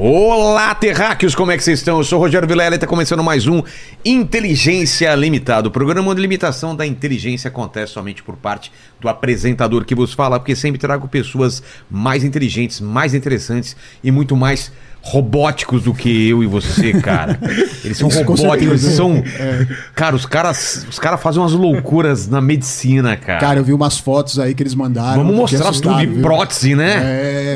Olá, terráqueos, como é que vocês estão? Eu sou o Rogério Vilela e está começando mais um Inteligência Limitada. O programa de limitação da inteligência acontece somente por parte do apresentador que vos fala, porque sempre trago pessoas mais inteligentes, mais interessantes e muito mais robóticos do que eu e você, cara. Eles são Isso, robóticos, eles são. Cara, os caras, os caras fazem umas loucuras na medicina, cara. Cara, eu vi umas fotos aí que eles mandaram. Vamos mostrar assustado, tudo, e viu? prótese, né?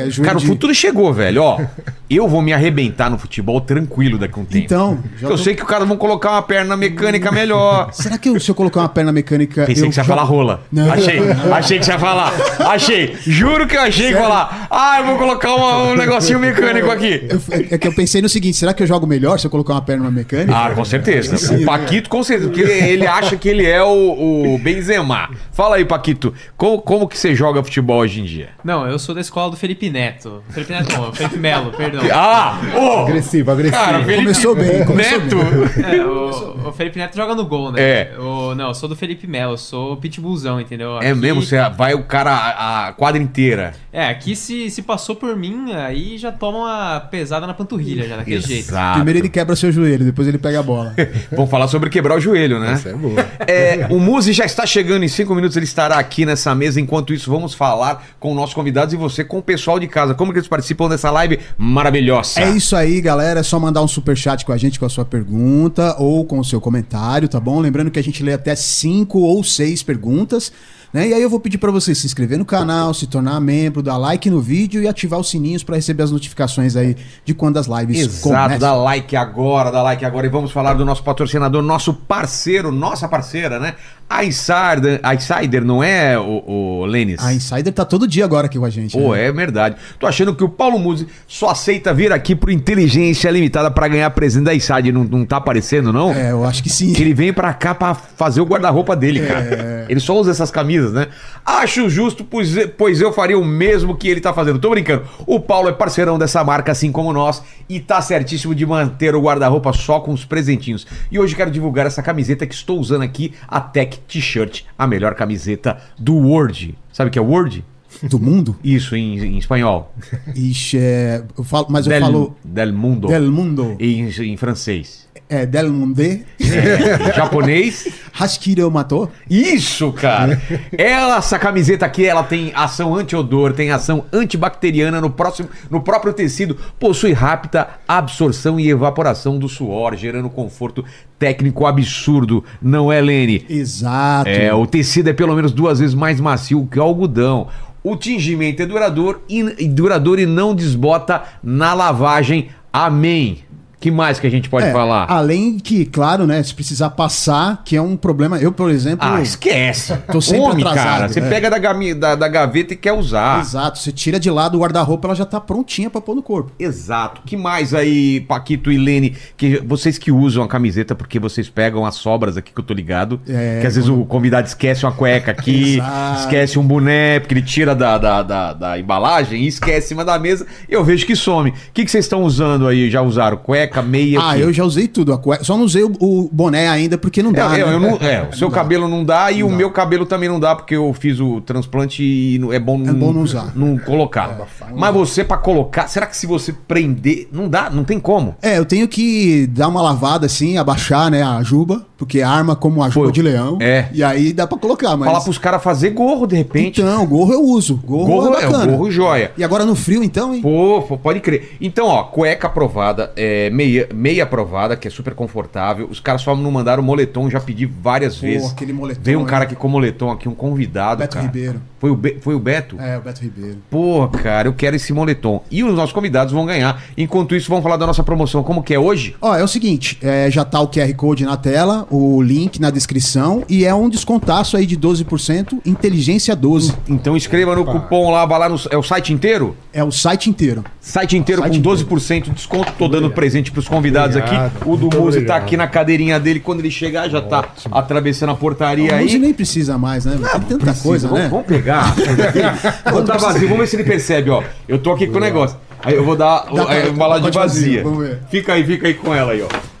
É, Cara, o de- futuro chegou, velho. Ó, eu vou me arrebentar no futebol tranquilo daqui a um tempo. Então, eu tô- sei que o cara vão colocar uma perna mecânica melhor. Será que eu- se eu colocar uma perna mecânica. Pensei que você ia falar rola. Não. Achei, achei que você ia falar. Achei. Juro que eu achei que ia falar. Ah, eu vou colocar uma- um negocinho mecânico aqui. Eu- é que eu pensei no seguinte: será que eu jogo melhor se eu colocar uma perna mecânica? Ah, com certeza. Sim, o Paquito, com certeza. Porque ele, acha que ele é o, o Benzema. Fala aí, Paquito. Como, como que você joga futebol hoje em dia? Não, eu sou da escola do Felipe Neto. Felipe Neto não, Felipe Melo, perdão. Ah! ô! Agressivo, agressivo. Cara, Felipe Começou bem, começou Neto. É, o, o Felipe Neto joga no gol, né? É. O, não, eu sou do Felipe Melo, eu sou pitbullzão, entendeu? É Aqui- mesmo? Você vai o cara a, a quadra inteira. É, aqui se, se passou por mim, aí já toma uma pesada na panturrilha, já daquele jeito. Primeiro ele quebra seu joelho, depois ele pega a bola. Vamos falar sobre quebrar o joelho, né? Essa é boa. É, o Muzi já está chegando em cinco minutos, ele estará aqui nessa mesa. Enquanto isso, vamos falar com nossos convidados e você com o pessoal de casa. Como que eles participam dessa live maravilhosa? É isso aí, galera. É só mandar um superchat com a gente com a sua pergunta ou com o seu comentário, tá bom? Lembrando que a gente lê até cinco ou seis perguntas. Né? E aí eu vou pedir pra você se inscrever no canal, se tornar membro, dar like no vídeo e ativar os sininhos pra receber as notificações aí de quando as lives Exato, começam. dá like agora, dá like agora. E vamos falar do nosso patrocinador, nosso parceiro, nossa parceira, né? A Insider, a Insider não é, o, o Lênis? A Insider tá todo dia agora aqui com a gente. Pô, né? é verdade. Tô achando que o Paulo Musi só aceita vir aqui pro Inteligência Limitada pra ganhar presente da Insider. Não, não tá aparecendo, não? É, eu acho que sim. Que ele vem pra cá pra fazer o guarda-roupa dele, cara. Ele só usa essas camisas, né? Acho justo, pois, pois eu faria o mesmo que ele tá fazendo. Tô brincando. O Paulo é parceirão dessa marca, assim como nós, e tá certíssimo de manter o guarda-roupa só com os presentinhos. E hoje quero divulgar essa camiseta que estou usando aqui, a T-shirt, a melhor camiseta do Word. Sabe o que é Word? Do mundo? Isso, em, em espanhol. Ixi, é, eu falo, mas eu del, falo del mundo. del mundo. Em, em francês. É, del monde. É, japonês. Hashikiro matou? Isso, cara! ela, essa camiseta aqui, ela tem ação anti-odor, tem ação antibacteriana no, próximo, no próprio tecido, possui rápida absorção e evaporação do suor, gerando conforto técnico absurdo, não é, Lene? Exato. É, o tecido é pelo menos duas vezes mais macio que o algodão. O tingimento é duradouro e, e duradouro e não desbota na lavagem. Amém. Que mais que a gente pode É, falar? Além que, claro, né, se precisar passar, que é um problema. Eu, por exemplo. Ah, esquece. Tô sempre Homem, atrasado, cara. Você é. pega da, da- da gaveta e quer usar. Exato, você tira de lado o guarda-roupa, ela já tá prontinha pra pôr no corpo. Exato. que mais aí, Paquito e Lene, que vocês que usam a camiseta porque vocês pegam as sobras aqui que eu tô ligado, É, que às vezes o convidado esquece uma cueca aqui, esquece um boné, porque ele tira da, da, da, da embalagem e esquece em cima da mesa, eu vejo que some. O que, que vocês estão usando aí? Já usaram cueca, meia? Ah, eu já usei tudo. a cueca- Só não usei o, o boné ainda porque não É, dá. eu- né? eu não- é, o seu dá. cabelo não dá e Não o dá. meu cabelo também não dá, porque eu fiz o transplante e não- é bom não, bom não usar. não colocar. Mas você, pra colocar, será que se você prender, não dá? Não tem como? É, eu tenho que dar uma lavada assim, abaixar, né, a juba, porque arma como a Pô, de leão. é. E aí dá pra colocar, mas. Falar pros caras fazer gorro, de repente. Então, gorro eu uso. Gorro, gorro é é, bacana. gorro joia. E agora no frio, então, hein? Pô, pode crer. Então, ó, cueca aprovada, é, meia, meia aprovada, que é super confortável. Os caras só não mandaram moletom, já pedi várias Pô, vezes. aquele moletom, Veio um cara aqui com moletom aqui, um convidado, Beto cara. Ribeiro. Foi o, Be- foi o Beto? É, o Beto Ribeiro. Pô, cara, eu quero esse moletom. E os nossos convidados vão ganhar. Enquanto isso, vamos falar da nossa promoção. Como que é hoje? Ó, é o seguinte, é, já tá o QR Code na tela, o link na descrição e é um descontaço aí de 12%, inteligência 12. Então escreva no cupom lá, vai lá no. É o site inteiro? É o site inteiro. Site inteiro Site com inteiro. 12% de desconto. Tô dando presente pros convidados Obrigado. aqui. O do Muzi tá obrigado. aqui na cadeirinha dele. Quando ele chegar, já tá atravessando a portaria O aí. Muzi nem precisa mais, né? Tem tanta Precisa. coisa, vamos, né? Vamos pegar. vamos dar vazio, vamos ver se ele percebe, ó. Eu tô aqui com o negócio. Aí eu vou dar Dá a pra- embalagem pode vazio, vazia. vamos ver. Fica aí, fica aí com ela aí, ó.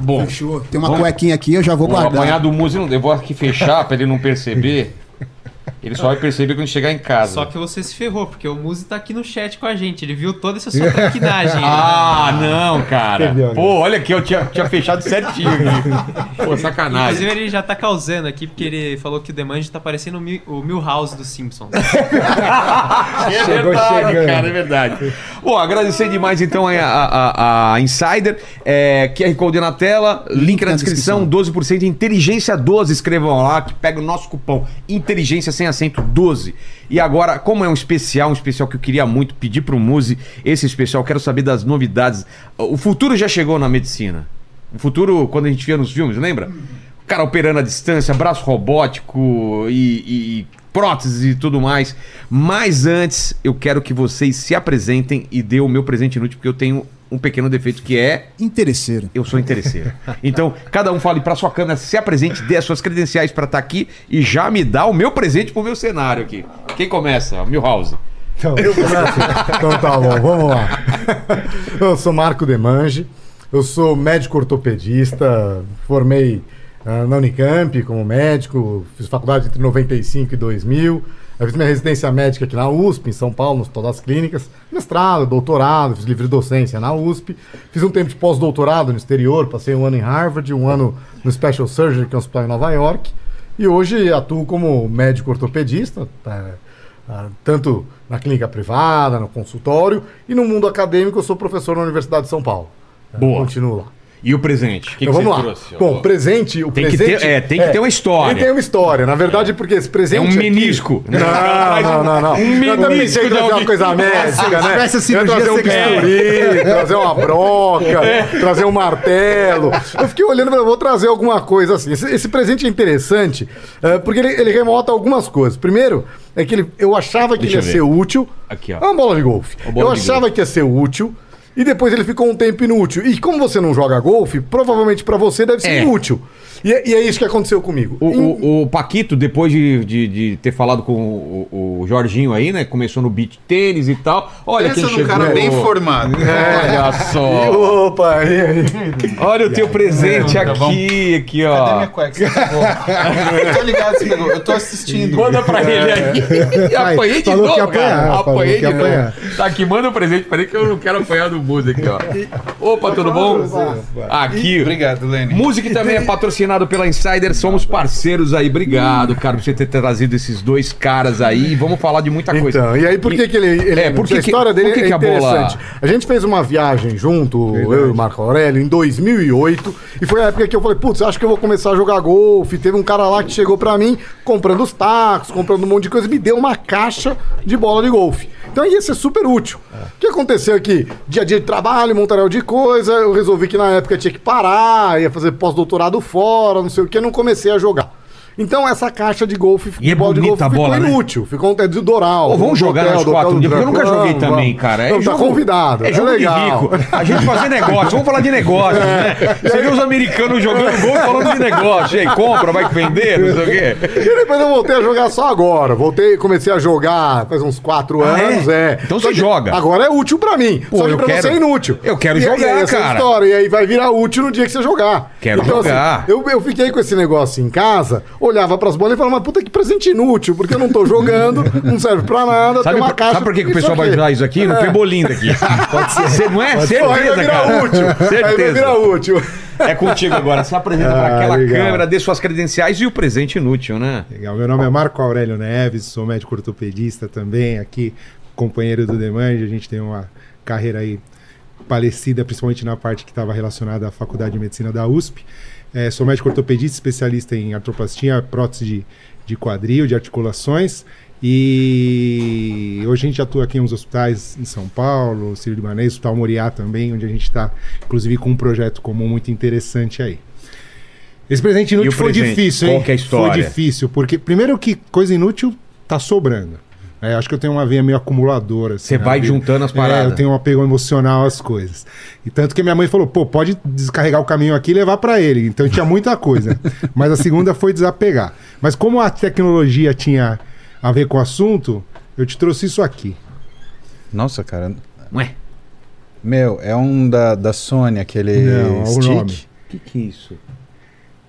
Bom. Fechou. Tem uma Vamos- cuequinha aqui, eu já vou O guardar. apanhar do Muzi não. Eu vou aqui fechar pra ele não perceber. Ele só vai perceber quando chegar em casa. Só que você se ferrou, porque o Muzi tá aqui no chat com a gente. Ele viu toda essa sua traquinagem. Ah, não, cara. Né? Pô, olha aqui, eu tinha, tinha fechado certinho aqui. Pô, sacanagem. Inclusive, ele já tá causando aqui, porque ele falou que o Demange tá parecendo o Mil- o Milhouse dos Simpsons. É Chegou verdade, chegando. cara, é verdade. Bom, agradecer demais então a, a- a Insider. É, QR Code na tela, link, na, na descrição, 12% de inteligência 12. Escrevam lá que pega o nosso cupom inteligência sem acento 12. E agora, como é um especial, um especial que eu queria muito pedir pro Muzi, esse especial, quero saber das novidades. O futuro já chegou na medicina. O futuro, quando a gente via nos filmes, lembra? O cara operando à distância, braço robótico e, e próteses e tudo mais. Mas antes, eu quero que vocês se apresentem e dê o meu presente inútil, porque eu tenho um pequeno defeito que é Interesseiro. eu sou interesseiro. Então, cada um fale para sua câmera, se apresente, dê as suas credenciais para estar aqui e já me dá o meu presente pro meu cenário aqui. Quem começa? Milhouse. Então, então tá bom, vamos lá. Eu sou Marco Demange, eu sou médico ortopedista, formei ah, na Unicamp como médico, fiz faculdade entre 95 e 2000, eu fiz minha residência médica aqui na USP, em São Paulo, no Hospital das Clínicas, mestrado, doutorado, fiz livre docência na USP, fiz um tempo de pós-doutorado no exterior, passei um ano em Harvard, um ano no Special Surgery, que é um hospital em Nova York, e hoje atuo como médico ortopedista, tá? Ah, tanto na clínica privada, no consultório e no mundo acadêmico eu sou professor na Universidade de São Paulo. Boa. Continuo lá. E o presente? O que, então que vamos você lá. trouxe? Bom, presente, o Tem que presente ter- é, tem que ter uma história. Ele tem uma história, na verdade, porque esse É presente um aqui- menisco. Não, não, não, não. Um eu também menisco pensei trazer uma coisa médica, né? tivesse a Eu ia cirurgia trazer um bisturi, trazer uma broca, trazer um martelo. Eu fiquei olhando e falei, vou trazer alguma coisa assim. Esse, esse presente é interessante, eh, porque ele, ele remota algumas coisas. Primeiro, é que ele, eu achava que Deixa ele ia ser útil. Aqui, ó. É uma bola de golfe. Bola eu de achava que ia ser útil. E depois ele ficou um tempo inútil. E como você não joga golfe, provavelmente pra você deve ser É. inútil. E, é- e é isso que aconteceu comigo. O, Em- o- o Paquito, depois de, de, de ter falado com o, o Jorginho aí, né? Começou no beat tênis e tal. Olha Pensa quem num chegou. cara bem formado. Olha só. Opa, e aí? Olha o teu presente Tá aqui, aqui, Cadê ó. minha cueca? Eu tô ligado, você pegou. Eu tô assistindo. Manda pra ele aí. Apanhei de falou novo, apanhar, cara. Apanhei de novo. Tá aqui, manda o presente. Peraí que eu não quero apanhar do Aqui, ó. Opa, tudo bom? Aqui. Obrigado, Lenny. Música também é patrocinado pela Insider, somos parceiros aí. Obrigado, cara, por você ter trazido esses dois caras aí. Vamos falar de muita coisa. Então, e aí por que, que ele, ele É, por que a história dele que é que a bola- interessante. A gente fez uma viagem junto, eu e o Marco Aurélio, em 2008, e foi a época que eu falei, putz, acho que eu vou começar a jogar golfe. Teve um cara lá que chegou pra mim comprando os tacos, comprando um monte de coisa, e me deu uma caixa de bola de golfe. Então ia ser super útil. O que aconteceu aqui? Dia a dia de trabalho, montaréu de coisa, eu resolvi que na época tinha que parar, ia fazer pós-doutorado fora, não sei o que, não comecei a jogar. Então essa caixa de golfe, E é de bola de bonita golfe a ficou bola, né? inútil, ficou é de Doral. Vamos jogar hotel, nós quatro hotel um dia, do porque eu nunca joguei também, cara. É Não, tá jogo- convidado. É jogo legal. de rico. A gente fazer negócio. Vamos falar de negócio, né? Você vê os americanos jogando gol falando de negócio. E aí, compra, vai vender, não sei o quê. E depois eu voltei a jogar só agora. Voltei, comecei a jogar faz uns quatro Ah, é? anos, é. Então Só você joga. Agora é útil pra mim. Pô, só que eu pra quero- você é inútil. eu quero E- jogar, e essa é cara. história. E aí vai virar útil no dia que você jogar. Quero assim, jogar. eu, eu fiquei com esse negócio em casa, olhava pras bolas e falava, mas puta que presente inútil, porque eu não tô jogando, não serve pra nada, Sabe, tem uma por, caixa. sabe por que, que o pessoal vai usar isso aqui? No É. Pebolinda aqui. Pode ser. Não é? Pô, aí vai Certeza, virar cara. útil. Aí vai Certeza. virar útil. É contigo agora. Se apresenta pra Ah, aquela legal. câmera, dê suas credenciais e o presente inútil, né? Legal, meu nome é Marco Aurélio Neves, sou médico ortopedista também, aqui companheiro do Demange, a gente tem uma carreira aí parecida, principalmente na parte que estava relacionada à Faculdade de Medicina da USP. É, sou médico ortopedista, especialista em artroplastia, prótese de, de quadril, de articulações. E hoje a gente atua aqui em uns hospitais em São Paulo, Círio Libanês, Hospital Moriá também, onde a gente está, inclusive, com um projeto comum muito interessante aí. Esse presente inútil foi presente? difícil, hein? Qual que é a história? Foi difícil, porque primeiro que coisa inútil tá sobrando. É, acho que eu tenho uma veia meio acumuladora. assim, Você vai vida. juntando as É, paradas. eu tenho um apego emocional às coisas. E tanto que minha mãe falou, pô, pode descarregar o caminho aqui e levar pra ele. Então tinha muita coisa. Mas a segunda foi desapegar. Mas como a tecnologia tinha a ver com o assunto, eu te trouxe isso aqui. Nossa, cara. Ué, Meu, é um da, da Sony, aquele Não, é o stick. nome. o que, que é isso?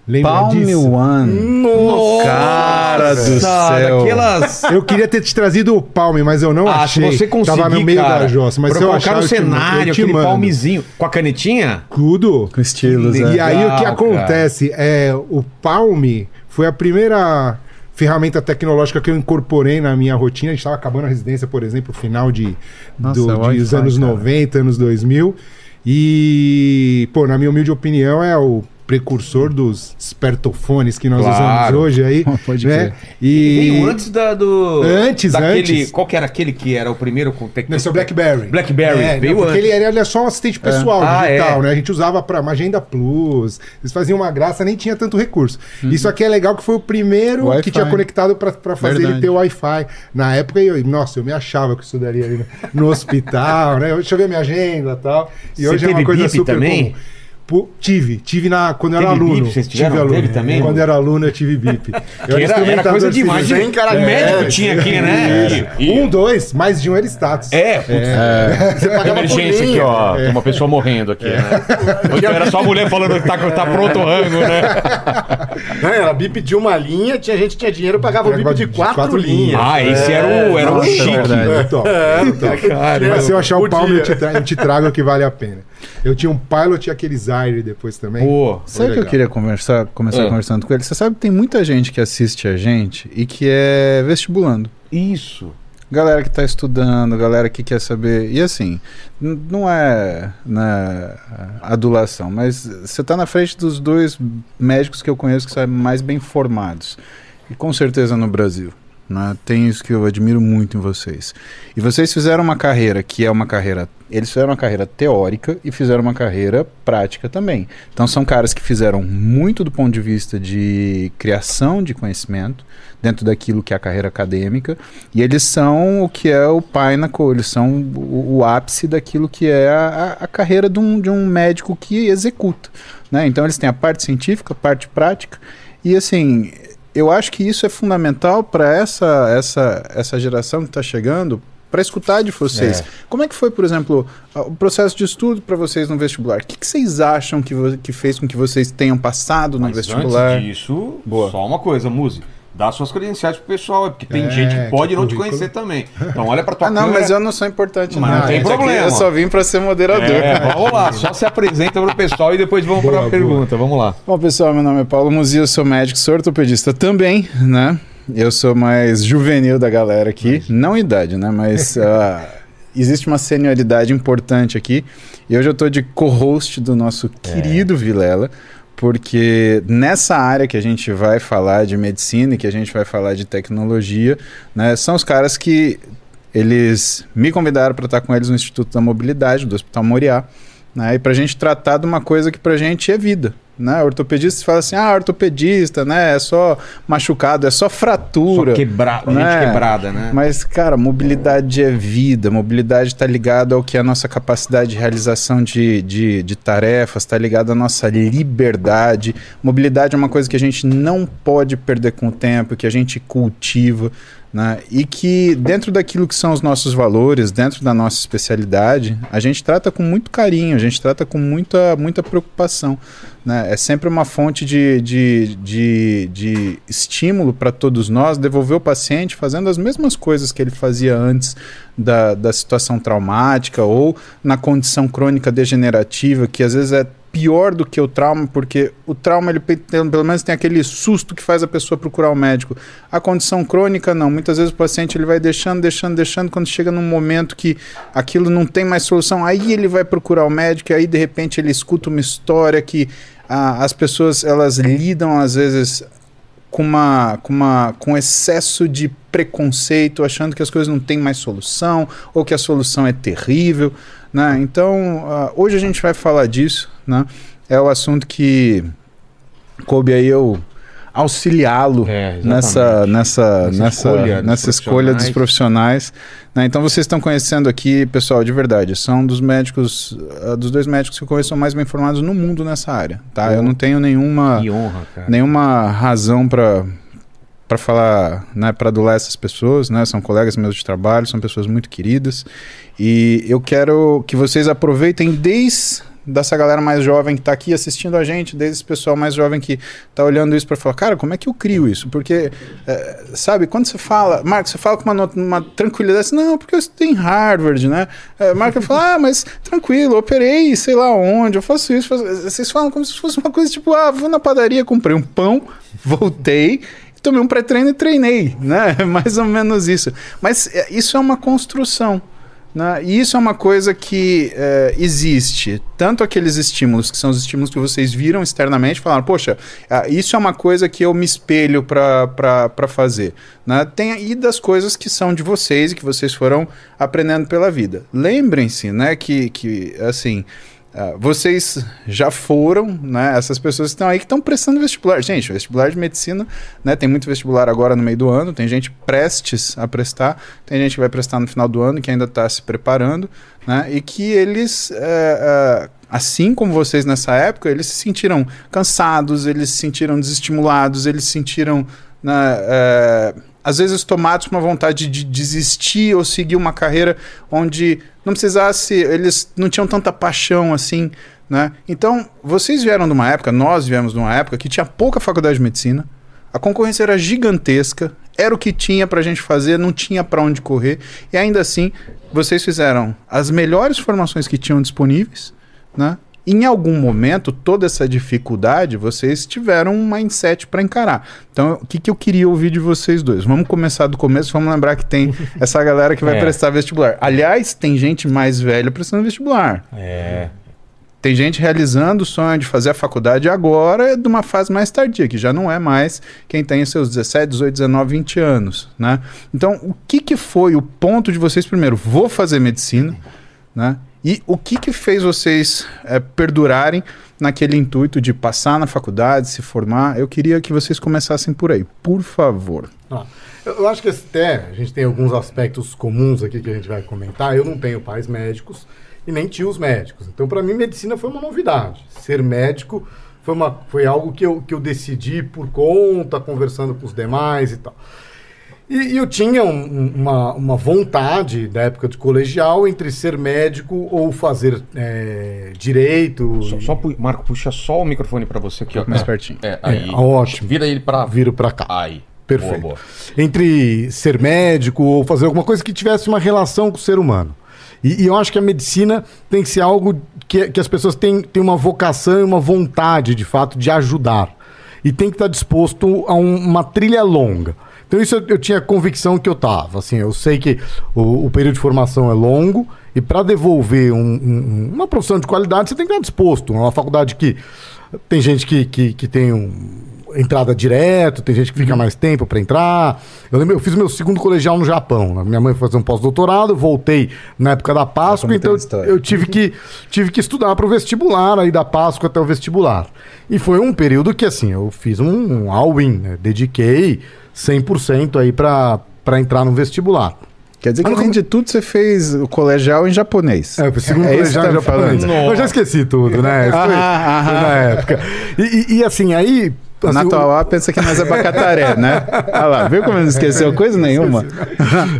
Lembra Palm disso? One. Nossa! Cara do céu. Daquelas... Eu queria ter te trazido o Palme, mas eu não Ah, se achei. você conseguir, Tava no meio cara, da jossa. Mas se eu colocar achar, eu te- cenário, eu te aquele mando. palmezinho com a canetinha? Tudo. Com estilos, Que é. E aí o que acontece é o Palme foi a primeira ferramenta tecnológica que eu incorporei na minha rotina. A gente estava acabando a residência, por exemplo, final de Nossa, do- é dos anos cara. 90, anos 2000. E, pô, na minha humilde opinião, é o precursor dos espertofones que nós Claro. usamos hoje aí. Pode né? crer. E Veio antes da, do... Antes, daquele, antes. Qual que era aquele que era o primeiro com tecnologia? Esse é o BlackBerry. Blackberry, É, veio não, porque antes. ele, era- é só um assistente pessoal Ah, digital, é. né? A gente usava pra Magenda Plus. Eles faziam uma graça, nem tinha tanto recurso. Uhum. Isso aqui é legal que foi o primeiro Wi-Fi. que tinha conectado pra, pra fazer Verdade. ele ter Wi-Fi. Na época, eu, nossa, eu me achava que eu estudaria ali no, no hospital, né? Deixa eu ver minha agenda e tal. E Você hoje é uma coisa super também? comum. Pô, tive, tive na, quando eu era Teve aluno. bip? Vocês tiveram? tive aluno. Teve também? Quando eu era aluno, eu tive bip. Eu era, era coisa demais. Sem O caractere. médico tinha aqui, né? E- Um, dois, mais de um era status. É, putz. Você pagava por Emergência aqui, ó. Tem uma pessoa morrendo aqui, né? Então era só a mulher falando que tá, tá pronto o rango, né? Não, era bip de uma linha, tinha gente que tinha dinheiro, pagava o bip de quatro, linhas. Ah, esse era o, era o Nossa, chique. verdade. Então, Cara, Mas se eu achar o. Palme, eu te, trago que vale a pena. Eu tinha um Pilot e depois também. Pô, Sabe o que eu queria conversar, começar Ah. conversando com ele? Você sabe que tem muita gente que assiste a gente e que é vestibulando. isso. Galera que tá estudando, galera que quer saber. E assim, não é né, adulação, mas você tá na frente dos dois médicos que eu conheço que são mais bem formados. E com certeza no Brasil. Né? Tem isso que eu admiro muito em vocês. E vocês fizeram uma carreira que é uma carreira. Eles fizeram uma carreira teórica e fizeram uma carreira prática também. Então são caras que fizeram muito do ponto de vista de criação de conhecimento dentro daquilo que é a carreira acadêmica e eles são o que é o pinnacle, eles são o, o ápice daquilo que é a, a- carreira de um, de um médico que executa. Né? Então eles têm a parte científica, a parte prática e assim eu acho que isso é fundamental para essa, essa, essa geração que está chegando para escutar de vocês. Como é que foi, por exemplo, o processo de estudo para vocês no vestibular? O que, que vocês acham que, que fez com que vocês tenham passado no Mas vestibular? antes disso, Boa. só uma coisa, Muzi. Dá suas credenciais pro pessoal, é porque tem É, gente que pode não te conhecer também. Então olha pra tua Ah, não, câmera. mas eu não sou importante, Mas não. não tem problema. Eu só vim para ser moderador. É, vamos lá, só se apresenta pro pessoal e depois vamos Boa, pra pergunta. Vamos lá. Bom, pessoal, meu nome é Paulo Muzi, eu sou médico, sou ortopedista também, né? Eu sou mais juvenil da galera aqui, não idade, né? Mas ah, existe uma senioridade importante aqui. E hoje eu tô de co-host do nosso querido Vilela, porque nessa área que a gente vai falar de medicina e que a gente vai falar de tecnologia, né? São os caras que eles me convidaram para estar com eles no Instituto da Mobilidade, do Hospital Moriá, né? E para a gente tratar de uma coisa que para a gente é vida. Né? Ortopedista fala assim, ah, ortopedista, né? É só machucado, é só fratura. Só quebra... gente né? quebrada, né? Mas, cara, mobilidade é vida. Mobilidade está ligada ao que é a nossa capacidade de realização de, de, de tarefas, está ligada à nossa liberdade. Mobilidade é uma coisa que a gente não pode perder com o tempo, que a gente cultiva. Né? E que dentro daquilo que são os nossos valores, dentro da nossa especialidade, a gente trata com muito carinho, a gente trata com muita, muita preocupação. Né? É sempre uma fonte de, de, de, de estímulo para todos nós devolver o paciente fazendo as mesmas coisas que ele fazia antes da, da situação traumática ou na condição crônica degenerativa, que às vezes é pior do que o trauma, porque o trauma, ele pelo menos tem aquele susto que faz a pessoa procurar o médico. A condição crônica, não. Muitas vezes o paciente ele vai deixando, deixando, deixando, quando chega num momento que aquilo não tem mais solução, aí ele vai procurar o médico, e aí de repente ele escuta uma história que ah, as pessoas, elas lidam às vezes com uma, com uma com excesso de preconceito, achando que as coisas não têm mais solução ou que a solução é terrível, né? Então, ah, hoje a gente vai falar disso, né? É o assunto que coube aí eu auxiliá-lo É, nessa nessa Nessa nessa escolha dos nessa escolha dos profissionais. né? Então vocês estão conhecendo aqui, pessoal, de verdade, são dos médicos, ah, dos dois médicos que eu conheço são mais bem formados no mundo nessa área, tá? Eu não tenho nenhuma honra, nenhuma razão para para falar, né, para adular essas pessoas, né? São colegas meus de trabalho, são pessoas muito queridas e eu quero que vocês aproveitem desde dessa galera mais jovem que está aqui assistindo a gente, desde esse pessoal mais jovem que está olhando isso para falar, cara, como é que eu crio isso? Porque, é, sabe, quando você fala, Marco, você fala com uma, uma tranquilidade, assim, não, porque eu estudei em Harvard, né? É, Marco fala, ah, mas tranquilo, operei sei lá onde, eu faço isso. faço-" Vocês falam como se fosse uma coisa tipo, ah, vou na padaria, comprei um pão, voltei. Tomei um pré-treino e treinei, né? Mais ou menos isso. Mas isso é uma construção. Né? E isso é uma coisa que é, existe. Tanto aqueles estímulos, que são os estímulos que vocês viram externamente, falaram, poxa, isso é uma coisa que eu me espelho para fazer. Né? Tem aí das coisas que são de vocês e que vocês foram aprendendo pela vida. Lembrem-se né, que, que, assim, ah, vocês já foram, né? Essas pessoas que estão aí que estão prestando vestibular. Gente, vestibular de medicina, né? Tem muito vestibular agora no meio do ano, tem gente prestes a prestar, tem gente que vai prestar no final do ano que ainda está se preparando, né? E que eles, é, é, assim como vocês nessa época, eles se sentiram cansados, eles se sentiram desestimulados, eles se sentiram né, é, às vezes tomados com uma vontade de desistir ou seguir uma carreira onde não precisasse, eles não tinham tanta paixão assim, né? Então, vocês vieram de uma época, nós viemos de uma época que tinha pouca faculdade de medicina, a concorrência era gigantesca, era o que tinha pra gente fazer, não tinha pra onde correr, e ainda assim, vocês fizeram as melhores formações que tinham disponíveis, né? Em algum momento, toda essa dificuldade, vocês tiveram um mindset para encarar. Então, o que, que eu queria ouvir de vocês dois? Vamos começar do começo, vamos lembrar que tem essa galera que vai É. prestar vestibular. Aliás, tem gente mais velha prestando vestibular. É. Tem gente realizando o sonho de fazer a faculdade agora, de uma fase mais tardia, que já não é mais quem tem seus 17, 18, 19, 20 anos, né? Então, o que, que foi o ponto de vocês, primeiro, vou fazer medicina, né? E o que, que fez vocês eh, perdurarem naquele intuito de passar na faculdade, se formar? Eu queria que vocês começassem por aí, por favor. Ah, eu acho que até a gente tem alguns aspectos comuns aqui que a gente vai comentar. Eu não tenho pais médicos e nem tios médicos. Então, para mim, medicina foi uma novidade. Ser médico foi, uma, foi algo que eu, que eu decidi por conta, conversando com os demais e tal. E, eu tinha um- um- uma, uma vontade, da época de colegial, entre ser médico ou fazer é, direito. Só, só pu- Marco, puxa só o microfone pra você aqui, ó. Mais É. pertinho. É, aí. ótimo. Vira ele pra. Viro para cá. Aí. Perfeito. Boa, boa. entre ser médico ou fazer alguma coisa que tivesse uma relação com o ser humano. E, e eu acho que a medicina tem que ser algo que, que as pessoas têm, têm uma vocação e uma vontade, de fato, de ajudar. E tem que estar disposto a um- uma trilha longa. Então isso eu, eu tinha convicção que eu estava. Assim, eu sei que o, o período de formação é longo e para devolver um- um- uma profissão de qualidade você tem que estar disposto. É uma faculdade que tem gente que, que, que tem um, entrada direto, tem gente que fica mais tempo para entrar. Eu lembro, eu fiz meu segundo colegial no Japão. né? Minha mãe foi fazer um pós-doutorado, voltei na época da Páscoa, comentei então história. eu tive que, tive que estudar para o vestibular, aí da Páscoa até o vestibular. E foi um período que, assim, eu fiz um, um all-in, né? dediquei 100% aí para entrar no vestibular. Quer dizer que, Ah, além de tudo, você fez o colegial em japonês. É, o segundo É colegial tá já falando. falando. Eu já esqueci tudo, né? Isso foi, Ah, foi na época. E, e- e, assim, aí... Assim, Na o- pensa que nós é bacataré, né? Olha lá, viu como não esqueceu coisa nenhuma?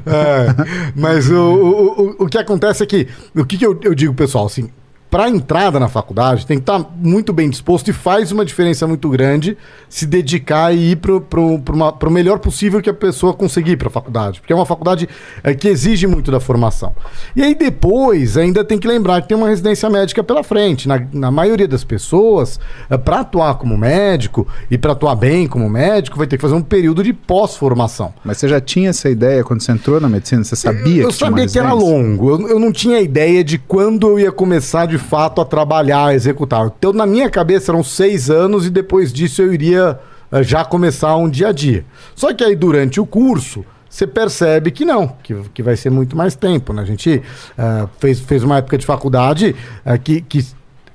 É, mas o, o, o, o que acontece é que, o que, que eu, eu digo, pessoal, assim, para entrada na faculdade, tem que estar muito bem disposto e faz uma diferença muito grande se dedicar e ir para o melhor possível que a pessoa conseguir para a faculdade. Porque é uma faculdade é, que exige muito da formação. E aí depois ainda tem que lembrar que tem uma residência médica pela frente. Na, na maioria das pessoas, para atuar como médico e para atuar bem como médico, vai ter que fazer um período de pós-formação. Mas você já tinha essa ideia quando você entrou na medicina? Você sabia eu que tinha uma sabia que era longo. Eu, eu não tinha ideia de quando eu ia começar de fato a trabalhar, a executar. Então, na minha cabeça, eram seis anos e depois disso eu iria eh, já começar um dia a dia. Só que aí, durante o curso, você percebe que não, que, que vai ser muito mais tempo. Né? A gente eh, fez, fez uma época de faculdade eh, que. que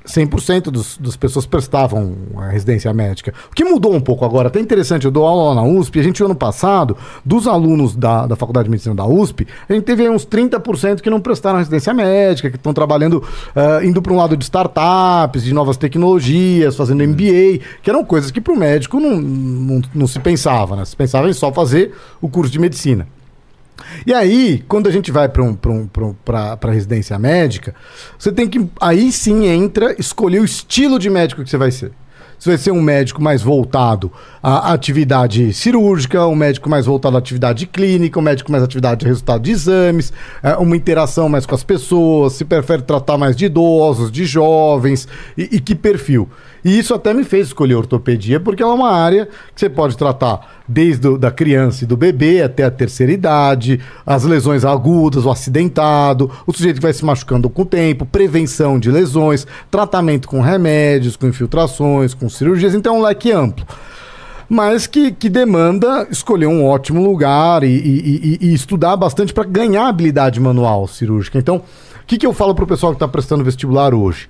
100% dos, das pessoas prestavam a residência médica. O que mudou um pouco agora, até interessante, eu dou aula na USP, a gente, ano passado, dos alunos da, da Faculdade de Medicina da USP, a gente teve uns 30% que não prestaram residência médica, que estão trabalhando, ah, indo para um lado de startups, de novas tecnologias, fazendo MBA, que eram coisas que para o médico não, não, não se pensava, né? Se pensava em só fazer o curso de medicina. E aí, quando a gente vai para um, um, residência médica, você tem que. Aí sim entra escolher o estilo de médico que você vai ser. Você vai ser um médico mais voltado à atividade cirúrgica, um médico mais voltado à atividade clínica, um médico mais atividade de resultado de exames, é, uma interação mais com as pessoas, se prefere tratar mais de idosos, de jovens, e, e que perfil. E isso até me fez escolher ortopedia, porque ela é uma área que você pode tratar desde o, da criança e do bebê até a terceira idade, as lesões agudas, o acidentado, o sujeito que vai se machucando com o tempo, prevenção de lesões, tratamento com remédios, com infiltrações, com cirurgias, então é um leque amplo. Mas que, que demanda escolher um ótimo lugar e, e- e- e estudar bastante para ganhar habilidade manual cirúrgica. Então, o que, que eu falo para o pessoal que está prestando vestibular hoje?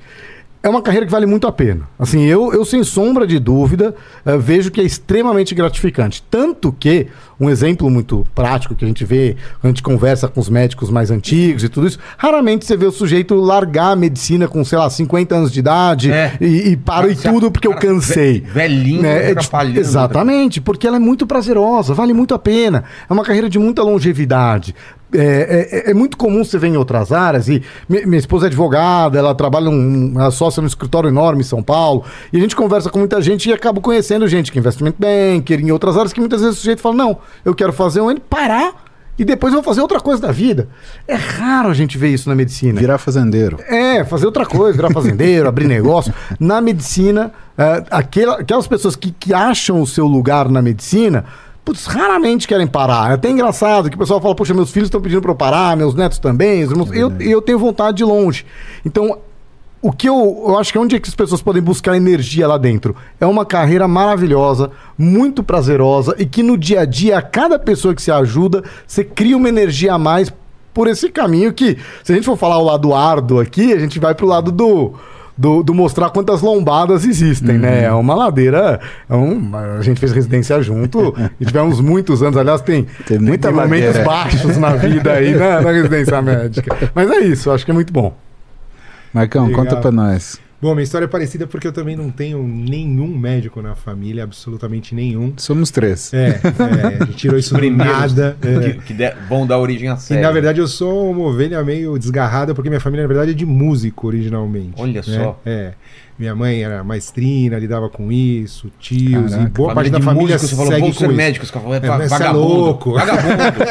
É uma carreira que vale muito a pena. Assim, eu, eu sem sombra de dúvida, eh, vejo que é extremamente gratificante. Tanto que, um exemplo muito prático que a gente vê quando a gente conversa com os médicos mais antigos e tudo isso, raramente você vê o sujeito largar a medicina com, sei lá, 50 anos de idade É. e, e paro e tudo porque eu cansei. ve- velhinho, Né? É, tipo, atrapalhando. exatamente, porque ela é muito prazerosa, vale muito a pena. É uma carreira de muita longevidade. É, é- é muito comum você ver em outras áreas, e mi- minha esposa é advogada, ela trabalha num, ela é sócia num escritório enorme em São Paulo, e a gente conversa com muita gente e acaba conhecendo gente que é investment banker, em outras áreas, que muitas vezes o sujeito fala, não, eu quero fazer um ano, parar, e depois eu vou fazer outra coisa da vida. É raro a gente ver isso na medicina. Virar fazendeiro. É, fazer outra coisa, virar fazendeiro, abrir negócio. Na medicina, é, aquela- aquelas pessoas que, que acham o seu lugar na medicina, putz, raramente querem parar. É até engraçado que o pessoal fala, poxa, meus filhos estão pedindo para eu parar, meus netos também, os irmãos- eu, eu tenho vontade de longe. Então, o que eu, eu acho que é onde é que as pessoas podem buscar energia lá dentro? É uma carreira maravilhosa, muito prazerosa e que no dia a dia, a cada pessoa que se ajuda, você cria uma energia a mais por esse caminho que, se a gente for falar o lado árduo aqui, a gente vai pro lado do. Do, do mostrar quantas lombadas existem, né? É uma ladeira. É um, a gente fez residência junto e tivemos muitos anos. Aliás, tem, Tem muita tem momentos baixos na vida aí na, na residência médica. Mas é isso, acho que é muito bom. Marcão, Legal. conta pra nós. Bom, minha história é parecida porque eu também não tenho nenhum médico na família, absolutamente nenhum. Somos três. É, é, a gente tirou isso do nada. é. que, que der- vão dar origem a E série. na verdade eu sou uma ovelha meio desgarrada, porque minha família, na verdade, é de músico originalmente. Olha né? só. É. Minha mãe era maestrina, lidava com isso, tios, e Caraca, boa parte Família da de família músicos, você falou, segue com isso. médicos. Você falou, é, É, é vagabundo. louco. Vagabundo.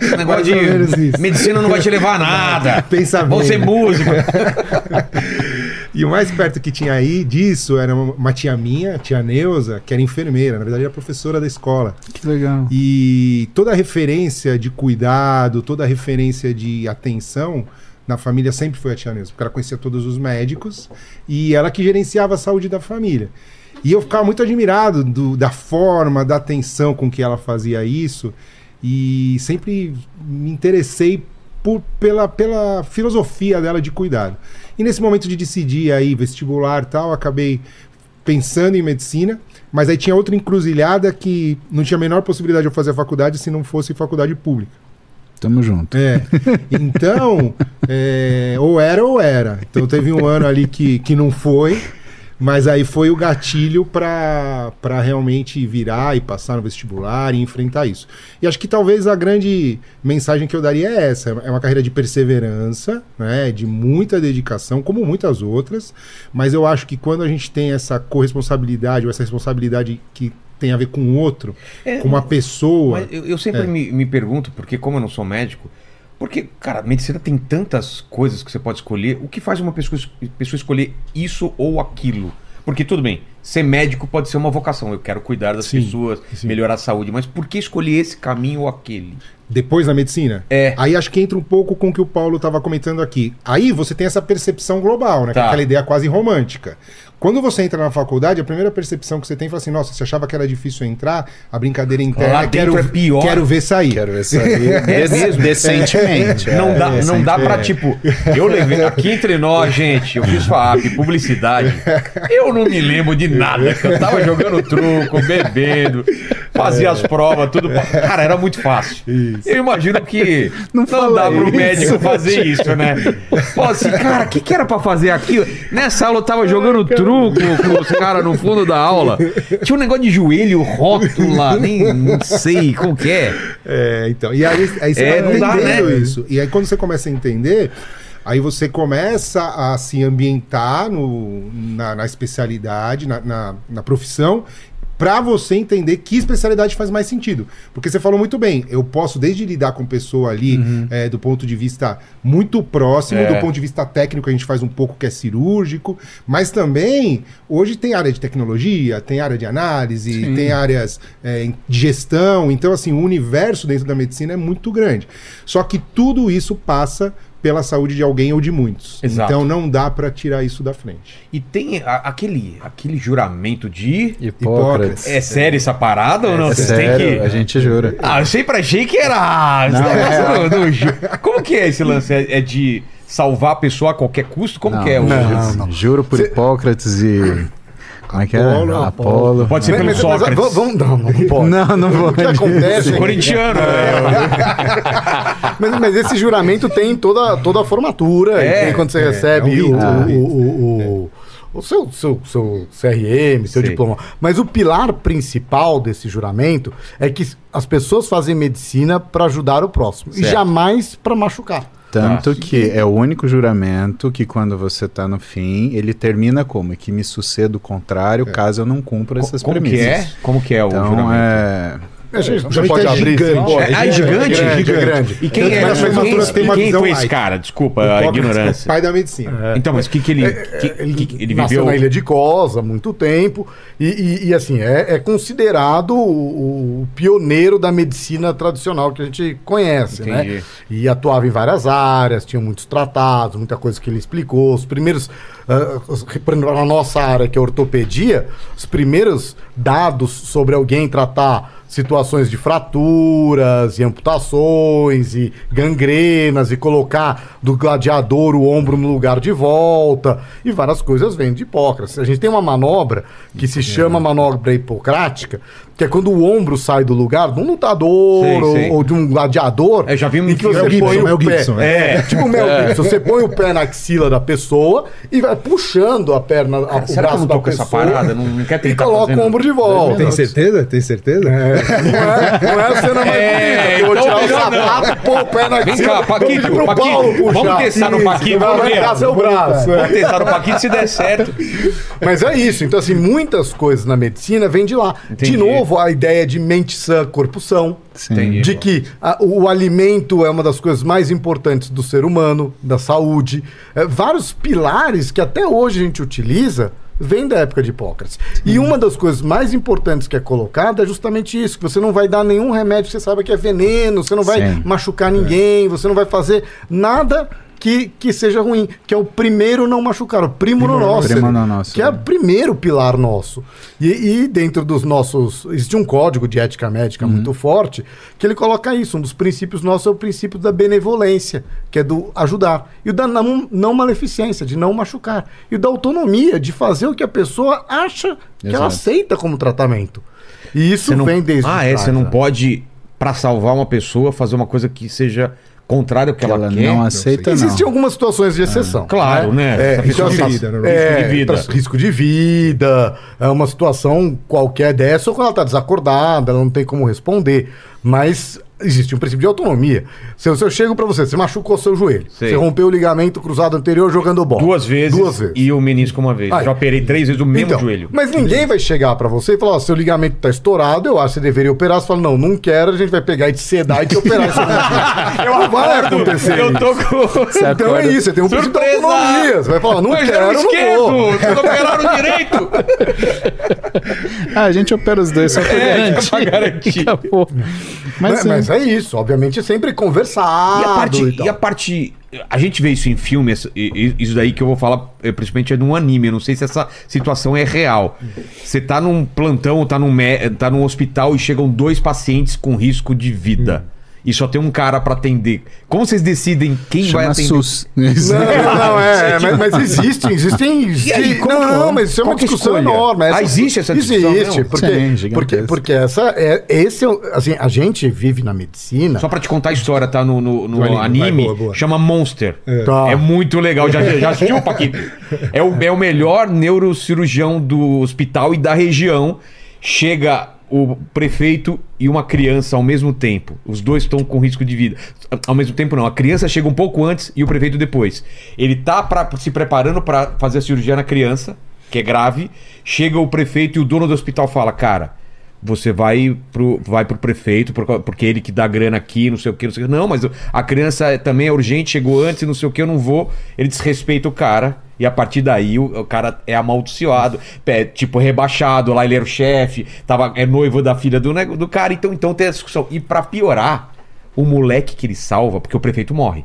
Esse negócio de medicina não vai te levar a nada. Pensa Vamos bem. ser músico. E o mais perto que tinha aí disso era uma tia minha, tia Neuza, que era enfermeira, na verdade era professora da escola. Que legal. E toda a referência de cuidado, toda a referência de atenção na família sempre foi a tia Neuza, porque ela conhecia todos os médicos e ela que gerenciava a saúde da família. E eu ficava muito admirado do- da forma, da atenção com que ela fazia isso e sempre me interessei por- pela, pela filosofia dela de cuidado. E nesse momento de decidir aí vestibular e tal, acabei pensando em medicina, mas aí tinha outra encruzilhada que não tinha a menor possibilidade de eu fazer a faculdade se não fosse faculdade pública. Tamo junto. É. Então, é, ou era ou era. Então teve um ano ali que, que não foi, mas aí foi o gatilho para realmente virar e passar no vestibular e enfrentar isso. E acho que talvez a grande mensagem que eu daria é essa: é uma carreira de perseverança, né, de muita dedicação, como muitas outras, mas eu acho que quando a gente tem essa corresponsabilidade ou essa responsabilidade que tem a ver com o outro, É, com uma pessoa. Eu, eu sempre É. me, me pergunto, porque como eu não sou médico, porque, cara, medicina tem tantas coisas que você pode escolher. O que faz uma pessoa, es- pessoa escolher isso ou aquilo? Porque tudo bem, ser médico pode ser uma vocação. Eu quero cuidar das Sim, pessoas, sim. melhorar a saúde. Mas por que escolher esse caminho ou aquele? Depois da medicina? É. Aí acho que entra um pouco com o que o Paulo estava comentando aqui. Aí você tem essa percepção global, né? Que é Tá. aquela ideia quase romântica. Quando você entra na faculdade, a primeira percepção que você tem é assim: nossa, você achava que era difícil entrar, a brincadeira interna Lá é quero, é pior. quero ver sair. Quero ver sair des- decentemente. não dá, É, não dá pra, é. tipo, eu levei aqui entre nós, gente, eu fiz FAP, publicidade. Eu não me lembro de nada. Eu tava jogando truco, bebendo, fazia as provas, tudo. Cara, era muito fácil. Eu imagino que não, dá pro médico fazer isso, né? Fala assim, cara, o que, que era pra fazer aqui? Nessa aula eu tava jogando truco com os caras no fundo da aula. Tinha um negócio de joelho, rótula, nem não sei como que é. É, então. E aí, aí você É, vai não dá, entendendo né? isso. E aí quando você começa a entender, aí você começa a se ambientar no, na, na especialidade, na, na, na profissão, pra você entender que especialidade faz mais sentido. Porque você falou muito bem, eu posso desde lidar com pessoa ali é, do ponto de vista muito próximo, É. do ponto de vista técnico a gente faz um pouco que é cirúrgico, mas também hoje tem área de tecnologia, tem área de análise, tem áreas é, de gestão, então assim, o universo dentro da medicina é muito grande. Só que tudo isso passa pela saúde de alguém ou de muitos. Exato. Então não dá pra tirar isso da frente. E tem a- aquele, aquele juramento de. Hipócrates. É sério essa parada ou não? É Vocês sério, têm que. a gente jura. Ah, eu sempre achei que era. do ju- Como que é esse lance? É, é de salvar a pessoa a qualquer custo? Como Não, que é o. não, não. Juro por Hipócrates e. Como é que é? Apolo, Apolo. Pode ser pelo Mas- Sócrates. mas vamos, não, não pode. Não, não vou. O que acontece? Corintiano, né? Mas, mas esse juramento tem em toda, toda a formatura. É, e tem quando você é, recebe é o, é o, o, o- o seu, seu, seu CRM, seu Sei. diploma. Mas o pilar principal desse juramento é que as pessoas fazem medicina para ajudar o próximo e Certo. jamais para machucar. Tanto que é o único juramento que quando você tá no fim, ele termina como? Que me suceda o contrário caso eu não cumpra essas Como que premissas. é? Como que é o Então juramento? é. A gente, O juramento é gigante. pode. Ah, é gigante? É grande, é Gigante. grande. E quem, é, quem, formaturas tem uma quem visão foi esse cara? Desculpa a é ignorância. pai da medicina. Então, mas o que, que ele. que- Ele, que- ele nasceu viveu. na Ilha de Cosa há muito tempo e, e- e, assim, é, é considerado o, o pioneiro da medicina tradicional que a gente conhece, Entendi. né? E atuava em várias áreas, tinha muitos tratados, muita coisa que ele explicou. Os primeiros, exemplo, na nossa área, que é ortopedia, os primeiros dados sobre alguém tratar situações de fraturas e amputações e gangrenas e colocar do gladiador o ombro no lugar de volta e várias coisas vêm de Hipócrates. A gente tem uma manobra que se chama manobra hipocrática, que é quando o ombro sai do lugar de um lutador Sei, ou, sei. ou de um gladiador É, já vi um em que você Mel põe Gibson, o Mel pé. Gibson, é. é. tipo o Mel Gibson. Você põe o pé na axila da pessoa e vai puxando a perna, a, o Será que eu braço não da tô com essa pessoa parada? Não, não quer e tentar coloca fazer, o ombro de não? volta. Tem certeza? Tem certeza? É, não, é, não é a cena mais É, bonita. Eu vou então tirar o sapato e pôr o pé na Vem axila. cá, Paquito, pro Paquito, Paulo puxar. vamos testar no Paquito, vamos arrancar seu braço. é. Vamos testar no Paquito se der certo. Mas é isso. Então, assim, muitas coisas na medicina vêm de lá. De novo, a ideia de mente sã, corpo são. Sim. De que a- o alimento é uma das coisas mais importantes do ser humano, da saúde. É, vários pilares que até hoje a gente utiliza vêm da época de Hipócrates. E uma das coisas mais importantes que é colocada é justamente isso: que você não vai dar nenhum remédio que você sabe que é veneno, você não vai Sim. machucar ninguém, você não vai fazer nada. Que, que seja ruim, que é o primeiro não machucar, o primo no nosso. Primo no nosso, Que é é. o primeiro pilar nosso. E, e dentro dos nossos. Existe um código de ética médica muito forte que ele coloca isso. Um dos princípios nossos é o princípio da benevolência, que é do ajudar. E o da não, não maleficência, de não machucar. E o da autonomia, de fazer o que a pessoa acha que ela Exato. aceita como tratamento. E isso não, vem desde. ah, é, trás, você não né? pode, pra salvar uma pessoa, fazer uma coisa que seja contrária ao que, Que ela, ela quer. não aceita, não. Existem algumas situações de exceção. Claro, né? É, Essa pessoa então, de assim, vida, né? é, Risco de vida. pra- risco de vida, é uma situação qualquer dessa, ou quando ela está desacordada, ela não tem como responder. Mas existe um princípio de autonomia. Se eu, se eu chego para você, você machucou seu joelho, Sei. você rompeu o ligamento cruzado anterior jogando bola. Duas vezes, Duas vezes. e o menisco uma vez. Ai. Já operei três vezes o mesmo Então, joelho. Mas ninguém vai chegar pra você e falar: ó, seu ligamento tá estourado, eu acho que você deveria operar. Você fala: não, não quero, a gente vai pegar e te sedar e te operar. Isso não vai acontecer. Eu isso. tô com. Você Então é isso, você tem um princípio da Surpresa! autonomia. Você vai falar, não Mas quero, não vou. Vocês operaram direito! Ah, a gente opera os dois só pra É, garantir. pra garantir. Acabou. Mas, Mas, sim. Mas é isso, obviamente é sempre conversado. E a parte. e. E a parte a gente vê isso em filme, isso daí que eu vou falar, é, principalmente é de um anime. Eu não sei se essa situação é real. Você tá num plantão, tá num, tá num hospital e chegam dois pacientes com risco de vida. E só tem um cara pra atender. Como vocês decidem quem vai Chama atender? SUS. Não, não, é, mas, mas existem, existem. E aí, como não, que- não, mas isso é uma é discussão escolha? enorme. Ah, existe essa discussão Existe, porque, Sim, porque, porque essa é, esse é, assim, a gente vive na medicina. Só pra te contar a história, tá? No, no, no anime, anime, vai, boa, boa. chama Monster. É, Tá. muito legal. Já, já assistiu, Paquito? É o, é o melhor neurocirurgião do hospital e da região. Chega o prefeito e uma criança ao mesmo tempo. Os dois estão com risco de vida. Ao mesmo tempo, não. A criança chega um pouco antes e o prefeito depois. Ele tá pra, se preparando pra fazer a cirurgia na criança, que é grave. Chega o prefeito e o dono do hospital fala: Cara, você vai pro, vai pro prefeito, por- porque ele que dá grana aqui, não sei o que, não sei o que. Não, mas a criança é- também é urgente, chegou antes, não sei o que, eu não vou. Ele desrespeita o cara. E a partir daí o, o cara é amaldiçoado, é, tipo rebaixado, lá ele era o chefe, tava, é noivo da filha do, do cara, então, então tem essa discussão. E pra piorar, o moleque que ele salva, porque o prefeito morre.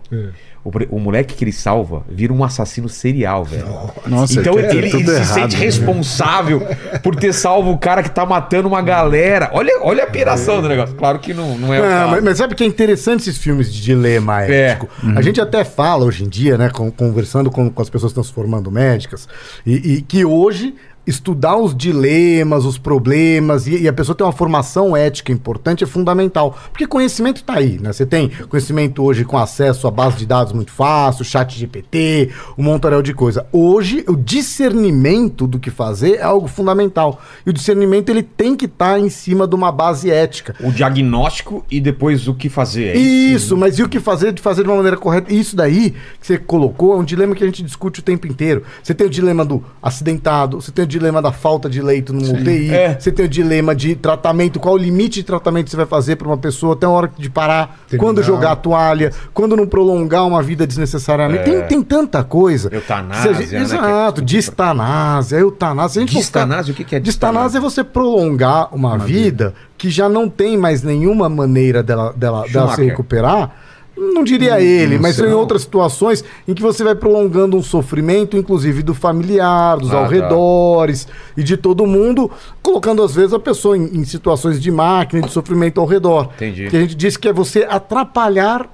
O, o moleque que ele salva vira um assassino serial, velho. Nossa, então é ele, ele- ele se errado, sente né? responsável por ter salvo o cara que tá matando uma galera. Olha, olha a piração do negócio. Claro que não, não é o Não, mas, mas sabe que é interessante esses filmes de dilema É. ético? A gente até fala hoje em dia, né, com- conversando com, com as pessoas que estão se formando médicas, e, e que hoje estudar os dilemas, os problemas, e, e a pessoa ter uma formação ética importante é fundamental. Porque conhecimento está aí, né? Você tem conhecimento hoje com acesso a base de dados muito fácil, chat GPT, um montaréu de coisa. Hoje, o discernimento do que fazer é algo fundamental. E o discernimento ele tem que estar em cima de uma base ética. O diagnóstico e depois o que fazer. É Isso, mas e o que fazer de fazer de uma maneira correta? Isso daí que você colocou é um dilema que a gente discute o tempo inteiro. Você tem o dilema do acidentado, você tem o dilema da falta de leito no UTI, É. você tem o dilema de tratamento, qual o limite de tratamento você vai fazer para uma pessoa até a hora de parar, Terminar. quando jogar a toalha, quando não prolongar uma vida desnecessariamente. Tem, tem tanta coisa. Eutanásia, gente- né, é Exato, tudo distanásia, eutanásia. A gente Distanásia? O que que é Distanásia é você prolongar uma, vida, que já não tem mais nenhuma maneira dela, dela, dela se recuperar. Não diria ele, mas em outras situações em que você vai prolongando um sofrimento, inclusive do familiar, dos Ah, tá. alredores e de todo mundo, colocando às vezes a pessoa em, em situações de máquina, de sofrimento ao redor. Entendi. Que a gente diz que é você atrapalhar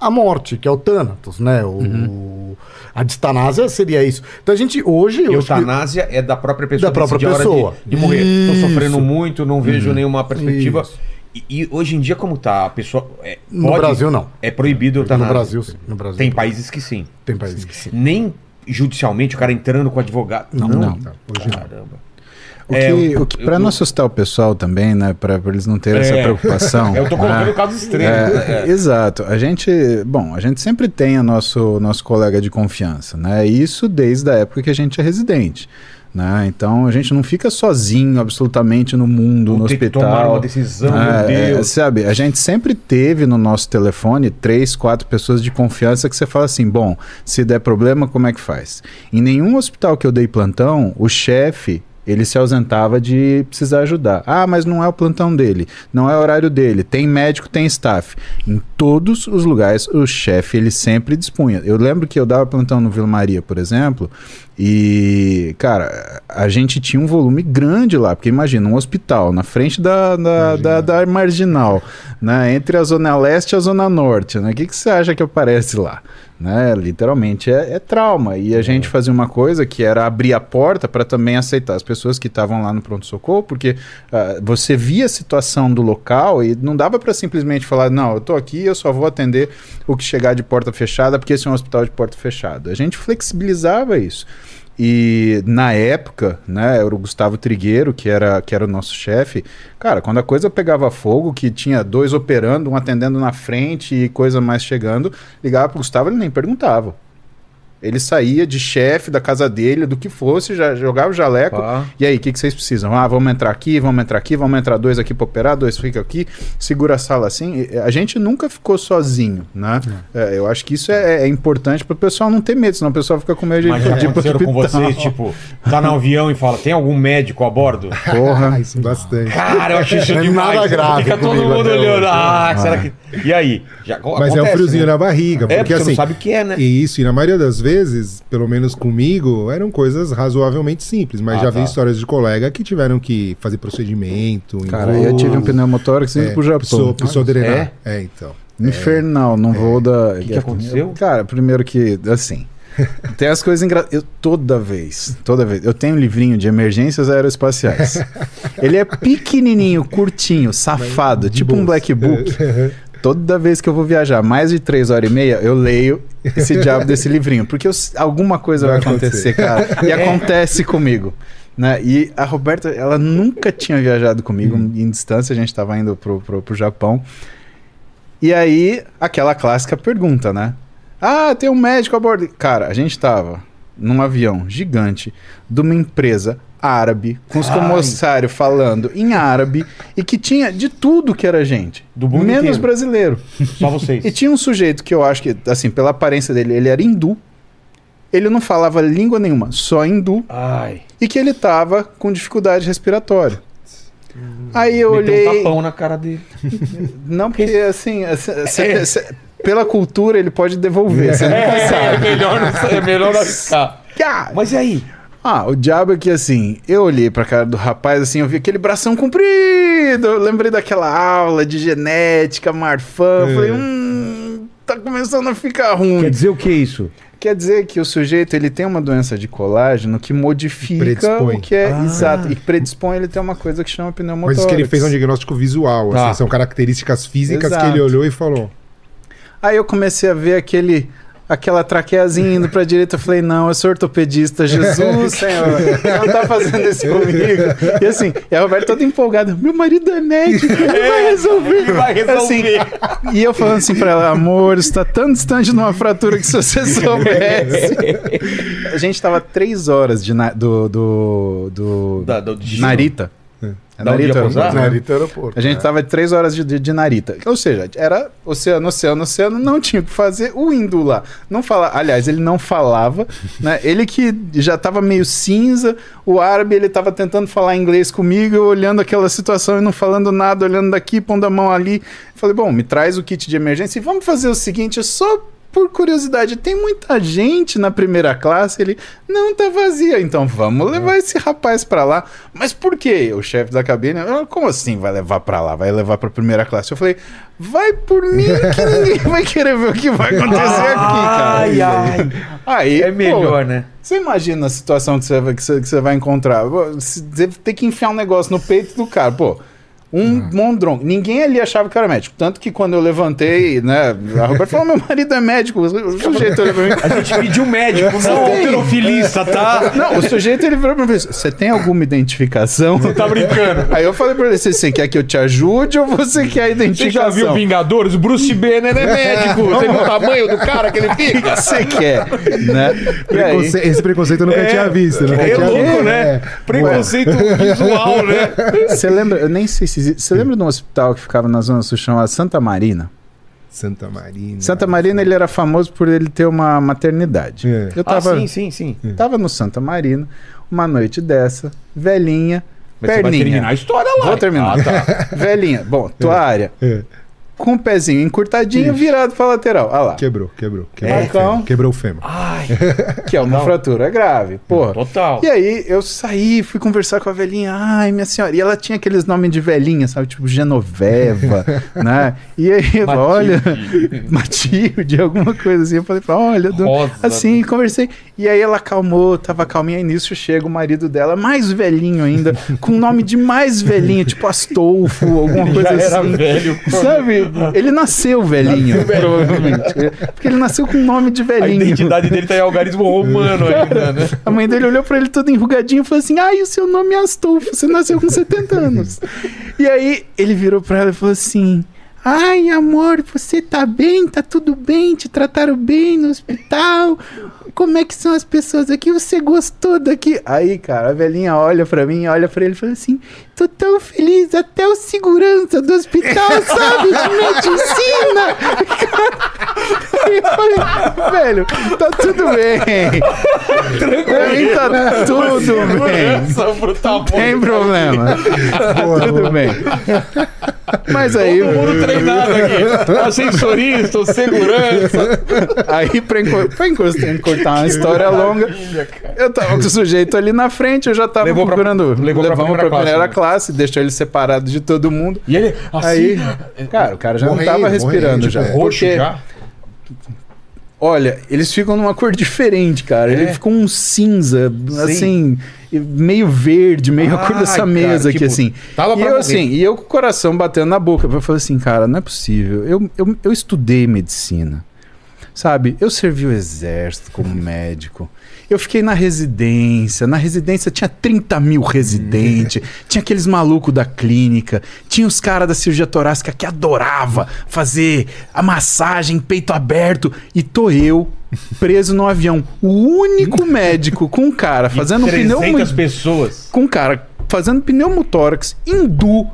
a morte, que é o Thanatos, né? O, Uhum. A distanásia seria isso. Então a gente hoje. Eutanásia é da própria pessoa. Da própria pessoa. De, de morrer. Uhum. sofrendo muito, não vejo nenhuma perspectiva. Isso. E, e hoje em dia, como tá? A pessoa. é, No Brasil, não. É proibido a No eutanásia. Brasil, sim. No Brasil, Tem sim. países que sim. Tem países que sim. Nem judicialmente o cara entrando com advogado. Não, não. Hoje não. Caramba. O É, que, eu- o que eu- para não assustar o pessoal também, né? Para eles não terem essa É. preocupação. Eu tô colocando né? o caso extremo. É, É. Exato. A gente, bom, a gente sempre tem o nosso, nosso colega de confiança, né? Isso desde a época que a gente é residente. Né? Então a gente não fica sozinho absolutamente no mundo, Vou no ter que hospital. tomar uma decisão, meu É, Deus. sabe, a gente sempre teve no nosso telefone três, quatro pessoas de confiança que você fala assim: bom, se der problema, como é que faz? Em nenhum hospital que eu dei plantão, o chefe. Ele se ausentava de precisar ajudar. Ah, mas não é o plantão dele, não é o horário dele. Tem médico, tem staff. Em todos os lugares, o chefe ele sempre dispunha. Eu lembro que eu dava plantão no Vila Maria, por exemplo, e, cara, a gente tinha um volume grande lá, porque imagina, um hospital na frente da, da, da, da marginal, né, entre a Zona Leste e a Zona Norte, né, o que, que você acha que aparece lá? Né, literalmente é, é trauma. E a gente fazia uma coisa que era abrir a porta para também aceitar as pessoas que estavam lá no pronto-socorro, porque ah, você via a situação do local e não dava para simplesmente falar, não, eu tô aqui, eu só vou atender o que chegar de porta fechada, porque esse é um hospital de porta fechada. A gente flexibilizava isso. E na época, né, era o Gustavo Trigueiro, que era, que era o nosso chefe. Cara, quando a coisa pegava fogo, que tinha dois operando, um atendendo na frente e coisa mais chegando, ligava pro Gustavo, ele nem perguntava. Ele saía de chefe da casa dele, do que fosse, já jogava o jaleco. Pá. E aí, o que, que vocês precisam? Ah, vamos entrar aqui, vamos entrar aqui, vamos entrar dois aqui para operar, dois fica aqui, segura a sala assim. E A gente nunca ficou sozinho, né? É, eu acho que isso é, é importante para o pessoal não ter medo, senão o pessoal fica com medo de, Mas já aconteceram com vocês, tipo, tá no avião e fala, tem algum médico a bordo? Porra. Ah, isso bastante. Cara, eu achei isso é demais. nada grave Fica todo mundo olhando. Ah, será que... E aí? Já Mas é um acontece, friozinho né? na barriga. É, porque porque você assim. não sabe o que é, né? E isso, e na maioria das vezes, pelo menos comigo, eram coisas razoavelmente simples. Mas Ah, já vi tá. histórias de colega que tiveram que fazer procedimento. Cara, voo, eu tive um pneumotórax indo é, pro Japão. Precisou, precisou drenar. É, então. Infernal, não vou dar. O que aconteceu? Cara, primeiro que, assim. Tem as coisas engraçadas. Toda vez, toda vez. Eu tenho um livrinho de emergências aeroespaciais. Ele é pequenininho, curtinho, safado, tipo um black book. Toda vez que eu vou viajar mais de três horas e meia, eu leio esse diabo desse livrinho. Porque eu- alguma coisa vai, Vai acontecer, cara. E acontece comigo. Né? E a Roberta, ela nunca tinha viajado comigo em distância. A gente estava indo pro, pro, pro Japão. E aí, aquela clássica pergunta, né? Ah, tem um médico a bordo. Cara, a gente tava num avião gigante de uma empresa árabe, com os comissários falando em árabe e que tinha de tudo que era gente. Do mundo menos inteiro. brasileiro. Só vocês. E tinha um sujeito que eu acho que, assim, pela aparência dele, ele era hindu. Ele não falava língua nenhuma, só hindu. Ai. E que ele tava com dificuldade respiratória. Aí eu Meteu olhei. um tapão na cara dele. Não, porque assim, cê- cê- cê- pela cultura ele pode devolver. Você nunca sabe. melhor não, é melhor não arriscar. Cara, Mas e aí? Ah, o diabo é que assim, eu olhei pra cara do rapaz assim, eu vi aquele bração comprido. Eu lembrei daquela aula de genética, Marfan. Eu É. Falei, hum, tá começando a ficar ruim. Quer dizer o que é isso? Quer dizer que o sujeito ele tem uma doença de colágeno que modifica Predispõe. o que é Ah. exato. E predispõe ele ter uma coisa que chama Mas pneumotórax. isso que ele fez um diagnóstico visual. Tá. assim, são características físicas Exato. que ele olhou e falou. Aí eu comecei a ver aquele aquela traqueazinha indo pra direita, eu falei, não, eu sou ortopedista, Jesus, Senhor, não tá fazendo isso comigo. E assim, e a Roberta toda empolgada, meu marido é médico, ele vai resolver. Ele vai resolver. Assim, e eu falando assim pra ela, amor, você tá tão distante de uma fratura que se você soubesse. A gente tava três horas de na- do, do, do Da- do. Narita. É ia Narita, pousar? aeroporto, né? Narita Aeroporto. a gente né? tava de três horas de, de, de Narita. Ou seja, era oceano, oceano, oceano, não tinha o que fazer. O hindu lá não fala, aliás, ele não falava, né? Ele que já tava meio cinza, o árabe ele tava tentando falar inglês comigo, eu olhando aquela situação e não falando nada, olhando daqui, pondo a mão ali. Falei, bom, me traz o kit de emergência e vamos fazer o seguinte, é só por curiosidade, tem muita gente na primeira classe, ele não tá vazia, então vamos levar esse rapaz pra lá. Mas por quê? O chefe da cabine, "Ah, como assim vai levar pra lá? Vai levar pra primeira classe? Eu falei, vai por mim que ninguém vai querer ver o que vai acontecer aqui, cara. Ai, ai. Aí, É melhor, pô, né? Você imagina a situação que você, vai- que você, que você vai encontrar. Você deve ter que enfiar um negócio no peito do cara, pô. Um mondron. Ninguém ali achava que eu era médico. Tanto que quando eu levantei, né? A Roberta falou: meu marido é médico. O sujeito olhou pra mim. A gente pediu médico, não alterofilista, tá? Não, o sujeito ele virou pra mim Você tem alguma identificação? Tá brincando. Aí eu falei pra ele: Você você quer que eu te ajude ou você quer a Você identificação? já viu Vingadores? O Bruce Banner é médico. Você viu o tamanho do cara que ele O que fica? você quer? Né? Preconce- Esse preconceito eu nunca tinha visto. Nunca É tinha louco, visto. né? É. Preconceito visual, né? Você lembra? Eu nem sei se Você lembra de um hospital que ficava na Zona Sul chamado Santa Marina? Santa Marina. Santa Marina ele era famoso por ele ter uma maternidade. É. Eu Ah, tava, sim, sim, sim. tava no Santa Marina, uma noite dessa, velhinha, Mas você vai terminar perninha. a história lá. Vou terminar. Ah, tá. Velhinha. Bom, toalha, É. com o pezinho encurtadinho, Ixi. virado pra lateral. Olha lá. Quebrou, quebrou. Quebrou, É, o fêmur, quebrou o fêmur. Ai, Que é uma fratura grave. Porra. total. E aí eu saí, fui conversar com a velhinha, ai, minha senhora. E ela tinha aqueles nomes de velhinha, sabe? Tipo Genoveva, né? E aí, eu falei, olha, Matilde, alguma coisa assim. Eu falei, pra olha, Rosa. assim, conversei. E aí ela acalmou, tava calminha. E nisso chega o marido dela, mais velhinho ainda, com nome de mais velhinho, tipo Astolfo, alguma Já coisa era assim. velho. Sabe? Ele nasceu velhinho, provavelmente. Porque ele nasceu com nome de A velhinho. identidade dele tá em algarismo romano ainda, né? A mãe dele olhou pra ele todo enrugadinho e falou assim: Ai, o seu nome é Astolfo, você nasceu com 70 anos. e aí ele virou pra ela e falou assim: Ai, amor, você tá bem? Tá tudo bem? Te trataram bem no hospital? Como é que são as pessoas aqui? Você gostou daqui? Aí, cara, a velhinha olha pra mim, olha pra ele e fala assim: Tô tão feliz, até o segurança do hospital sabe de medicina. Aí eu falei, velho, tá tudo bem. Pra mim tá tudo bem. Pro tamanho. Tem problema. Tá tudo bem. Mas aí, Todo mundo treinado aqui. Ascensorista, segurança. aí pra, encor- pra encurtar uma história longa, eu tava com o sujeito ali na frente, eu já tava Levou pra- procurando. levou pra levamos primeira pra primeira classe, classe, deixou ele separado de todo mundo. E ele, assim, Aí, cara, o cara já Morrendo, não tava morrendo, respirando tipo, já. roxo Porque, já. olha, eles ficam numa cor diferente, cara. Ele ficou um cinza, assim, meio verde, meio a cor Ai, dessa cara, mesa aqui, tipo, assim. tava e eu, morrer. assim, e eu com o coração batendo na boca. Eu falei assim, cara, não é possível. Eu, eu, eu estudei medicina. Sabe, eu servi o exército como médico. Eu fiquei na residência. Na residência tinha 30 mil residentes. tinha aqueles malucos da clínica. Tinha os caras da cirurgia torácica que adorava fazer a massagem, peito aberto. E tô eu, preso no avião. O único médico com um cara fazendo 300 pneumo... pessoas. Com um cara fazendo pneumotórax hindu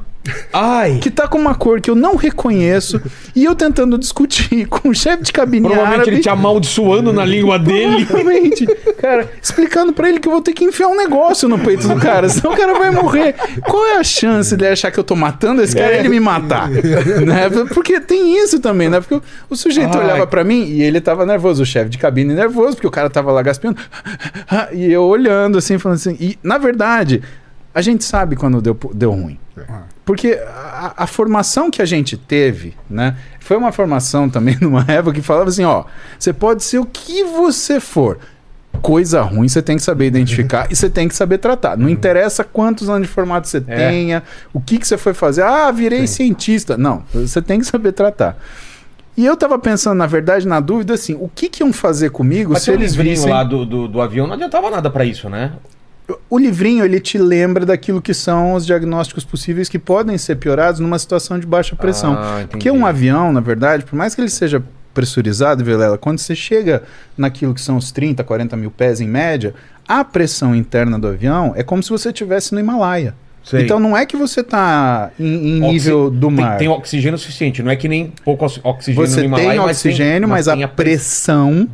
Ai. que tá com uma cor que eu não reconheço e eu tentando discutir com o chefe de cabine Provavelmente árabe. ele te amaldiçoando na língua dele. Provavelmente, cara, explicando pra ele que eu vou ter que enfiar um negócio no peito do cara, senão o cara vai morrer. Qual é a chance dele achar que eu tô matando esse cara e ele me matar? né? Porque tem isso também, né? Porque o, sujeito Ai. olhava pra mim e ele tava nervoso, o chefe de cabine nervoso, porque o cara tava lá gaspando. E eu olhando assim, falando assim. E, na verdade, a gente sabe quando deu, deu ruim. Porque a, a formação que a gente teve, né? Foi uma formação também numa época que falava assim, ó, você pode ser o que você for. Coisa ruim você tem que saber identificar e você tem que saber tratar. Não interessa quantos anos de formato você É. tenha, o que, que você foi fazer. Ah, virei cientista. Não, você tem que saber tratar. E eu tava pensando, na verdade, na dúvida, assim, o que, que iam fazer comigo Mas se eles vissem... lá do, do, do avião não adiantava nada pra isso, né? O livrinho, ele te lembra daquilo que são os diagnósticos possíveis que podem ser piorados numa situação de baixa pressão. Ah. Porque um avião, na verdade, por mais que ele seja pressurizado, Vilela, quando você chega naquilo que são os 30, 40 mil pés em média, a pressão interna do avião é como se você estivesse no Himalaia. Sei. Então não é que você está em, em nível do tem, mar. tem oxigênio suficiente, não é que nem pouco ox- oxigênio Você no Himalaia, tem mas oxigênio, mas, tem a pressão,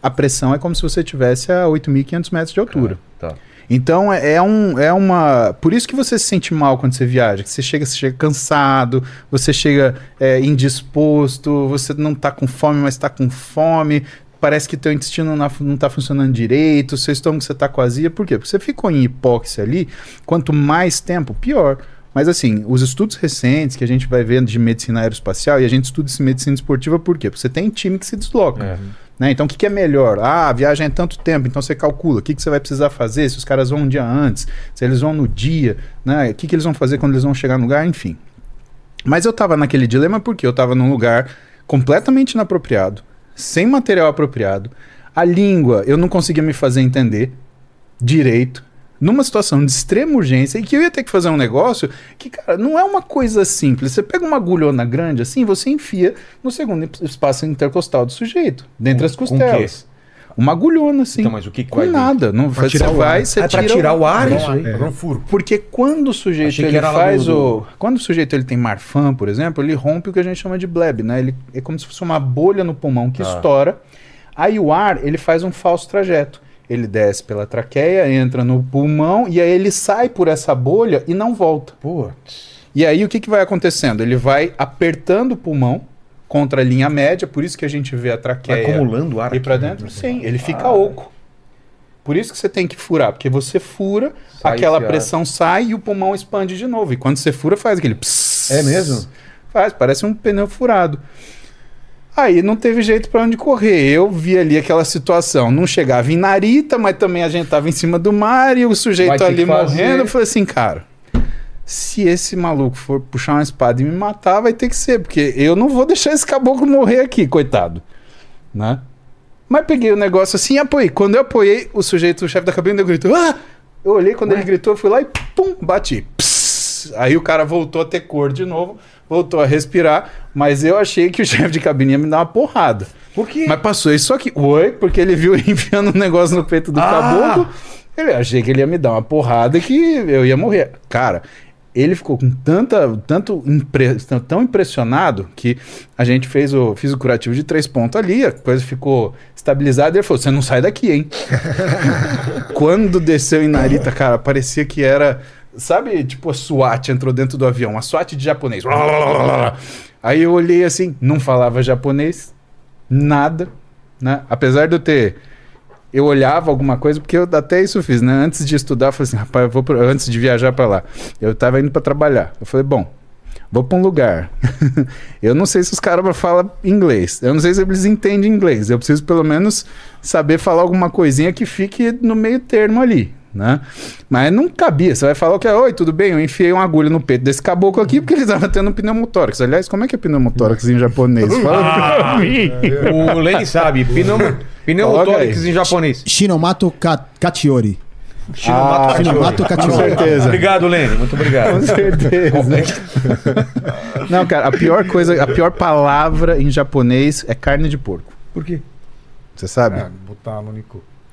a pressão é como se você estivesse a 8.500 metros de altura. Tá. Então é, é um, é uma. Por isso que você se sente mal quando você viaja. Que você chega, você chega cansado, você chega é, indisposto, você não tá com fome, mas tá com fome. Parece que teu intestino não, tá funcionando direito, seu estômago você tá com azia. Por quê? Porque você ficou em hipóxia ali, quanto mais tempo, pior. Mas assim, os estudos recentes que a gente vai vendo de medicina aeroespacial, e a gente estuda isso em medicina esportiva por quê? Porque você tem time que se desloca. É. Né? Então, o que, que é melhor? Ah, a viagem é tanto tempo, então você calcula o que, que você vai precisar fazer, se os caras vão um dia antes, se eles vão no dia, né? o que, que eles vão fazer quando eles vão chegar no lugar, enfim. Mas eu tava naquele dilema porque eu tava num lugar completamente inapropriado, sem material apropriado, a língua eu não conseguia me fazer entender direito, numa situação de extrema urgência e que eu ia ter que fazer um negócio que, cara, não é uma coisa simples. Você pega uma agulhona grande assim, você enfia no segundo espaço intercostal do sujeito, dentre as com costelas. Uma agulhona assim. Então, mas o que que com vai nada, não Pra você tirar o vai, ar. você É pra tira tirar o ar Pra isso aí? pra um furo. porque quando o sujeito Achei ele faz do- o. Quando o sujeito ele tem marfan, por exemplo, ele rompe o que a gente chama de bleb, né? Ele é como se fosse uma bolha no pulmão que Tá. estoura. Aí o ar, ele faz um falso trajeto. Ele desce pela traqueia, entra no pulmão e aí ele sai por essa bolha e não volta. Putz. E aí o que, que vai acontecendo? Ele vai apertando o pulmão contra a linha média, por isso que a gente vê a Vai traqueia acumulando ar aqui. para dentro. Sim, ele fica oco. Por isso que você tem que furar, porque você fura, Sai aquela esse ar. pressão sai e o pulmão expande de novo. E quando você fura, faz aquele psss. É mesmo? Faz, parece um pneu furado. Aí não teve jeito pra onde correr. Eu vi ali aquela situação. Não chegava em Narita, mas também a gente tava em cima do mar e o sujeito ali morrendo. Eu falei assim, cara, se esse maluco for puxar uma espada e me matar, vai ter que ser, porque eu não vou deixar esse caboclo morrer aqui, coitado. Né? Mas peguei o negócio assim e apoiei. Quando eu apoiei, o sujeito, o chefe da cabine, gritou: Ah! Eu olhei, quando ele gritou, eu fui lá e pum, bati. Aí o cara voltou a ter cor de novo, voltou a respirar, mas eu achei que o chefe de cabine ia me dar uma porrada. Por quê? Mas passou isso aqui. Oi, porque ele viu enfiando um negócio no peito do Ah! caboclo. Eu achei que ele ia me dar uma porrada que eu ia morrer. Cara, ele ficou com tanta, tanto impre- tão impressionado que a gente fez o, fiz o curativo de três pontos ali, a coisa ficou estabilizada e ele falou: Você não sai daqui, hein? Quando desceu em Narita, cara, parecia que era Sabe, tipo a SWAT entrou dentro do avião, a SWAT de japonês. Aí eu olhei assim, não falava japonês, nada, né? Apesar de eu ter. Eu olhava alguma coisa, porque eu até isso fiz, né? Antes de estudar, eu falei assim, rapaz, eu vou pro- antes de viajar pra lá. Eu tava indo pra trabalhar. Eu falei, bom, vou pra um lugar. eu não sei se os caras falam inglês. Eu não sei se eles entendem inglês. Eu preciso pelo menos saber falar alguma coisinha que fique no meio termo ali. Né? Mas não cabia. Você vai falar o que é, oi, tudo bem? Eu enfiei uma agulha no peito desse caboclo aqui porque ele estava tendo pneumotórax. Aliás, como é que é pneumotórax em japonês? Fala pra mim. O Lenny sabe. Pneu- Pneumotórax em japonês. Shinomato Ka- Kachiori. Shinomato Kachiori. Shinomato Com certeza. Obrigado, Lenny. Muito obrigado. Com certeza. Não, cara, a pior coisa, a pior palavra em japonês é carne de porco. Por quê? Você sabe? É, botar no Nico.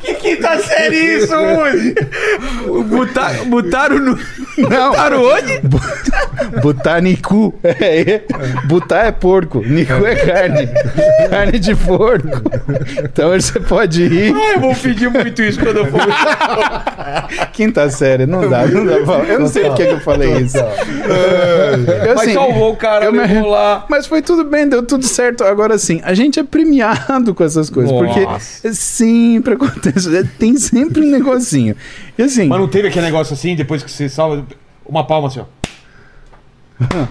Que quinta série isso, Mui? Botar, botaram no. Não. Botaram onde? Botar niku. É, Botar é porco. Niku é carne. carne de porco. Então você pode ir. Ah, eu vou pedir muito isso quando eu for. Quinta série, não dá, não dá pra. Eu não sei por que eu falei isso. Eu, Mas assim, salvou o cara, eu me levou arre- lá. Mas foi tudo bem, deu tudo certo. Agora sim, a gente é premiado com essas coisas. Nossa. Porque sempre acontece. Tem sempre um negocinho. E assim. Mas não teve aquele negócio assim, depois que você salva. Uma palma assim, ó.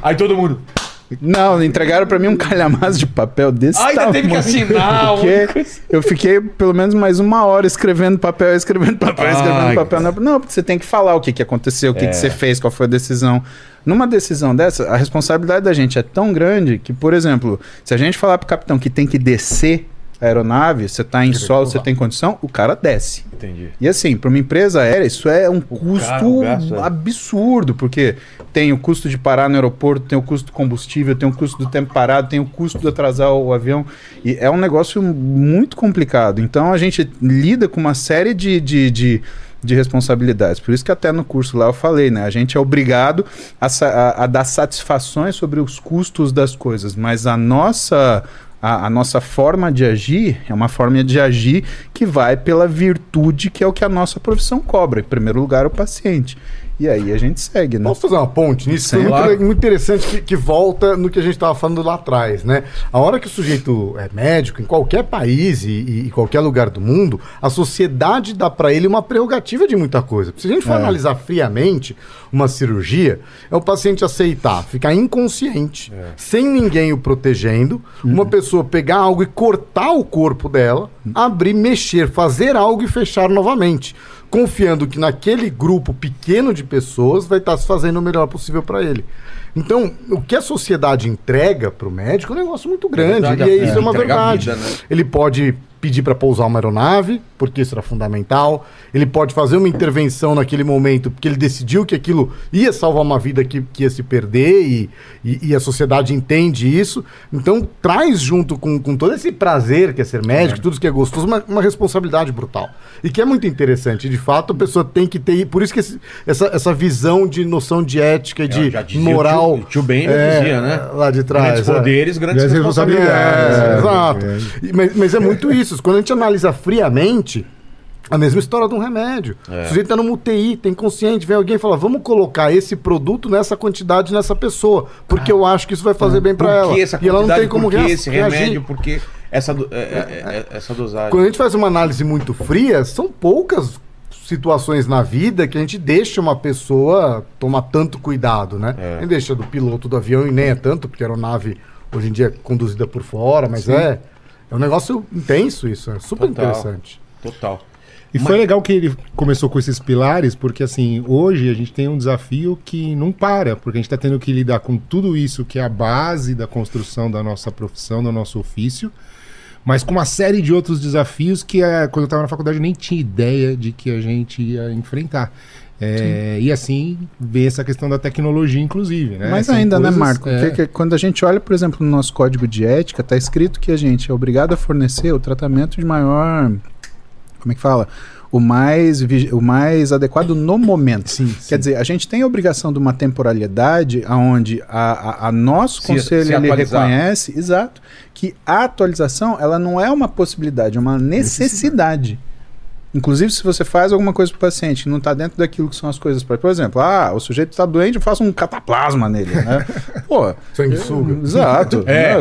Aí todo mundo. Não, entregaram pra mim um calhamaço de papel desse ainda tamanho. teve que assinar. um- Porque eu fiquei pelo menos mais uma hora escrevendo papel, escrevendo papel, Ai, escrevendo papel. Não, Não, porque você tem que falar o que, que aconteceu, o que, que você fez, qual foi a decisão. Numa decisão dessa, a responsabilidade da gente é tão grande que, por exemplo, se a gente falar pro capitão que tem que descer aeronave, você tá em solo, você tem condição, o cara desce. Entendi. E assim, para uma empresa aérea, isso é um custo cara- o gasto é- absurdo, porque tem o custo de parar no aeroporto, tem o custo do combustível, tem o custo do tempo parado, tem o custo de atrasar o avião. E é um negócio muito complicado. Então a gente lida com uma série de, de, de, de responsabilidades. Por isso que até no curso lá eu falei, né? A gente é obrigado a, a- a dar satisfações sobre os custos das coisas, mas a nossa a, a nossa forma de agir é uma forma de agir que vai pela virtude que é o que a nossa profissão cobra. Em primeiro lugar, o paciente. E aí a gente segue, né? Posso fazer uma ponte nisso? Foi muito, muito interessante que, que volta no que a gente estava falando lá atrás, né? A hora que o sujeito é médico, em qualquer país e, e- e qualquer lugar do mundo, a sociedade dá para ele uma prerrogativa de muita coisa. Se a gente for analisar friamente uma cirurgia, é o paciente aceitar, ficar inconsciente, sem ninguém o protegendo, uma pessoa pegar algo e cortar o corpo dela, abrir, mexer, fazer algo e fechar novamente confiando que naquele grupo pequeno de pessoas vai estar se fazendo o melhor possível para ele. Então, o que a sociedade entrega para o médico é um negócio muito grande. verdade, e é, isso é uma entrega a verdade. vida, né? Ele pode pedir para pousar uma aeronave, porque isso era fundamental. Ele pode fazer uma intervenção naquele momento, porque ele decidiu que aquilo ia salvar uma vida que, que ia se perder e, e, e a sociedade entende isso. Então, traz junto com, com todo esse prazer que é ser médico, tudo isso que é gostoso, uma, uma responsabilidade brutal. E que é muito interessante. De fato, a pessoa tem que ter. Por isso que esse- essa, essa visão de noção de ética e de É, já dizia o moral. tio- o tio Ben é, dizia, né? Lá de trás. Grandes é. poderes, grandes Grandes responsabilidades. É, exato. é. Mas, mas é muito isso. Quando a gente analisa friamente, a mesma história de um remédio. É. O sujeito está numa UTI, tem consciente, vem alguém e fala: vamos colocar esse produto nessa quantidade nessa pessoa, porque eu acho que isso vai fazer bem para ela. E ela não tem como por que rea- esse reagir. remédio? Por que essa, do- é- é- é- essa dosagem? Quando a gente faz uma análise muito fria, são poucas situações na vida que a gente deixa uma pessoa tomar tanto cuidado, né? É. Nem deixa do piloto do avião e nem é tanto, porque a aeronave hoje em dia é conduzida por fora, mas é, é um negócio intenso isso, é super Total. interessante. Total. E foi legal que ele começou com esses pilares, porque assim, hoje a gente tem um desafio que não para, porque a gente está tendo que lidar com tudo isso que é a base da construção da nossa profissão, do nosso ofício, mas com uma série de outros desafios que eh, quando eu estava na faculdade eu nem tinha ideia de que a gente ia enfrentar. É, e assim vê essa questão da tecnologia, inclusive. Né? Mas São ainda, né, coisas- Marco? é. Que- que quando a gente olha, por exemplo, no nosso código de ética, está escrito que a gente é obrigado a fornecer o tratamento de maior. Como é que fala? O mais, o mais adequado no momento. Sim, Quer dizer, a gente tem a obrigação de uma temporalidade onde a, a, a nosso Se- conselho se ele reconhece, exato, que a atualização ela não é uma possibilidade, é uma necessidade. Inclusive, se você faz alguma coisa pro paciente que não está dentro daquilo que são as coisas para, por exemplo, ah, o sujeito está doente, eu faço um cataplasma nele, né? Pô, Sanguessuga. Exato. É.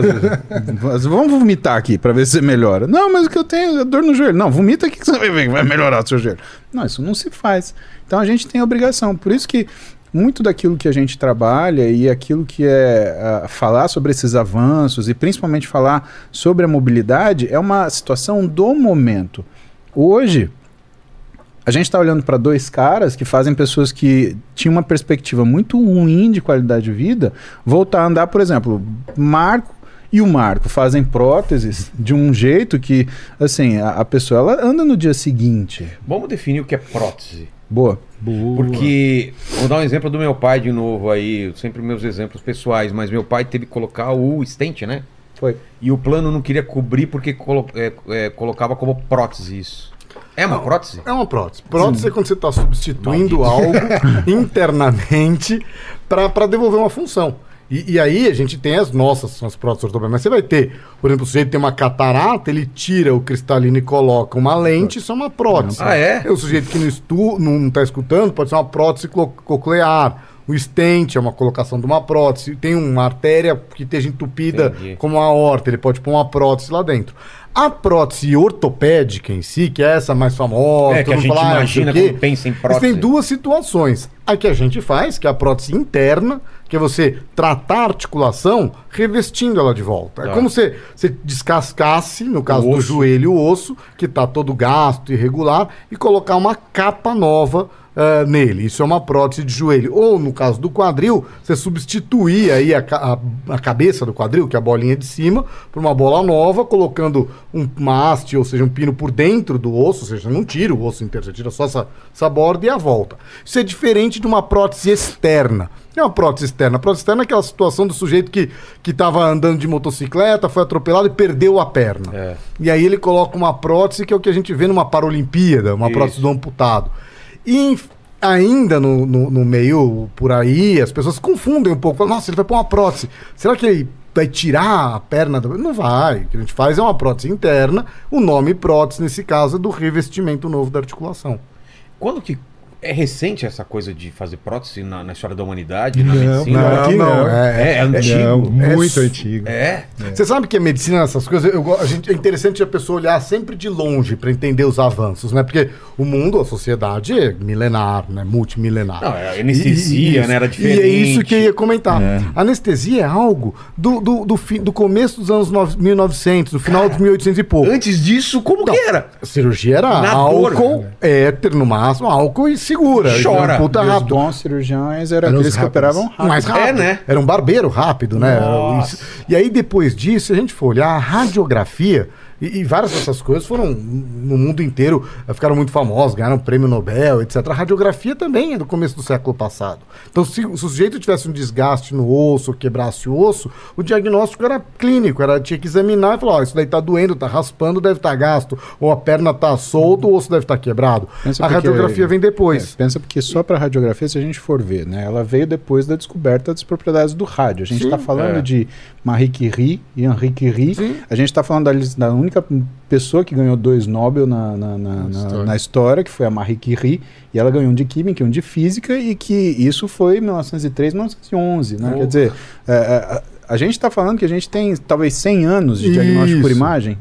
Vamos vomitar aqui para ver se você melhora. Não, mas o que eu tenho é dor no joelho. Não, vomita aqui que você vai ver que vai melhorar o seu joelho. Não, isso não se faz. Então a gente tem obrigação. Por isso que muito daquilo que a gente trabalha e aquilo que é ah, falar sobre esses avanços e principalmente falar sobre a mobilidade é uma situação do momento. Hoje, a gente está olhando para dois caras que fazem pessoas que tinham uma perspectiva muito ruim de qualidade de vida voltar a andar, por exemplo, Marco e o Marco fazem próteses de um jeito que, assim, a, a pessoa ela anda no dia seguinte. Vamos definir o que é prótese. Boa. Porque, vou dar um exemplo do meu pai de novo aí, sempre meus exemplos pessoais, mas meu pai teve que colocar o stent, né? Foi. E o plano não queria cobrir porque colo- é, é, colocava como prótese isso. É uma prótese? É uma prótese. Prótese é quando você está substituindo algo internamente para devolver uma função. E, e aí a gente tem as nossas, as próteses ortopédicas. Mas você vai ter, por exemplo, o sujeito tem uma catarata, ele tira o cristalino e coloca uma lente, isso é uma prótese. Ah, é? O sujeito que não, estu, não está escutando pode ser uma prótese coclear. O stent é uma colocação de uma prótese. Tem uma artéria que esteja entupida Entendi. como a aorta, ele pode pôr uma prótese lá dentro. A prótese ortopédica em si, que é essa mais famosa, É, que a gente ah, imagina quando pensa em prótese. tem duas situações. A que a gente faz, que é a prótese interna, que é você tratar a articulação revestindo ela de volta. Tá. É como se você descascasse, no caso do joelho, o osso, que está todo gasto, irregular, e colocar uma capa nova ah, nele. Isso é uma prótese de joelho. Ou, no caso do quadril, você substituir aí a, a- a cabeça do quadril, que é a bolinha de cima, por uma bola nova, colocando um, uma haste, ou seja, um pino por dentro do osso, ou seja, não tira o osso inteiro, você tira só essa, essa borda e a volta. Isso é diferente de uma prótese externa. É uma prótese externa. A prótese externa é aquela situação do sujeito que estava andando de motocicleta, foi atropelado e perdeu a perna. É. E aí ele coloca uma prótese que é o que a gente vê numa Paralimpíada, uma Isso. prótese do amputado. E ainda no, no, no meio por aí, as pessoas confundem um pouco. Falam, Nossa, ele vai pôr uma prótese. Será que ele vai tirar a perna? Do... Não vai. O que a gente faz é uma prótese interna. O nome prótese, nesse caso, é do revestimento novo da articulação. Quando que. É recente essa coisa de fazer prótese na, na história da humanidade, na Não, medicina? não, aqui não. É, é antigo. Não, muito É- antigo. É. Você sabe que a medicina, essas coisas, eu, a gente, é interessante a pessoa olhar sempre de longe para entender os avanços, né? Porque o mundo, a sociedade é milenar, né? Multimilenar. Não, é anestesia, né? Era E é diferente. isso que eu ia comentar. Anestesia é algo do, do, do, fim, do começo dos anos nove- 1900, do final dos 1800 e pouco. Antes disso, como que era? A cirurgia era Na dor. álcool, éter no máximo, álcool e segura. Chora. Puta E os rápido. bons cirurgiões eram Eram os aqueles que operavam rápido. Mais rápido. É, né? Era um barbeiro rápido, né? Era Nossa. E aí, depois disso, se a gente for olhar a radiografia, e, e várias dessas coisas foram no mundo inteiro, ficaram muito famosas, ganharam prêmio Nobel, etc. A radiografia também é do começo do século passado. Então, se o sujeito tivesse um desgaste no osso, ou quebrasse o osso, o diagnóstico era clínico, era, tinha que examinar e falar: ó, isso daí tá doendo, tá raspando, deve estar gasto, ou a perna tá solta, o osso deve estar quebrado. Pensa a porque- radiografia vem depois. É, pensa porque só para radiografia, se a gente for ver, né, ela veio depois da descoberta das propriedades do rádio. A gente está falando é. de Marie Curie e Henri Curie. Sim. A gente está falando da, da única pessoa que ganhou dois Nobel na, na, na- na- história. na história, que foi a Marie Curie. E ela ganhou um de química e um de física, e que isso foi em 1903, 1911. Né? Oh. Quer dizer, é, é, a, gente está falando que a gente tem talvez 100 anos de diagnóstico por Isso. imagem.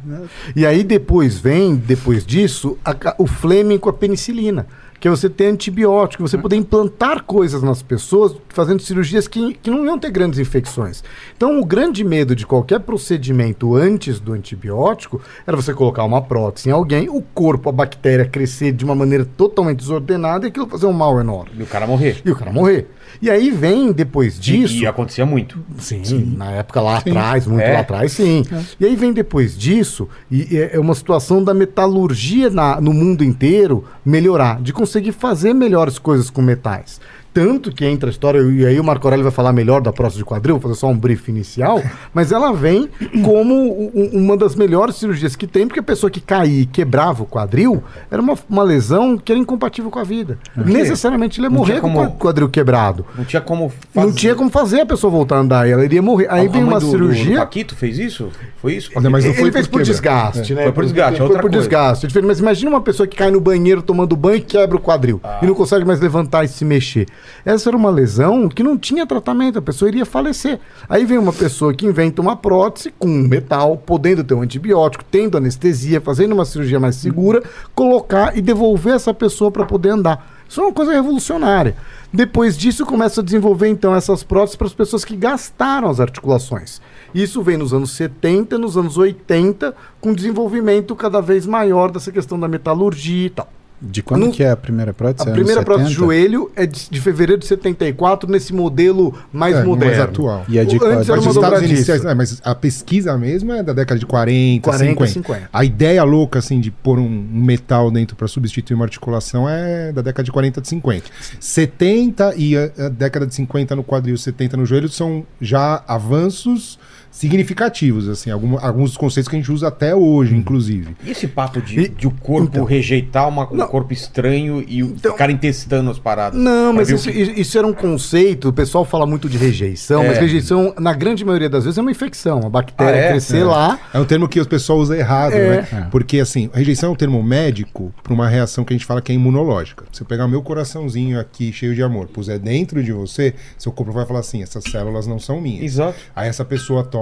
E aí depois vem, depois disso, a o Fleming com a penicilina. Que é você ter antibiótico, você poder implantar coisas nas pessoas, fazendo cirurgias que, que não iam ter grandes infecções. Então, o grande medo de qualquer procedimento antes do antibiótico era você colocar uma prótese em alguém, o corpo, a bactéria crescer de uma maneira totalmente desordenada e aquilo fazer um mal enorme. E o cara morrer. E o cara morrer. E aí vem, depois disso. E, e acontecia muito. Sim, na época lá atrás, muito É. lá atrás, sim. E aí vem depois disso, e é é uma situação da metalurgia na- no mundo inteiro melhorar, de conseguir fazer melhores coisas com metais. Tanto que entra a história, e aí o Marco Aurélio vai falar melhor da próstata de quadril, vou fazer só um brief inicial, mas ela vem como uma das melhores cirurgias que tem, porque a pessoa que caía e quebrava o quadril era uma, uma lesão que era incompatível com a vida. Necessariamente ele ia Não morrer tinha com o como- qua- quadril quebrado. Não tinha como Não tinha como fazer a pessoa voltar a andar, ela iria morrer. Aí A- vem uma do- cirurgia. Do Paquito fez isso? Foi isso? Não, mas não ele foi fez por por desgaste, É. né? Foi por desgaste, é Foi por coisa. desgaste. É diferente. Mas imagina uma pessoa que cai no banheiro tomando banho e quebra o quadril. Ah. E não consegue mais levantar e se mexer. Essa era uma lesão que não tinha tratamento. A pessoa iria falecer. Aí vem uma pessoa que inventa uma prótese com metal, podendo ter um antibiótico, tendo anestesia, fazendo uma cirurgia mais segura, colocar e devolver essa pessoa para poder andar. Isso é uma coisa revolucionária. Depois disso, começa a desenvolver então essas próteses para as pessoas que gastaram as articulações. Isso vem nos anos 70, nos anos 80, com desenvolvimento cada vez maior dessa questão da metalurgia e tal. De quando No- que é a primeira prótese? A primeira prótese de 70? joelho é de, de fevereiro de 74, nesse modelo mais É, moderno. mais atual. E a de O- antes era Mas uma estados iniciais, é, mas a pesquisa mesmo é da década de 40, 40, 50. 50. A ideia louca, assim, de pôr um, um metal dentro para substituir uma articulação é da década de 40, de 50. 70 e a, a década de 50 no quadril, 70 no joelho são já avanços significativos, assim, algum- alguns dos conceitos que a gente usa até hoje, inclusive. E esse papo de, E- de o corpo então. rejeitar uma- um Não. corpo estranho e o- Então- ficarem testando as paradas? Não, mas isso, que- isso era um conceito, o pessoal fala muito de rejeição, É. mas rejeição, na grande maioria das vezes, é uma infecção. A bactéria Ah, é? crescer É. lá. É um termo que o pessoal usa errado, É. né? Porque, assim, rejeição é um termo médico para uma reação que a gente fala que é imunológica. Se eu pegar meu coraçãozinho aqui, cheio de amor, puser dentro de você, seu corpo vai falar assim: essas células não são minhas. Exato. Aí essa pessoa toma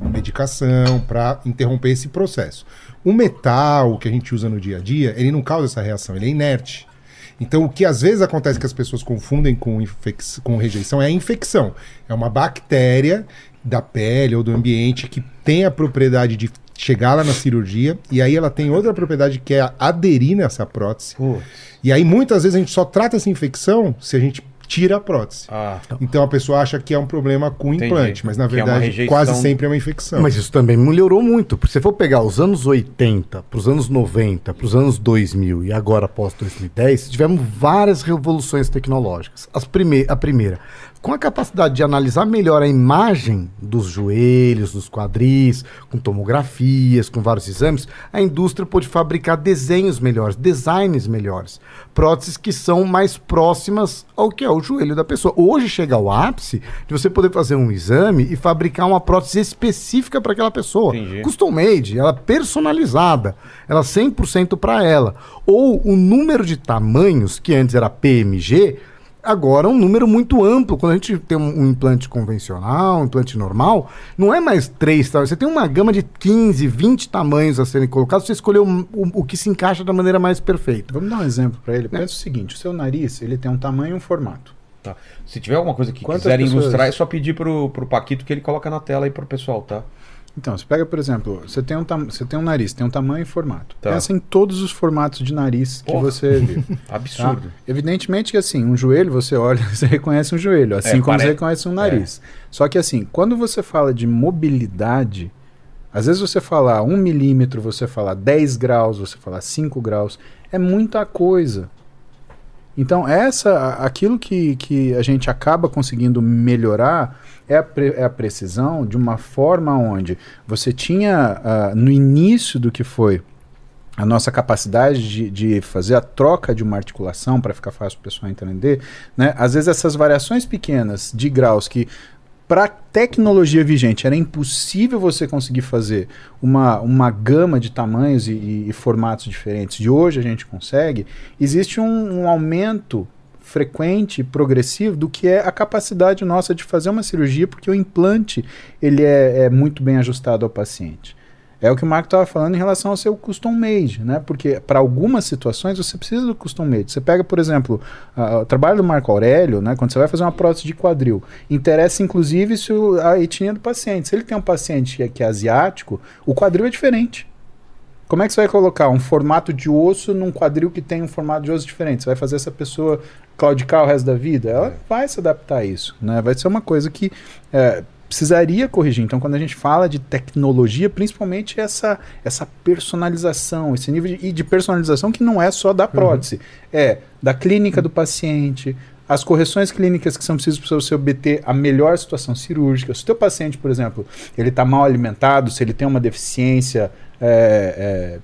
medicação para interromper esse processo. O metal que a gente usa no dia a dia, ele não causa essa reação, ele é inerte. Então, o que às vezes acontece que as pessoas confundem com, com rejeição é a infecção. É uma bactéria da pele ou do ambiente que tem a propriedade de chegar lá na cirurgia e aí ela tem outra propriedade que é aderir nessa prótese. Pô, E aí muitas vezes a gente só trata essa infecção se a gente tira a prótese. ah, Então a pessoa acha que é um problema com o Entendi. implante, mas na Que é verdade rejeição. quase sempre é uma infecção. Mas isso também melhorou muito. Porque se você for pegar os anos 80 para os anos 90, para os anos 2000 e agora após 2010, tivemos várias revoluções tecnológicas. As prime a primeira, com a capacidade de analisar melhor a imagem dos joelhos, dos quadris, com tomografias, com vários exames, a indústria pôde fabricar desenhos melhores, designs melhores, próteses que são mais próximas ao que é o joelho da pessoa. Hoje chega ao ápice de você poder fazer um exame e fabricar uma prótese específica para aquela pessoa. Entendi. Custom made, ela personalizada, ela 100% para ela. Ou o número de tamanhos, que antes era PMG, agora é um número muito amplo. Quando a gente tem um, um implante convencional, um implante normal, não é mais três tamanhos. Você tem uma gama de 15, 20 tamanhos a serem colocados, você escolheu o, o- o que se encaixa da maneira mais perfeita. Vamos dar um exemplo para ele. Pensa o seguinte: o seu nariz ele tem um tamanho e um formato. tá. Se tiver alguma coisa que Quantas quiserem pessoas- ilustrar, é só pedir pro, pro Paquito que ele coloca na tela aí pro pessoal, tá? Então, você pega, por exemplo, você tem um, você tem um nariz, tem um tamanho e formato. Tá. Pensa em todos os formatos de nariz que Porra. você viu. tá? Absurdo. Evidentemente que assim, um joelho, você olha, você reconhece um joelho, assim É, como você reconhece um nariz. Só que assim, quando você fala de mobilidade, às vezes você falar 1 milímetro, você falar 10 graus, você falar 5 graus, é muita coisa. Então, essa, aquilo que, que a gente acaba conseguindo melhorar é a, pre- é a precisão de uma forma onde você tinha, ah, no início do que foi a nossa capacidade de, de fazer a troca de uma articulação para ficar fácil o pessoal entender, né? às vezes essas variações pequenas de graus que para a tecnologia vigente era impossível você conseguir fazer uma, uma gama de tamanhos e, e- e formatos diferentes. De hoje a gente consegue. Existe um, um aumento frequente, progressivo, do que é a capacidade nossa de fazer uma cirurgia, porque o implante ele é, é muito bem ajustado ao paciente. É o que o Marco estava falando em relação ao seu custom made, né? Porque para algumas situações você precisa do custom made. Você pega, por exemplo, a- o trabalho do Marco Aurélio, né? Quando você vai fazer uma prótese de quadril, interessa inclusive se o- a etnia do paciente. Se ele tem um paciente que é, que é asiático, o quadril é diferente. Como é que você vai colocar um formato de osso num quadril que tem um formato de osso diferente? Você vai fazer essa pessoa claudicar o resto da vida? Ela vai se adaptar a isso, né? Vai ser uma coisa que é, precisaria corrigir. Então, quando a gente fala de tecnologia, principalmente essa, essa personalização, esse nível de, e de personalização que não é só da prótese, é da clínica do paciente, as correções clínicas que são precisas para você obter a melhor situação cirúrgica. Se o teu paciente, por exemplo, ele está mal alimentado, se ele tem uma deficiência é,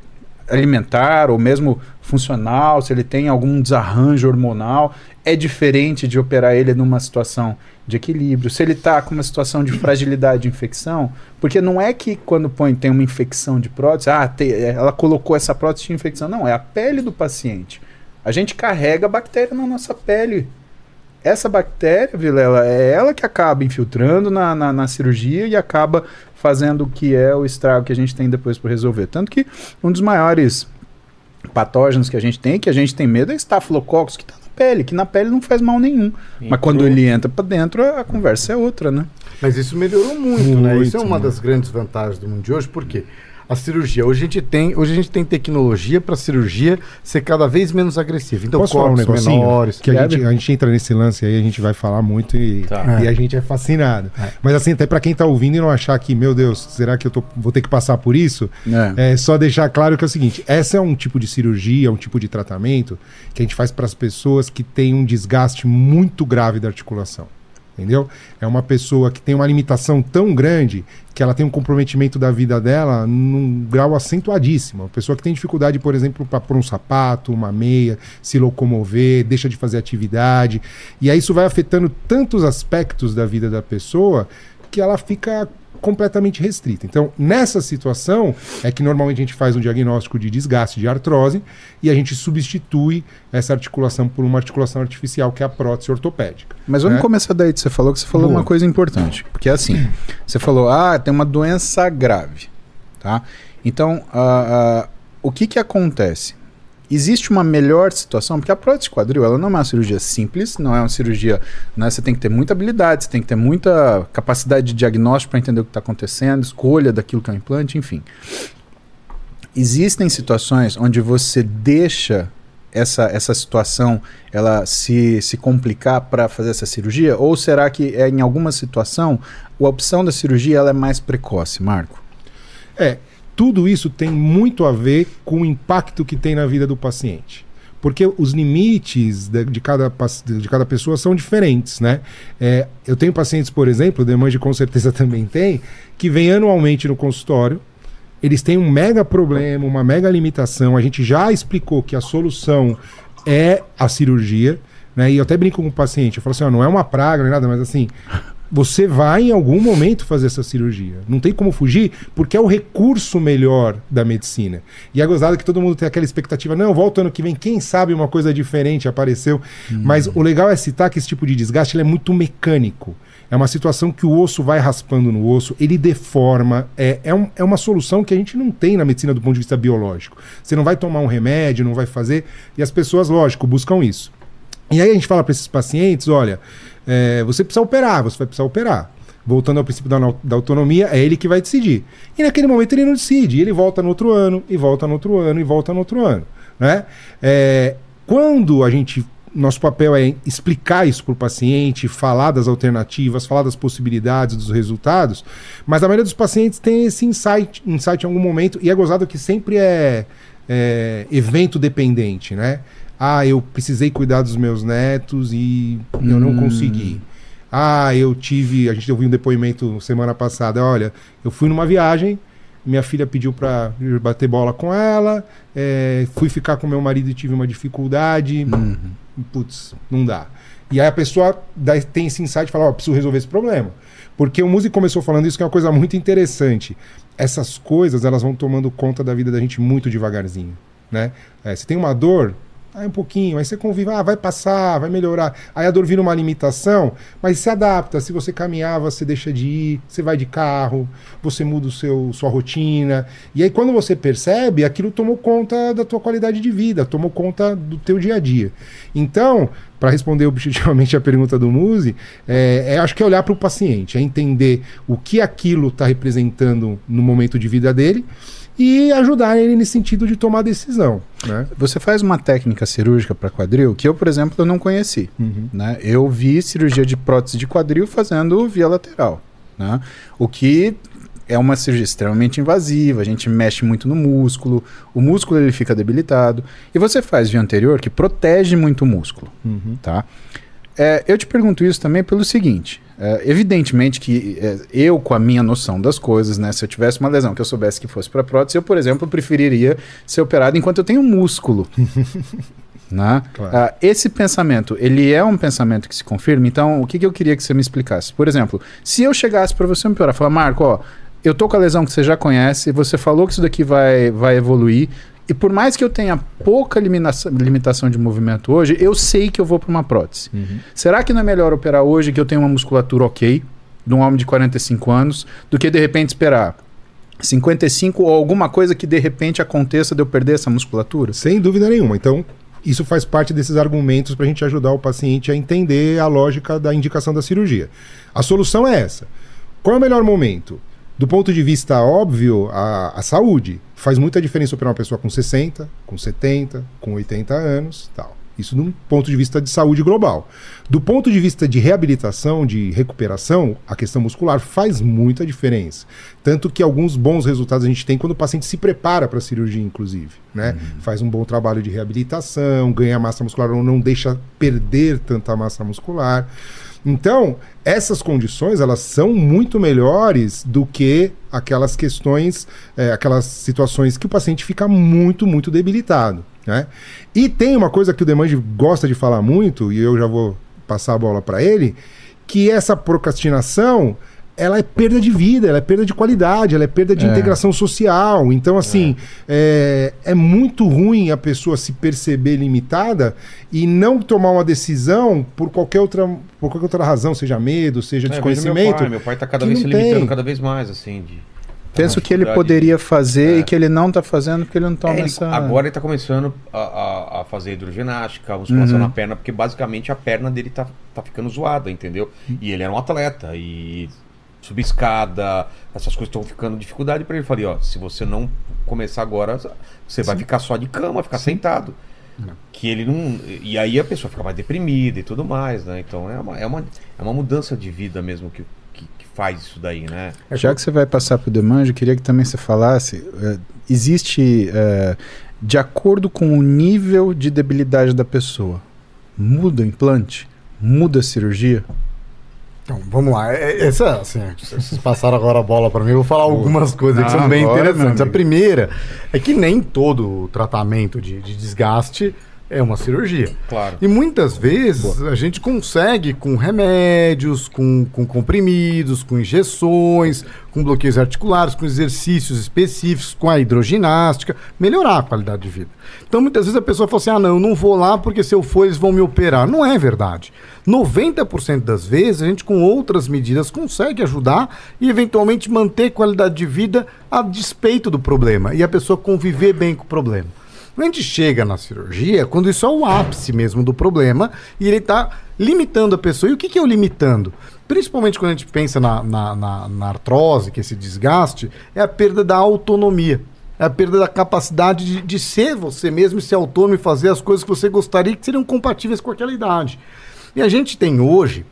é, alimentar ou mesmo funcional, se ele tem algum desarranjo hormonal, é diferente de operar ele numa situação de equilíbrio. Se ele está com uma situação de fragilidade de infecção, porque não é que quando põe tem uma infecção de prótese, ah, te, ela colocou essa prótese de infecção. Não, é a pele do paciente. A gente carrega a bactéria na nossa pele. Essa bactéria, Vilela, é ela que acaba infiltrando na, na, na cirurgia e acaba fazendo o que é o estrago que a gente tem depois para resolver. Tanto que um dos maiores patógenos que a gente tem, que a gente tem medo, é estafilococcus, que está pele, que na pele não faz mal nenhum. Mas quando ele entra para dentro, a, conversa é outra, né? Mas isso melhorou muito, né? Isso é Muito, uma né? das grandes vantagens do mundo de hoje, porque a cirurgia, hoje a gente tem, hoje a gente tem tecnologia para a cirurgia ser cada vez menos agressiva. Então, Posso falar um menores. Que a gente, a gente entra nesse lance aí, a gente vai falar muito e, Tá. e a gente é fascinado. Mas assim, até pra quem tá ouvindo e não achar que, meu Deus, será que eu tô- vou ter que passar por isso? É. É só deixar claro que é o seguinte: essa é um tipo de cirurgia, um tipo de tratamento que a gente faz para as pessoas que têm um desgaste muito grave da articulação. Entendeu? É uma pessoa que tem uma limitação tão grande que ela tem um comprometimento da vida dela num grau acentuadíssimo. Uma pessoa que tem dificuldade, por exemplo, para pôr um sapato, uma meia, se locomover, deixa de fazer atividade. E aí isso vai afetando tantos aspectos da vida da pessoa que ela fica completamente restrita. Então, nessa situação é que normalmente a gente faz um diagnóstico de desgaste de artrose e a gente substitui essa articulação por uma articulação artificial, que é a prótese ortopédica. Mas vamos né? começar daí que você falou, que você falou Boa. uma coisa importante. Porque assim, você falou, ah, tem uma doença grave. Tá? Então, ah, ah, o que, que acontece? Existe uma melhor situação, porque a prótese quadril ela não é uma cirurgia simples, não é uma cirurgia. Né, você tem que ter muita habilidade, você tem que ter muita capacidade de diagnóstico para entender o que está acontecendo, escolha daquilo que é um implante, enfim. Existem situações onde você deixa essa, essa situação ela se, se complicar para fazer essa cirurgia? Ou será que é, em alguma situação a opção da cirurgia ela é mais precoce, Marco? É, tudo isso tem muito a ver com o impacto que tem na vida do paciente. Porque os limites de, de cada, de cada pessoa são diferentes, né? É, eu tenho pacientes, por exemplo, o Demange com certeza também tem, que vêm anualmente no consultório, eles têm um mega problema, uma mega limitação. A gente já explicou que a solução é a cirurgia, né? E eu até brinco com o paciente, eu falo assim, ó, não é uma praga, não é nada, mas assim, você vai em algum momento fazer essa cirurgia. Não tem como fugir, porque é o recurso melhor da medicina. E é gozado que todo mundo tem aquela expectativa, não, volta ano que vem, quem sabe uma coisa diferente apareceu. Mas o legal é citar que esse tipo de desgaste é muito mecânico. É uma situação que o osso vai raspando no osso, ele deforma. É, é, um- é uma solução que a gente não tem na medicina do ponto de vista biológico. Você não vai tomar um remédio, não vai fazer. E as pessoas, lógico, buscam isso. E aí a gente fala para esses pacientes: olha, é, você precisa operar, você vai precisar operar. Voltando ao princípio da, da autonomia, é ele que vai decidir. E naquele momento ele não decide, ele volta no outro ano, e volta no outro ano, e volta no outro ano. Né? É, quando a gente. Nosso papel é explicar isso para o paciente, falar das alternativas, falar das possibilidades, dos resultados, mas a maioria dos pacientes tem esse insight, insight em algum momento, e é gozado que sempre é, é evento dependente, né? Ah, eu precisei cuidar dos meus netos e eu não consegui. Ah, eu tive. A gente ouviu um depoimento semana passada. Olha, eu fui numa viagem, minha filha pediu para bater bola com ela, é, fui ficar com meu marido e tive uma dificuldade. Putz, não dá. E aí a pessoa dá- tem esse insight e fala: Ó, preciso resolver esse problema. Porque o músico começou falando isso, que é uma coisa muito interessante. Essas coisas, elas vão tomando conta da vida da gente muito devagarzinho, né? É, se tem uma dor, aí um pouquinho, aí você convive, ah, vai passar, vai melhorar. Aí a dor vira uma limitação, mas se adapta. Se você caminhar, você deixa de ir, você vai de carro, você muda o seu, sua rotina. E aí quando você percebe, aquilo tomou conta da tua qualidade de vida, tomou conta do teu dia a dia. Então, para responder objetivamente a pergunta do Muzi, é, é, acho que é olhar para o paciente, é entender o que aquilo está representando no momento de vida dele e ajudar ele nesse sentido de tomar decisão. Né? Você faz uma técnica cirúrgica para quadril que eu, por exemplo, eu não conheci. Né? Eu vi cirurgia de prótese de quadril fazendo via lateral. Né? O que é uma cirurgia extremamente invasiva, a gente mexe muito no músculo, o músculo ele fica debilitado. E você faz via anterior que protege muito o músculo. Tá? É, eu te pergunto isso também pelo seguinte: é, evidentemente que é, eu, com a minha noção das coisas, né? Se eu tivesse uma lesão que eu soubesse que fosse para prótese, eu, por exemplo, preferiria ser operado enquanto eu tenho músculo. né? Claro. Ah, esse pensamento, ele é um pensamento que se confirma. Então, o que, que eu queria que você me explicasse? Por exemplo, se eu chegasse para você me piorar, falar, Marco, ó, eu tô com a lesão que você já conhece, você falou que isso daqui vai, vai evoluir. E por mais que eu tenha pouca limitação, de movimento hoje, eu sei que eu vou para uma prótese. Será que não é melhor operar hoje que eu tenho uma musculatura ok, de um homem de 45 anos, do que de repente esperar 55 ou alguma coisa que de repente aconteça de eu perder essa musculatura? Sem dúvida nenhuma. Então, isso faz parte desses argumentos para a gente ajudar o paciente a entender a lógica da indicação da cirurgia. A solução é essa. Qual é o melhor momento? Do ponto de vista óbvio, a, a saúde. Faz muita diferença operar uma pessoa com 60, com 70, com 80 anos tal. Isso de um ponto de vista de saúde global. Do ponto de vista de reabilitação, de recuperação, a questão muscular faz muita diferença. Tanto que alguns bons resultados a gente tem quando o paciente se prepara para a cirurgia, inclusive. Né? Faz um bom trabalho de reabilitação, ganha massa muscular ou não deixa perder tanta massa muscular. Então, essas condições elas são muito melhores do que aquelas questões, eh, aquelas situações que o paciente fica muito, muito debilitado. Né? E tem uma coisa que o Demange gosta de falar muito, e eu já vou passar a bola para ele, que essa procrastinação ela é perda de vida, ela é perda de qualidade, ela é perda de É. integração social. Então, assim, é. É, muito ruim a pessoa se perceber limitada e não tomar uma decisão por qualquer outra, por qualquer outra razão, seja medo, seja É, desconhecimento. Meu pai, meu pai tá cada vez se limitando tem. cada vez mais, assim, de. Penso que ele poderia fazer É. e que ele não tá fazendo porque ele não toma É, ele- essa. Agora ele tá começando a, a- a fazer hidroginástica, a musculação Uhum. na perna, porque basicamente a perna dele tá, tá ficando zoada, entendeu? E ele era um atleta, e subir escada, essas coisas estão ficando dificuldade pra ele. Eu falei, ó, se você não começar agora, você vai ficar só de cama, ficar sentado. Que ele não. E aí a pessoa fica mais deprimida e tudo mais, né? Então é uma, é uma, é uma mudança de vida mesmo que, que, que faz isso daí, né? Já que você vai passar pro Demange, eu queria que também você falasse. eh, existe, eh, de acordo com o nível de debilidade da pessoa, muda o implante? Muda a cirurgia? Então, vamos lá. É- é- Essa, assim, vocês passaram agora a bola para mim, eu vou falar algumas coisas que Ah, são bem interessantes. A primeira é que nem todo tratamento de, de desgaste é uma cirurgia. Claro. E muitas vezes a gente consegue com remédios, com, com comprimidos, com injeções, com bloqueios articulares, com exercícios específicos, com a hidroginástica, melhorar a qualidade de vida. Então muitas vezes a pessoa fala assim: ah, não, eu não vou lá porque se eu for eles vão me operar. Não é verdade. 90% das vezes a gente com outras medidas consegue ajudar e eventualmente manter qualidade de vida a despeito do problema e a pessoa conviver bem com o problema. A gente chega na cirurgia, quando isso é o ápice mesmo do problema, e ele está limitando a pessoa. E o que, que é o limitando? Principalmente quando a gente pensa na, na, na- na artrose, que é esse desgaste, é a perda da autonomia. É a perda da capacidade de, de ser você mesmo, ser autônomo e fazer as coisas que você gostaria que seriam compatíveis com aquela idade. E a gente tem hoje,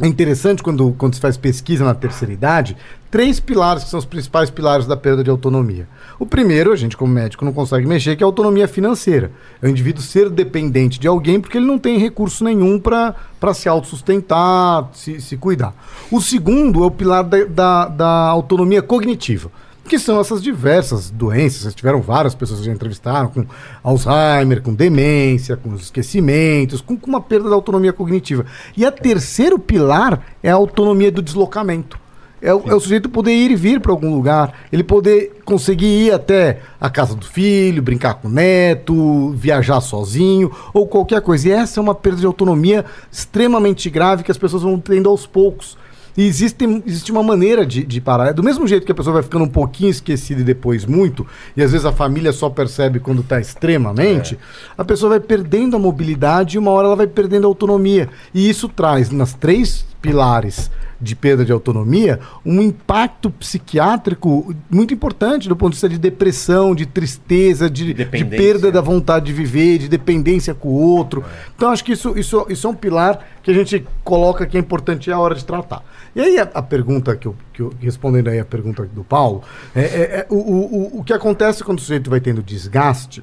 é interessante quando, quando se faz pesquisa na terceira idade, três pilares que são os principais pilares da perda de autonomia. O primeiro, a gente como médico não consegue mexer, que é a autonomia financeira. É o indivíduo ser dependente de alguém porque ele não tem recurso nenhum para se autossustentar, se, se cuidar. O segundo é o pilar da, da, da autonomia cognitiva que são essas diversas doenças. Tiveram várias pessoas que já entrevistaram com Alzheimer, com demência, com esquecimentos, com, com uma perda da autonomia cognitiva. E a terceiro pilar é a autonomia do deslocamento. É o, é o sujeito poder ir e vir para algum lugar, ele poder conseguir ir até a casa do filho, brincar com o neto, viajar sozinho ou qualquer coisa. E essa é uma perda de autonomia extremamente grave que as pessoas vão tendo aos poucos. E existe, existe uma maneira de, de parar. É do mesmo jeito que a pessoa vai ficando um pouquinho esquecida e depois muito, e às vezes a família só percebe quando está extremamente, a pessoa vai perdendo a mobilidade e uma hora ela vai perdendo a autonomia. E isso traz nas três pilares de perda de autonomia um impacto psiquiátrico muito importante do ponto de vista de depressão, de tristeza, de, de perda da vontade de viver, de dependência com o outro. Então acho que isso, isso, isso é um pilar que a gente coloca que é importante e é a hora de tratar. E aí a, a pergunta que eu, que eu respondendo aí a pergunta do Paulo, é, é- é o, o, o- que acontece quando o sujeito vai tendo desgaste,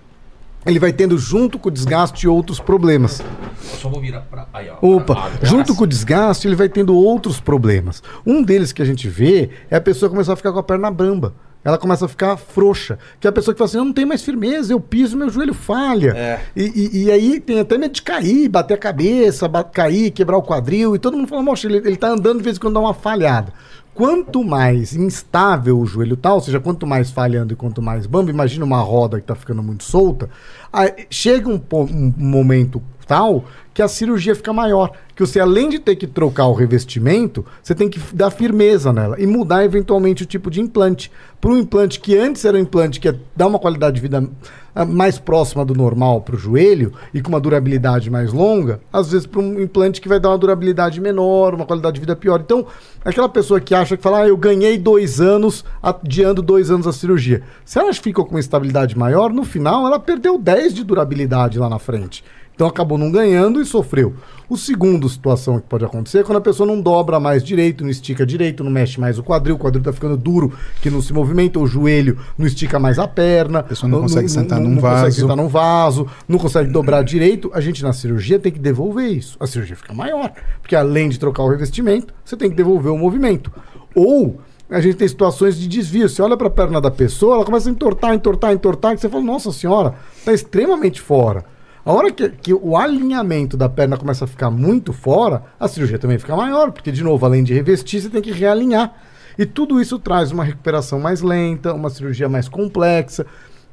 ele vai tendo junto com o desgaste outros problemas. Só vou virar pra. Aí, ó. Opa, pra- junto com o desgaste, ele vai tendo outros problemas. Um deles que a gente vê é a pessoa começar a ficar com a perna bamba. Ela começa a ficar frouxa. Que é a pessoa que fala assim: eu não tenho mais firmeza, eu piso, meu joelho falha. É. E, e- e aí tem até medo de cair, bater a cabeça, ba- cair, quebrar o quadril. E todo mundo fala: moxa, ele, ele tá andando de vez em quando dá uma falhada. Quanto mais instável o joelho tá, ou seja, quanto mais falhando e quanto mais bamba, imagina uma roda que tá ficando muito solta, chega um, um momento tal que a cirurgia fica maior. Que você, além de ter que trocar o revestimento, você tem que dar firmeza nela e mudar eventualmente o tipo de implante. Para um implante que antes era um implante que ia dar uma qualidade de vida ah, mais próxima do normal para o joelho e com uma durabilidade mais longa, às vezes para um implante que vai dar uma durabilidade menor, uma qualidade de vida pior. Então, aquela pessoa que acha que fala, ah, eu ganhei dois anos adiando dois anos a cirurgia. Se ela fica com uma estabilidade maior, no final ela perdeu 10 de durabilidade lá na frente. Então acabou não ganhando e sofreu. O segundo situação que pode acontecer é quando a pessoa não dobra mais direito, não estica direito, não mexe mais o quadril, o quadril tá ficando duro, que não se movimenta, o joelho não estica mais a perna. A pessoa não consegue sentar num Não consegue vaso. sentar num vaso, não consegue dobrar direito. A gente na cirurgia tem que devolver isso. A cirurgia fica maior, porque além de trocar o revestimento, você tem que devolver o movimento. Ou a gente tem situações de desvio. Você olha para a perna da pessoa, ela começa a entortar, entortar, entortar, que você fala, nossa senhora, está extremamente fora. A hora que, que o alinhamento da perna começa a ficar muito fora, a cirurgia também fica maior, porque, de novo, além de revestir, você tem que realinhar. E tudo isso traz uma recuperação mais lenta, uma cirurgia mais complexa.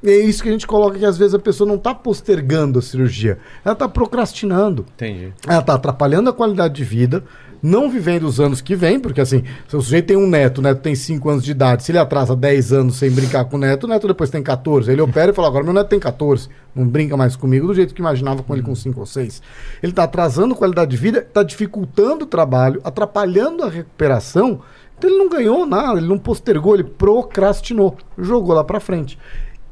E é isso que a gente coloca que às vezes a pessoa não está postergando a cirurgia, ela está procrastinando. Entendi. Ela está atrapalhando a qualidade de vida, não vivendo os anos que vem, porque assim, se o sujeito tem um neto, o neto tem 5 anos de idade, se ele atrasa 10 anos sem brincar com o neto, o neto depois tem 14. Aí Ele opera e fala: agora meu neto tem 14, não brinca mais comigo do jeito que imaginava com ele com 5 ou 6. Ele está atrasando a qualidade de vida, está dificultando o trabalho, atrapalhando a recuperação. Então ele não ganhou nada, ele não postergou, ele procrastinou, jogou lá para frente.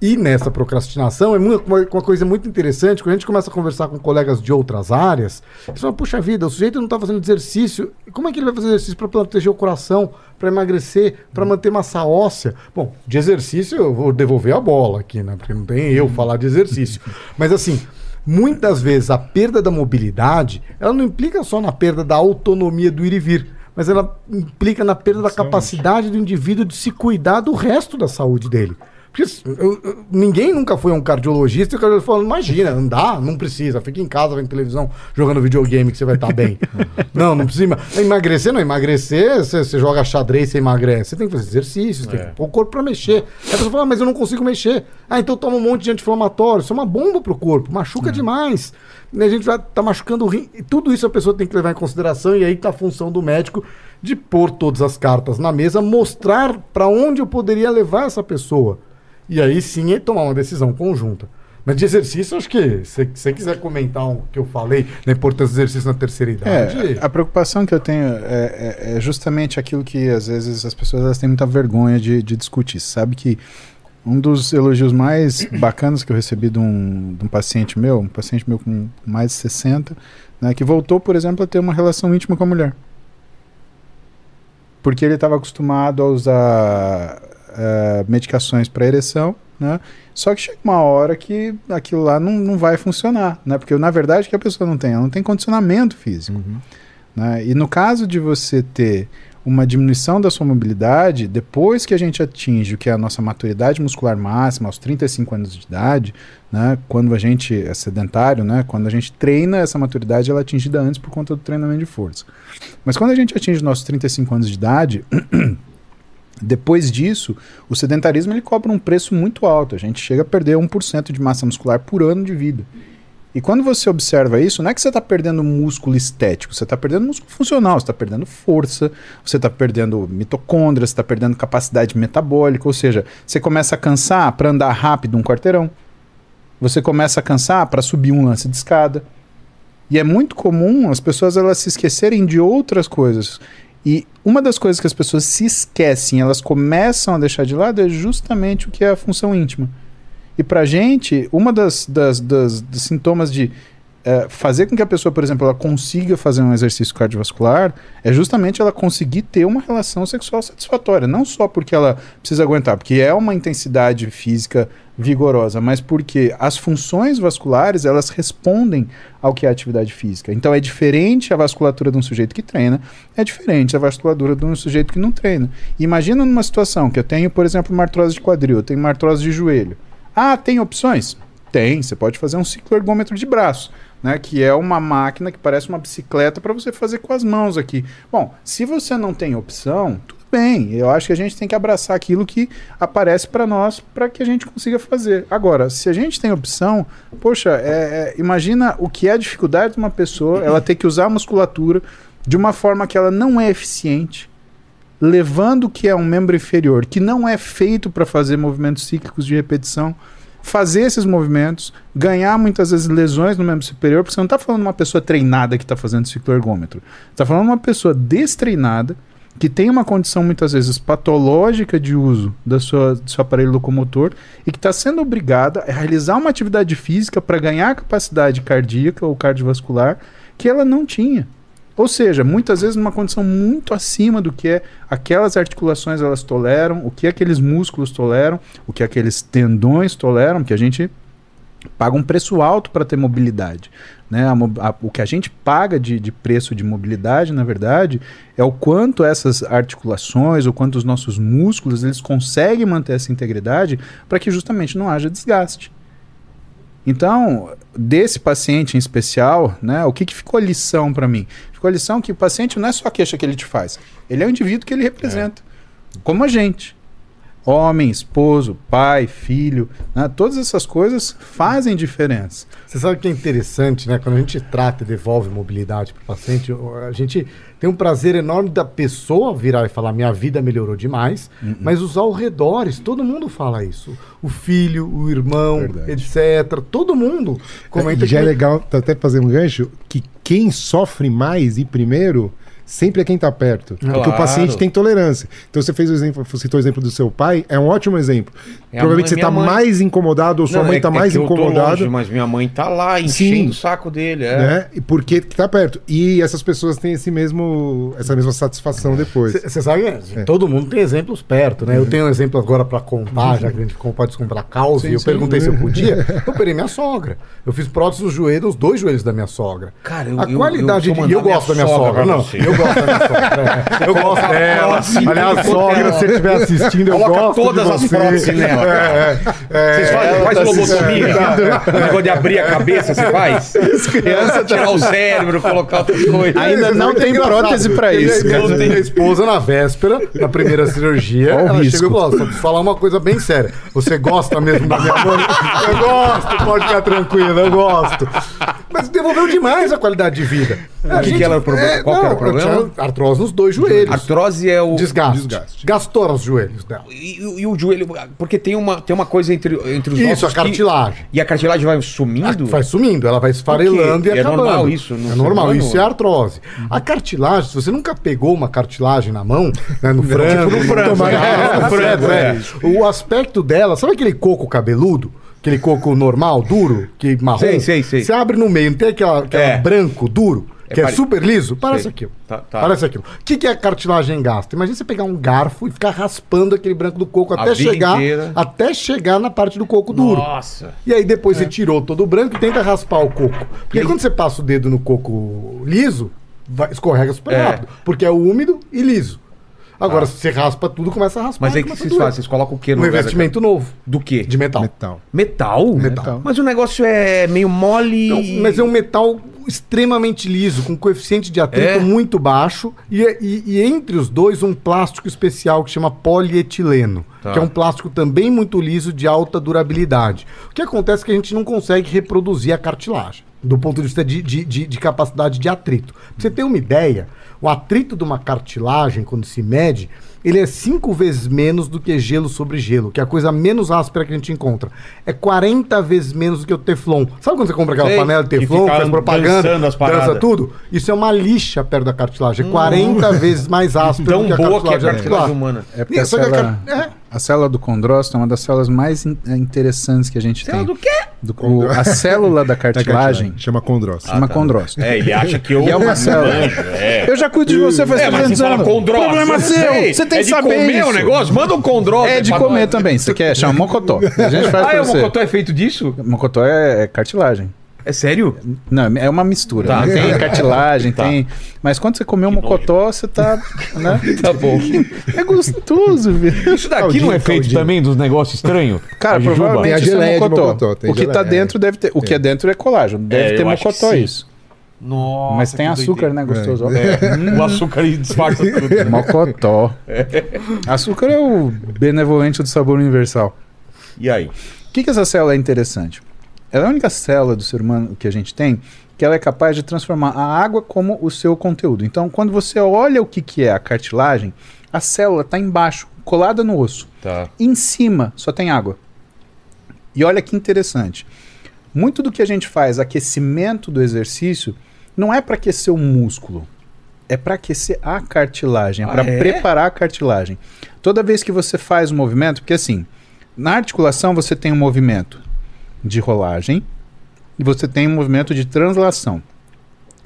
E nessa procrastinação é uma, coisa muito interessante, quando a gente começa a conversar com colegas de outras áreas, eles falam, puxa vida, o sujeito não está fazendo exercício, como é que ele vai fazer exercício para proteger o coração, para emagrecer, para manter massa óssea? Bom, de exercício eu vou devolver a bola aqui, né? Porque não tem eu falar de exercício. Mas assim, muitas vezes a perda da mobilidade, ela não implica só na perda da autonomia do ir e vir, mas ela implica na perda da capacidade do indivíduo de se cuidar do resto da saúde dele. Porque eu- eu- ninguém nunca foi um cardiologista e o cardiologista falou, imagina, andar, não precisa, fica em casa vendo televisão, jogando videogame que você vai estar bem. não, não precisa. ema- Emagrecer, não, emagrecer, você, você joga xadrez, você emagrece. Você tem que fazer exercícios, tem que pôr o corpo pra mexer. Aí a pessoa fala, ah, mas eu não consigo mexer. Ah, então toma um monte de anti-inflamatório, isso é uma bomba pro corpo, machuca demais. E a gente vai tá machucando o rim. E tudo isso a pessoa tem que levar em consideração, e aí tá a função do médico de pôr todas as cartas na mesa, mostrar para onde eu poderia levar essa pessoa. E aí sim é tomar uma decisão conjunta. Mas de exercício, acho que se você quiser comentar o que eu falei da importância do exercício na terceira idade. É, a preocupação que eu tenho é, é- é justamente aquilo que às vezes as pessoas elas têm muita vergonha de, de discutir. Sabe que um dos elogios mais bacanas que eu recebi de um, de um paciente meu, um paciente meu com mais de 60, né, que voltou, por exemplo, a ter uma relação íntima com a mulher. Porque ele estava acostumado a usar eh, medicações para ereção, né? Só que chega uma hora que aquilo lá não, não vai funcionar, né? Porque na verdade o que a pessoa não tem? Ela não tem condicionamento físico. Né? E no caso de você ter uma diminuição da sua mobilidade, depois que a gente atinge o que é a nossa maturidade muscular máxima, aos 35 anos de idade, né? quando a gente é sedentário, né? quando a gente treina, essa maturidade ela é atingida antes por conta do treinamento de força. Mas quando a gente atinge os nossos 35 anos de idade, depois disso, o sedentarismo ele cobra um preço muito alto. A gente chega a perder 1% de massa muscular por ano de vida. E quando você observa isso, não é que você está perdendo músculo estético, você está perdendo músculo funcional, você está perdendo força, você está perdendo mitocôndrias, você está perdendo capacidade metabólica, ou seja, você começa a cansar para andar rápido um quarteirão, você começa a cansar para subir um lance de escada. E é muito comum as pessoas elas se esquecerem de outras coisas. E uma das coisas que as pessoas se esquecem, elas começam a deixar de lado é justamente o que é a função íntima. E pra gente, uma das, das, das- dos sintomas de é, fazer com que a pessoa, por exemplo, ela consiga fazer um exercício cardiovascular é justamente ela conseguir ter uma relação sexual satisfatória. Não só porque ela precisa aguentar, porque é uma intensidade física vigorosa, mas porque as funções vasculares elas respondem ao que é atividade física. Então é diferente a vasculatura de um sujeito que treina, é diferente a vasculatura de um sujeito que não treina. Imagina numa situação que eu tenho, por exemplo, uma artrose de quadril, eu tenho uma artrose de joelho. Ah, tem opções? Tem, você pode fazer um ciclo ergômetro de braço né, que é uma máquina que parece uma bicicleta para você fazer com as mãos aqui. Bom, se você não tem opção, tudo bem. Eu acho que a gente tem que abraçar aquilo que aparece para nós para que a gente consiga fazer. Agora, se a gente tem opção, poxa, é, é, imagina o que é a dificuldade de uma pessoa ela ter que usar a musculatura de uma forma que ela não é eficiente, levando que é um membro inferior, que não é feito para fazer movimentos cíclicos de repetição fazer esses movimentos, ganhar muitas vezes lesões no membro superior, porque você não está falando de uma pessoa treinada que está fazendo ciclo ergômetro. Você está falando de uma pessoa destreinada, que tem uma condição muitas vezes patológica de uso da sua, do seu aparelho locomotor e que está sendo obrigada a realizar uma atividade física para ganhar capacidade cardíaca ou cardiovascular que ela não tinha. Ou seja, muitas vezes numa condição muito acima do que é aquelas articulações elas toleram, o que aqueles músculos toleram, o que aqueles tendões toleram, que a gente paga um preço alto para ter mobilidade. Né? A, a, o que a gente paga de, de, preço de mobilidade, na verdade, é o quanto essas articulações, o quanto os nossos músculos, eles conseguem manter essa integridade para que justamente não haja desgaste. Então, desse paciente em especial, né, o que, que ficou lição para mim? Ficou lição que o paciente não é só a queixa que ele te faz, ele é o indivíduo que ele representa, é. como a gente. Homem, esposo, pai, filho, né, todas essas coisas fazem diferença. Você sabe que é interessante, né? Quando a gente trata e devolve mobilidade para o paciente, a gente tem um prazer enorme da pessoa virar e falar: minha vida melhorou demais, uh -uh. mas os alredores, todo mundo fala isso. O filho, o irmão, Verdade. etc. Todo mundo comenta. É, já que... é legal, tá até fazer um gancho, que quem sofre mais e primeiro sempre é quem está perto. Claro. Porque o paciente tem tolerância. Então você fez o exemplo, citou o exemplo do seu pai, é um ótimo exemplo. É Provavelmente mãe, você está mais incomodado ou sua não, mãe está é, mais é incomodada. mas minha mãe está lá enchendo Sim. o saco dele. É. Né? Porque está perto. E essas pessoas têm esse mesmo, essa mesma satisfação depois. Você sabe, é. todo mundo tem exemplos perto, né? Uhum. Eu tenho um exemplo agora para contar, uhum. já que a gente pode comprar causa, e eu sim. perguntei se eu podia. Eu operei minha sogra. Eu fiz prótese nos joelhos, os dois joelhos da minha sogra. Cara, eu, a qualidade eu, eu, de. Eu gosto da minha sogra. sogra. Não, eu gosto da minha sogra. Eu gosto dela. Aliás, sogra, se você estiver assistindo, eu Coloca gosto. todas as próteses nela. É, é, Vocês fazem, faz tá lobotomia? Negócio de abrir a cabeça, você faz? Criança tirar o cérebro, colocar outras coisas. Ainda não tem prótese pra isso. Não tem esposa na véspera, na primeira cirurgia. Ela chegou e falou: só preciso falar uma coisa bem séria. Você gosta mesmo da minha mãe? Eu gosto, pode ficar tranquilo, eu gosto. Mas devolveu demais a qualidade de vida. O que, que era o problema? É, Qual era o problema? Artrose nos dois joelhos. Artrose é o. Desgaste. Desgaste. Gastou os joelhos dela. E, e, o joelho. Porque tem uma, tem uma coisa entre, entre os Isso, a cartilagem. Que, e a cartilagem vai sumindo? vai sumindo, ela vai esfarelando e é acabando. É normal isso. é normal, isso é artrose. Uhum. A cartilagem, se você nunca pegou uma cartilagem na mão, né, no frango, tipo no frango, é, no frango é. o aspecto dela, sabe aquele coco cabeludo? Aquele coco normal, duro, que marrom. Sei, sei, sei. Você abre no meio, não tem aquela, aquela é. branco, duro? É que é, super liso? Parece sei. aquilo. Tá, tá. Parece aquilo. O que, que é cartilagem gasta? Imagina você pegar um garfo e ficar raspando aquele branco do coco até chegar, até chegar na parte do coco duro. Nossa. E aí depois é. você tirou todo o branco e tenta raspar o coco. Porque quando você passa o dedo no coco liso, vai, escorrega super é. rápido. Porque é úmido e liso. Agora, ah. se você raspa tudo, começa a raspar. Mas aí o que vocês fazem? Vocês colocam o quê no Um investimento novo. Do quê? De metal. Metal. Metal? Metal. Mas o negócio é meio mole. Não, mas é um metal extremamente liso, com coeficiente de atrito é. muito baixo. E, e, e, entre os dois, um plástico especial que chama polietileno, tá. que é um plástico também muito liso de alta durabilidade. O que acontece é que a gente não consegue reproduzir a cartilagem, do ponto de vista de, de, de, de capacidade de atrito. Pra você ter uma ideia, o atrito de uma cartilagem, quando se mede, ele é cinco vezes menos do que gelo sobre gelo, que é a coisa menos áspera que a gente encontra. É 40 vezes menos do que o Teflon. Sabe quando você compra aquela Sei, panela de Teflon, faz propaganda, dança tudo? Isso é uma lixa perto da cartilagem. É 40 hum. vezes mais áspera Tão do que a boa cartilagem, que é a cartilagem humana. É a, é. A célula do condrócito é uma das células mais in, interessantes que a gente célula tem. Célula do quê? Do, o- a célula da Da cartilagem Chama condrócito. chama condrócito. É, ele acha que eu. E é uma célula. É. Eu já cuido de você faz É, mas 300 você fala anos. condrócito. Problema eu seu. Você tem é que de saber comer isso. o negócio? Manda um condrócito. É de comer nós. também. Você quer? Chama mocotó. A gente faz Ah, é, pra o você. mocotó é feito disso? Mocotó é, é cartilagem. É sério? Não, é uma mistura. Tá. né? Tem cartilagem, Tá. tem. Mas quando você comer um mocotó, você tá. Né? Tá bom. É gostoso, viu? Isso daqui Caldinho, não é feito caldinho. também dos negócios estranhos? Cara, A a provavelmente isso geleia é de mocotó. mocotó, tem o que tá dentro deve ter. O que é dentro é colágeno. Deve É, ter mocotó isso. Nossa, Mas tem açúcar, doideira. né? Gostoso. É, o açúcar aí disfarça tudo. Mocotó. Açúcar é o benevolente do sabor universal. E aí? O que, que essa célula é interessante? Ela é a única célula do ser humano que a gente tem que ela é capaz de transformar a água como o seu conteúdo. Então, quando você olha o que, que é a cartilagem, a célula está embaixo, colada no osso. Tá. Em cima só tem água. E olha que interessante. Muito do que a gente faz, aquecimento do exercício, não é para aquecer o músculo. É para aquecer a cartilagem, é Ah, para é? preparar a cartilagem. Toda vez que você faz um movimento, porque assim, na articulação você tem um movimento de rolagem e você tem um movimento de translação.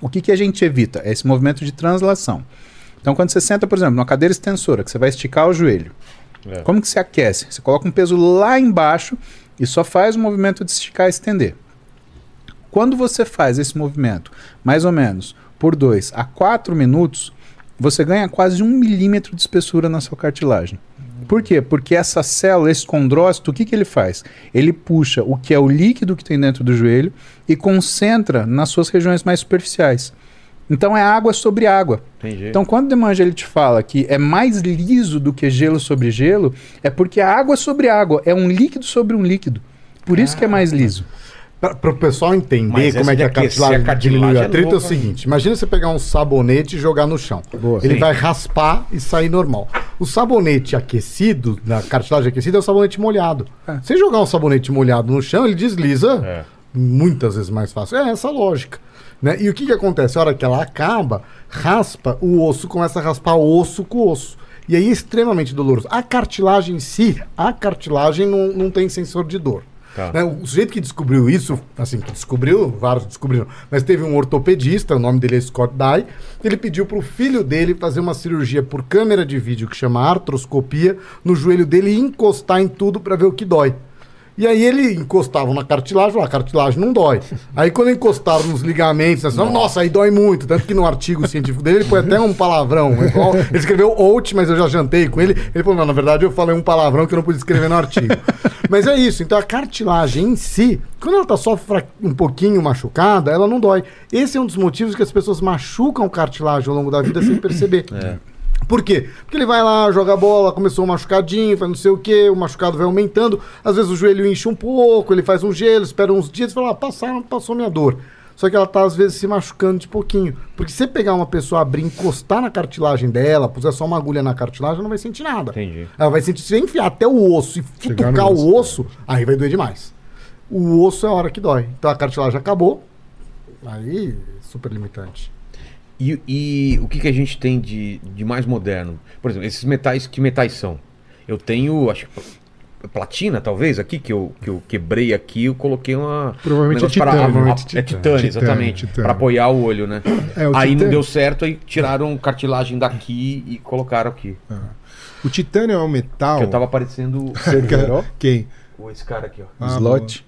O que, que a gente evita? É esse movimento de translação. Então, quando você senta, por exemplo, numa cadeira extensora, que você vai esticar o joelho, É. como que você aquece? Você coloca um peso lá embaixo e só faz o movimento de esticar e estender. Quando você faz esse movimento, mais ou menos por 2 a 4 minutos, você ganha quase um milímetro de espessura na sua cartilagem. Por quê? Porque essa célula, esse condrócito, o que, que ele faz? Ele puxa o que é o líquido que tem dentro do joelho e concentra nas suas regiões mais superficiais. Então é água sobre água. Entendi. Então, quando o Demanja ele te fala que é mais liso do que gelo sobre gelo, é porque a água sobre água é um líquido sobre um líquido. Por isso que é mais liso. Para o pessoal entender Mas como é que a cartilagem, a diminui é atrito é o louca. seguinte: imagina você pegar um sabonete e jogar no chão. Boa. Ele Sim. vai raspar e sair normal. O sabonete aquecido, na cartilagem aquecida, é o sabonete molhado. É. Se jogar um sabonete molhado no chão, ele desliza É. muitas vezes mais fácil. É essa a lógica. Né? E o que, que acontece? A hora que ela acaba, raspa, o osso começa a raspar osso com osso. E aí é extremamente doloroso. A cartilagem em si, a cartilagem não, não tem sensor de dor. Tá. Né, O sujeito que descobriu isso, assim, que descobriu, vários descobriram, mas teve um ortopedista, o nome dele é Scott Dye, ele pediu para o filho dele fazer uma cirurgia por câmera de vídeo que chama artroscopia no joelho dele e encostar em tudo para ver o que dói. E aí ele encostava na cartilagem, a cartilagem não dói. Aí quando encostaram nos ligamentos, assim, nossa, aí dói muito. Tanto que no artigo científico dele ele põe até um palavrão. Ele escreveu out, mas eu já jantei com ele. Ele falou, não, na verdade eu falei um palavrão que eu não pude escrever no artigo. Mas é isso, então a cartilagem em si, quando ela tá só um pouquinho machucada, ela não dói. Esse é um dos motivos que as pessoas machucam cartilagem ao longo da vida sem perceber. Por quê? Porque ele vai lá, joga bola, começou um machucadinho, faz não sei o quê, o machucado vai aumentando, às vezes o joelho incha um pouco, ele faz um gelo, espera uns dias e fala, ah, passaram, passou minha dor. Só que ela tá, às vezes, se machucando de pouquinho. Porque se você pegar uma pessoa, abrir, encostar na cartilagem dela, puser só uma agulha na cartilagem, ela não vai sentir nada. Entendi. Ela vai sentir, se você enfiar até o osso e futucar osso, o osso, aí vai doer demais. O osso é a hora que dói. Então a cartilagem acabou, aí super limitante. E, e o que, que a gente tem de, de mais moderno? Por exemplo, esses metais, que metais são? Eu tenho, acho que platina, talvez, aqui, que eu, que eu quebrei aqui, eu coloquei uma. Provavelmente um é pra- titânio, a- provavelmente é titânio. titânio, Titânio, exatamente. titânio. Pra apoiar o olho, né? É, o aí não titânio- deu certo, aí tiraram cartilagem daqui e colocaram aqui. O titânio é um metal. Que eu tava parecendo? Quem? O- esse cara aqui, ó. Ah, Slot.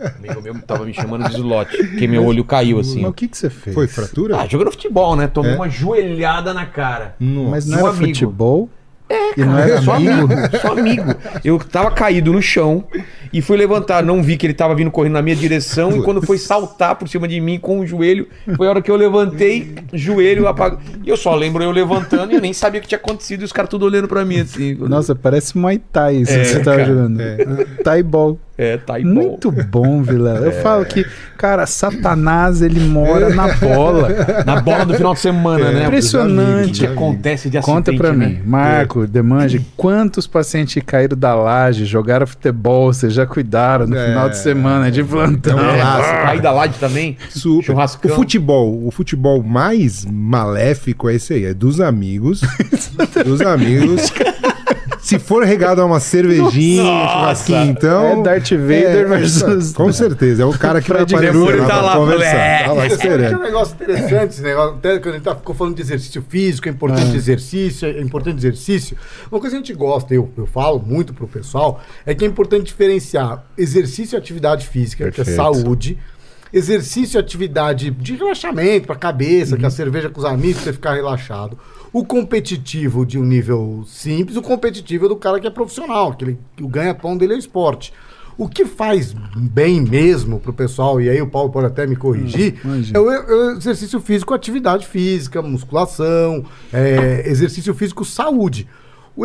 É, amigo meu tava me chamando de slot. Porque meu olho caiu assim. Mas o que, que você fez? Foi fratura? Ah, jogando futebol, né? Tomei É? uma joelhada na cara. Nossa. Mas não era amigo. futebol? E não era Só amigo? só amigo. Eu tava caído no chão e fui levantar. Não vi que ele tava vindo correndo na minha direção. E quando foi saltar por cima de mim com o joelho, foi a hora que eu levantei, joelho apagou. E eu só lembro eu levantando e nem sabia o que tinha acontecido. E os caras tudo olhando pra mim assim. Nossa, parece Muay Thai isso É, que você tava cara, jogando. Thai ball. É, tá. Muito bom, Vilela. Eu falo que, cara, Satanás, ele mora na bola. Na bola do final de semana, né? Impressionante. O que, que acontece de Conta acidente, pra né? mim, Marco, Demange, quantos pacientes caíram da laje, jogaram futebol, vocês já cuidaram no É. final de semana de plantão? É É, clássico. cair da laje também. Super. Churrascão. O futebol, o futebol mais maléfico é esse aí, é dos amigos. dos amigos. Se for regado a uma cervejinha, churrasquinho, então. É Darth Vader versus- Com certeza, é o cara que vai aparecer lá tá lá, conversar. Tá lá é um negócio interessante esse negócio, até quando a gente tá, ficou falando de exercício físico, é importante exercício, é importante exercício. Uma coisa que a gente gosta, eu, eu falo muito pro pessoal, é que é importante diferenciar exercício e atividade física, que é Perfeito. saúde, exercício atividade de relaxamento pra cabeça, que é a cerveja com os amigos, você ficar relaxado. O competitivo de um nível simples, o competitivo é do cara que é profissional, que ele- que o ganha-pão dele é o esporte. O que faz bem mesmo pro pessoal, e aí o Paulo pode até me corrigir, é o, é o exercício físico, atividade física, musculação, é, exercício físico, saúde.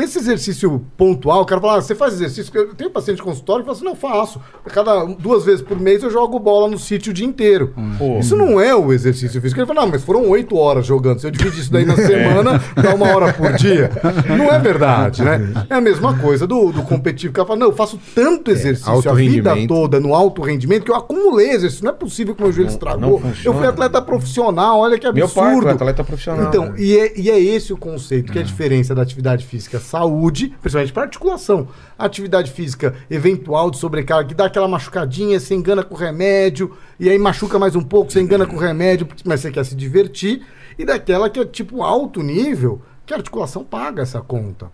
Esse exercício pontual, o cara fala, ah, você faz exercício? Eu tenho paciente de consultório que fala assim, não, faço. Cada duas vezes por mês eu jogo bola no sítio o dia inteiro. Isso não é o exercício físico. Ele fala, não, mas foram oito horas jogando. Se eu dividir isso daí na semana, dá uma hora por dia. Não é verdade, né? É a mesma coisa do, do competitivo. O cara fala, não, eu faço tanto exercício alto a vida toda no alto rendimento que eu acumulei exercício. Não é possível que meu joelho estragou. não eu fui atleta profissional, olha que Meu pai absurdo. foi atleta profissional. Então, né? e é, e é esse o conceito, que é a diferença da atividade física saúde, principalmente para articulação. Atividade física eventual de sobrecarga, que dá aquela machucadinha, você engana com remédio, e aí machuca mais um pouco, você engana com remédio, mas você quer se divertir. E daquela que é tipo alto nível, que a articulação paga essa conta.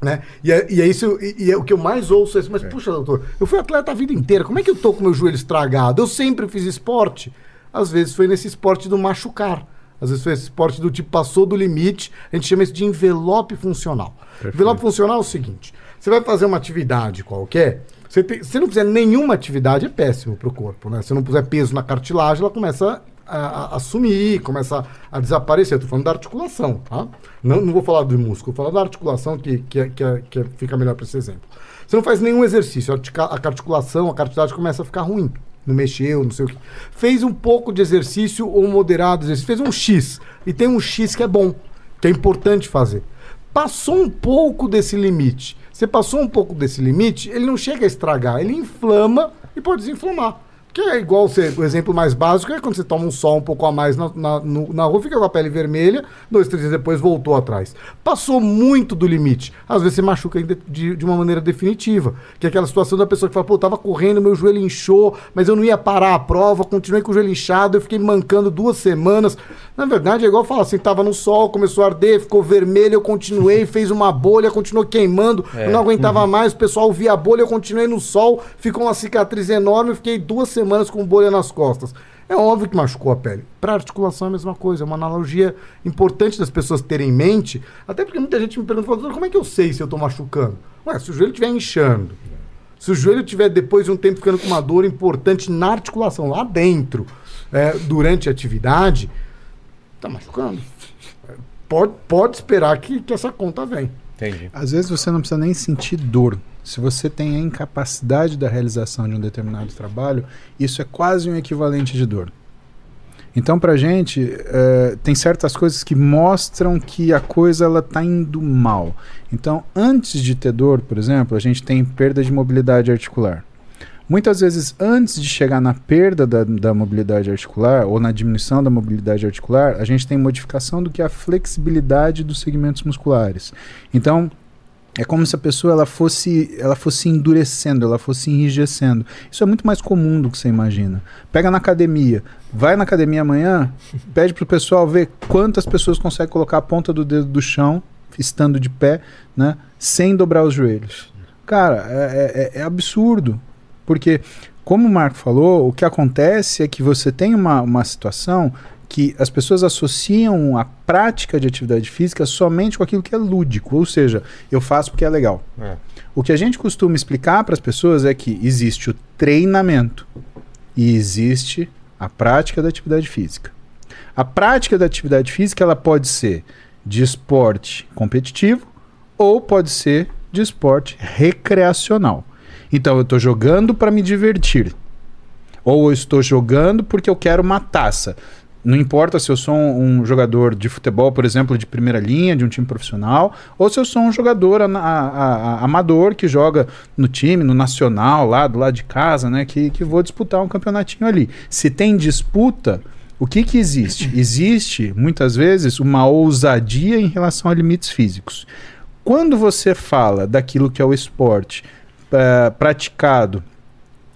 Né? E, é, e é isso, e, e é o que eu mais ouço é isso, mas puxa, doutor, eu fui atleta a vida inteira, como é que eu tô com meu joelho estragado? Eu sempre fiz esporte. Às vezes foi nesse esporte do machucar. Às vezes foi esse esporte do tipo passou do limite, a gente chama isso de envelope funcional. Envelope funcional é o seguinte: você vai fazer uma atividade qualquer, você tem- se não fizer nenhuma atividade, é péssimo para o corpo. Né? Se não puser peso na cartilagem, ela começa a, a- a sumir, começa a, a desaparecer. Tô falando da articulação, tá? Não, não vou falar do músculo, vou falar da articulação que, que, é- que, é- que é- fica melhor para esse exemplo. Você não faz nenhum exercício, a articulação, a cartilagem começa a ficar ruim. Não mexeu, não sei o que. Fez um pouco de exercício ou moderado exercício, fez um X. E tem um X que é bom, que é importante fazer. Passou um pouco desse limite. Você passou um pouco desse limite, ele não chega a estragar, ele inflama e pode desinflamar. Que é igual você, o exemplo mais básico é quando você toma um sol um pouco a mais na, na, no- na rua, fica com a pele vermelha, dois, três dias depois voltou atrás. Passou muito do limite. Às vezes você machuca ainda de, de uma maneira definitiva. Que é aquela situação da pessoa que fala, pô, eu tava correndo, meu joelho inchou, mas eu não ia parar a prova, continuei com o joelho inchado, eu fiquei mancando duas semanas. Na verdade, é igual falar assim, tava no sol, começou a arder, ficou vermelho, eu continuei, fez uma bolha, continuou queimando, eu não aguentava mais, o pessoal via a bolha, eu continuei no sol, ficou uma cicatriz enorme, eu fiquei duas semanas com bolha nas costas. É óbvio que machucou a pele. Para articulação é a mesma coisa, é uma analogia importante das pessoas terem em mente, até porque muita gente me pergunta, fala, "Doutor, como é que eu sei se eu tô machucando? Ué, se o joelho estiver inchando, se o joelho estiver depois de um tempo ficando com uma dor importante na articulação, lá dentro, é, durante a atividade, tá machucando. Pode, pode esperar que, que essa conta vem. Entendi. Às vezes você não precisa nem sentir dor. Se você tem a incapacidade da realização de um determinado trabalho, isso é quase um equivalente de dor. Então, pra gente, eh, tem certas coisas que mostram que a coisa ela tá indo mal. Então, antes de ter dor, por exemplo, a gente tem perda de mobilidade articular. Muitas vezes, antes de chegar na perda da, da mobilidade articular ou na diminuição da mobilidade articular, a gente tem modificação do que é a flexibilidade dos segmentos musculares. Então, é como se a pessoa ela fosse, ela fosse endurecendo, ela fosse enrijecendo. Isso é muito mais comum do que você imagina. Pega na academia, vai na academia amanhã, pede pro pessoal ver quantas pessoas conseguem colocar a ponta do dedo do chão, estando de pé, né, sem dobrar os joelhos. Cara, é, é- é absurdo. Porque, como o Marco falou, o que acontece é que você tem uma, uma situação que as pessoas associam a prática de atividade física somente com aquilo que é lúdico, ou seja, eu faço porque é legal. É. O que a gente costuma explicar para as pessoas é que existe o treinamento e existe a prática da atividade física. A prática da atividade física ela pode ser de esporte competitivo ou pode ser de esporte recreacional. Então eu estou jogando para me divertir. Ou eu estou jogando porque eu quero uma taça. Não importa se eu sou um, jogador de futebol, por exemplo, de primeira linha, de um time profissional, ou se eu sou um jogador a- a- a- amador que joga no time, no nacional, lá do lado de casa, né? Que, que vou disputar um campeonatinho ali. Se tem disputa, o que, que existe? Existe, muitas vezes, uma ousadia em relação a limites físicos. Quando você fala daquilo que é o esporte eh, praticado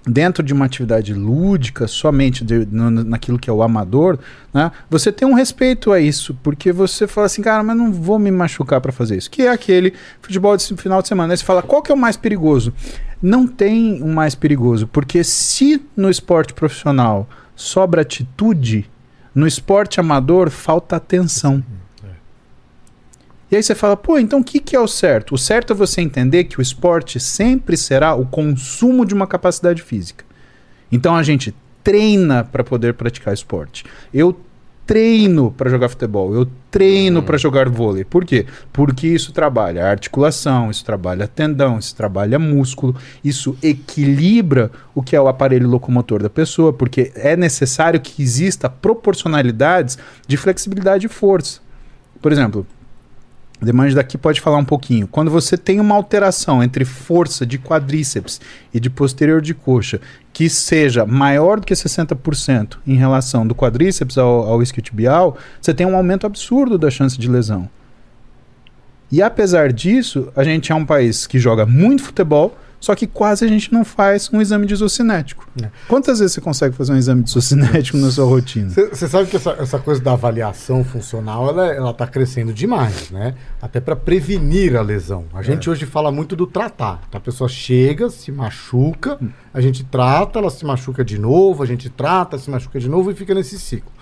dentro de uma atividade lúdica, somente de- no- naquilo que é o amador, né, você tem um respeito a isso, porque você fala assim, cara, mas não vou me machucar para fazer isso. Que é aquele futebol de final de semana. Aí você fala, qual que é o mais perigoso? Não tem um mais perigoso, porque se no esporte profissional sobra atitude, no esporte amador falta atenção. E aí você fala, pô, então o que, que é o certo? O certo é você entender que o esporte sempre será o consumo de uma capacidade física. Então a gente treina para poder praticar esporte. Eu treino para jogar futebol, eu treino para jogar vôlei. Por quê? Porque isso trabalha articulação, isso trabalha tendão, isso trabalha músculo, isso equilibra o que é o aparelho locomotor da pessoa, porque é necessário que exista proporcionalidades de flexibilidade e força. Por exemplo, o Demange daqui pode falar um pouquinho. Quando você tem uma alteração entre força de quadríceps e de posterior de coxa que seja maior do que 60% em relação do quadríceps ao, ao isquiotibial, você tem um aumento absurdo da chance de lesão. E apesar disso, a gente é um país que joga muito futebol, só que quase a gente não faz um exame de isocinético. É. Quantas vezes você consegue fazer um exame de isocinético na sua rotina? Você sabe que essa, essa coisa da avaliação funcional, ela, ela tá crescendo demais, né? Até para prevenir a lesão. A gente hoje fala muito do tratar. A pessoa chega, se machuca, a gente trata, ela se machuca de novo, a gente trata, se machuca de novo e fica nesse ciclo.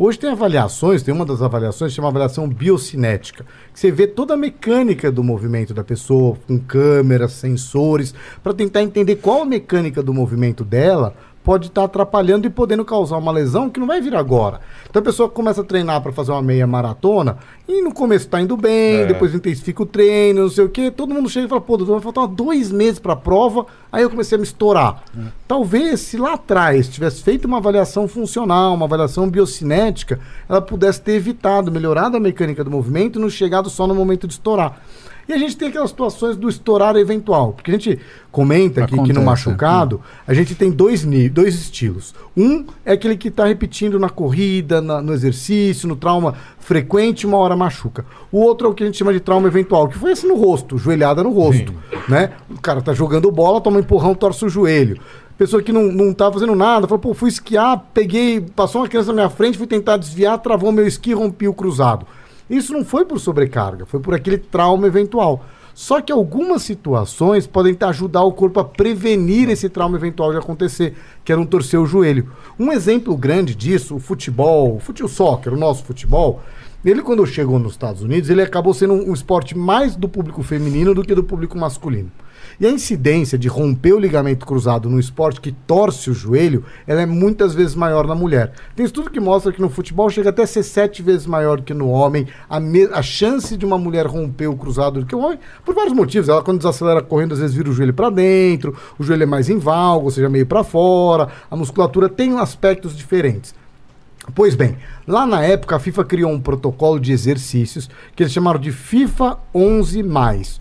Hoje tem avaliações, tem uma das avaliações chama avaliação biocinética, que você vê toda a mecânica do movimento da pessoa, com câmeras, sensores, para tentar entender qual a mecânica do movimento dela pode estar atrapalhando e podendo causar uma lesão que não vai vir agora. Então a pessoa começa a treinar para fazer uma meia maratona e no começo está indo bem, depois intensifica o treino, não sei o quê. Todo mundo chega e fala, pô, doutor, vai faltar dois meses para a prova. Aí eu comecei a me estourar. Talvez se lá atrás tivesse feito uma avaliação funcional, uma avaliação biocinética, ela pudesse ter evitado, melhorado a mecânica do movimento e não chegado só no momento de estourar. E a gente tem aquelas situações do estourar eventual. Porque a gente comenta aqui que no machucado, a gente tem dois, dois estilos. Um é aquele que está repetindo na corrida, na- no exercício, no trauma frequente, uma hora machuca. O outro é o que a gente chama de trauma eventual, que foi esse no rosto, joelhada no rosto. Né? O cara tá jogando bola, toma um empurrão, torce o joelho. Pessoa que não, não tá fazendo nada, falou, pô, fui esquiar, peguei, passou uma criança na minha frente, fui tentar desviar, travou meu esqui, rompi o cruzado. Isso não foi por sobrecarga, foi por aquele trauma eventual. Só que algumas situações podem ajudar o corpo a prevenir esse trauma eventual de acontecer, que é não torcer o joelho. Um exemplo grande disso, o futebol, o fute- o soccer, o nosso futebol, ele quando chegou nos Estados Unidos, ele acabou sendo um, um esporte mais do público feminino do que do público masculino. E a incidência de romper o ligamento cruzado no esporte que torce o joelho, ela é muitas vezes maior na mulher. Tem estudo que mostra que no futebol chega até a ser sete vezes maior que no homem. A, a chance de uma mulher romper o cruzado do que o homem, por vários motivos. Ela, quando desacelera correndo, às vezes vira o joelho para dentro, o joelho é mais em valgo, ou seja, meio para fora. A musculatura tem aspectos diferentes. Pois bem, lá na época a FIFA criou um protocolo de exercícios que eles chamaram de FIFA 11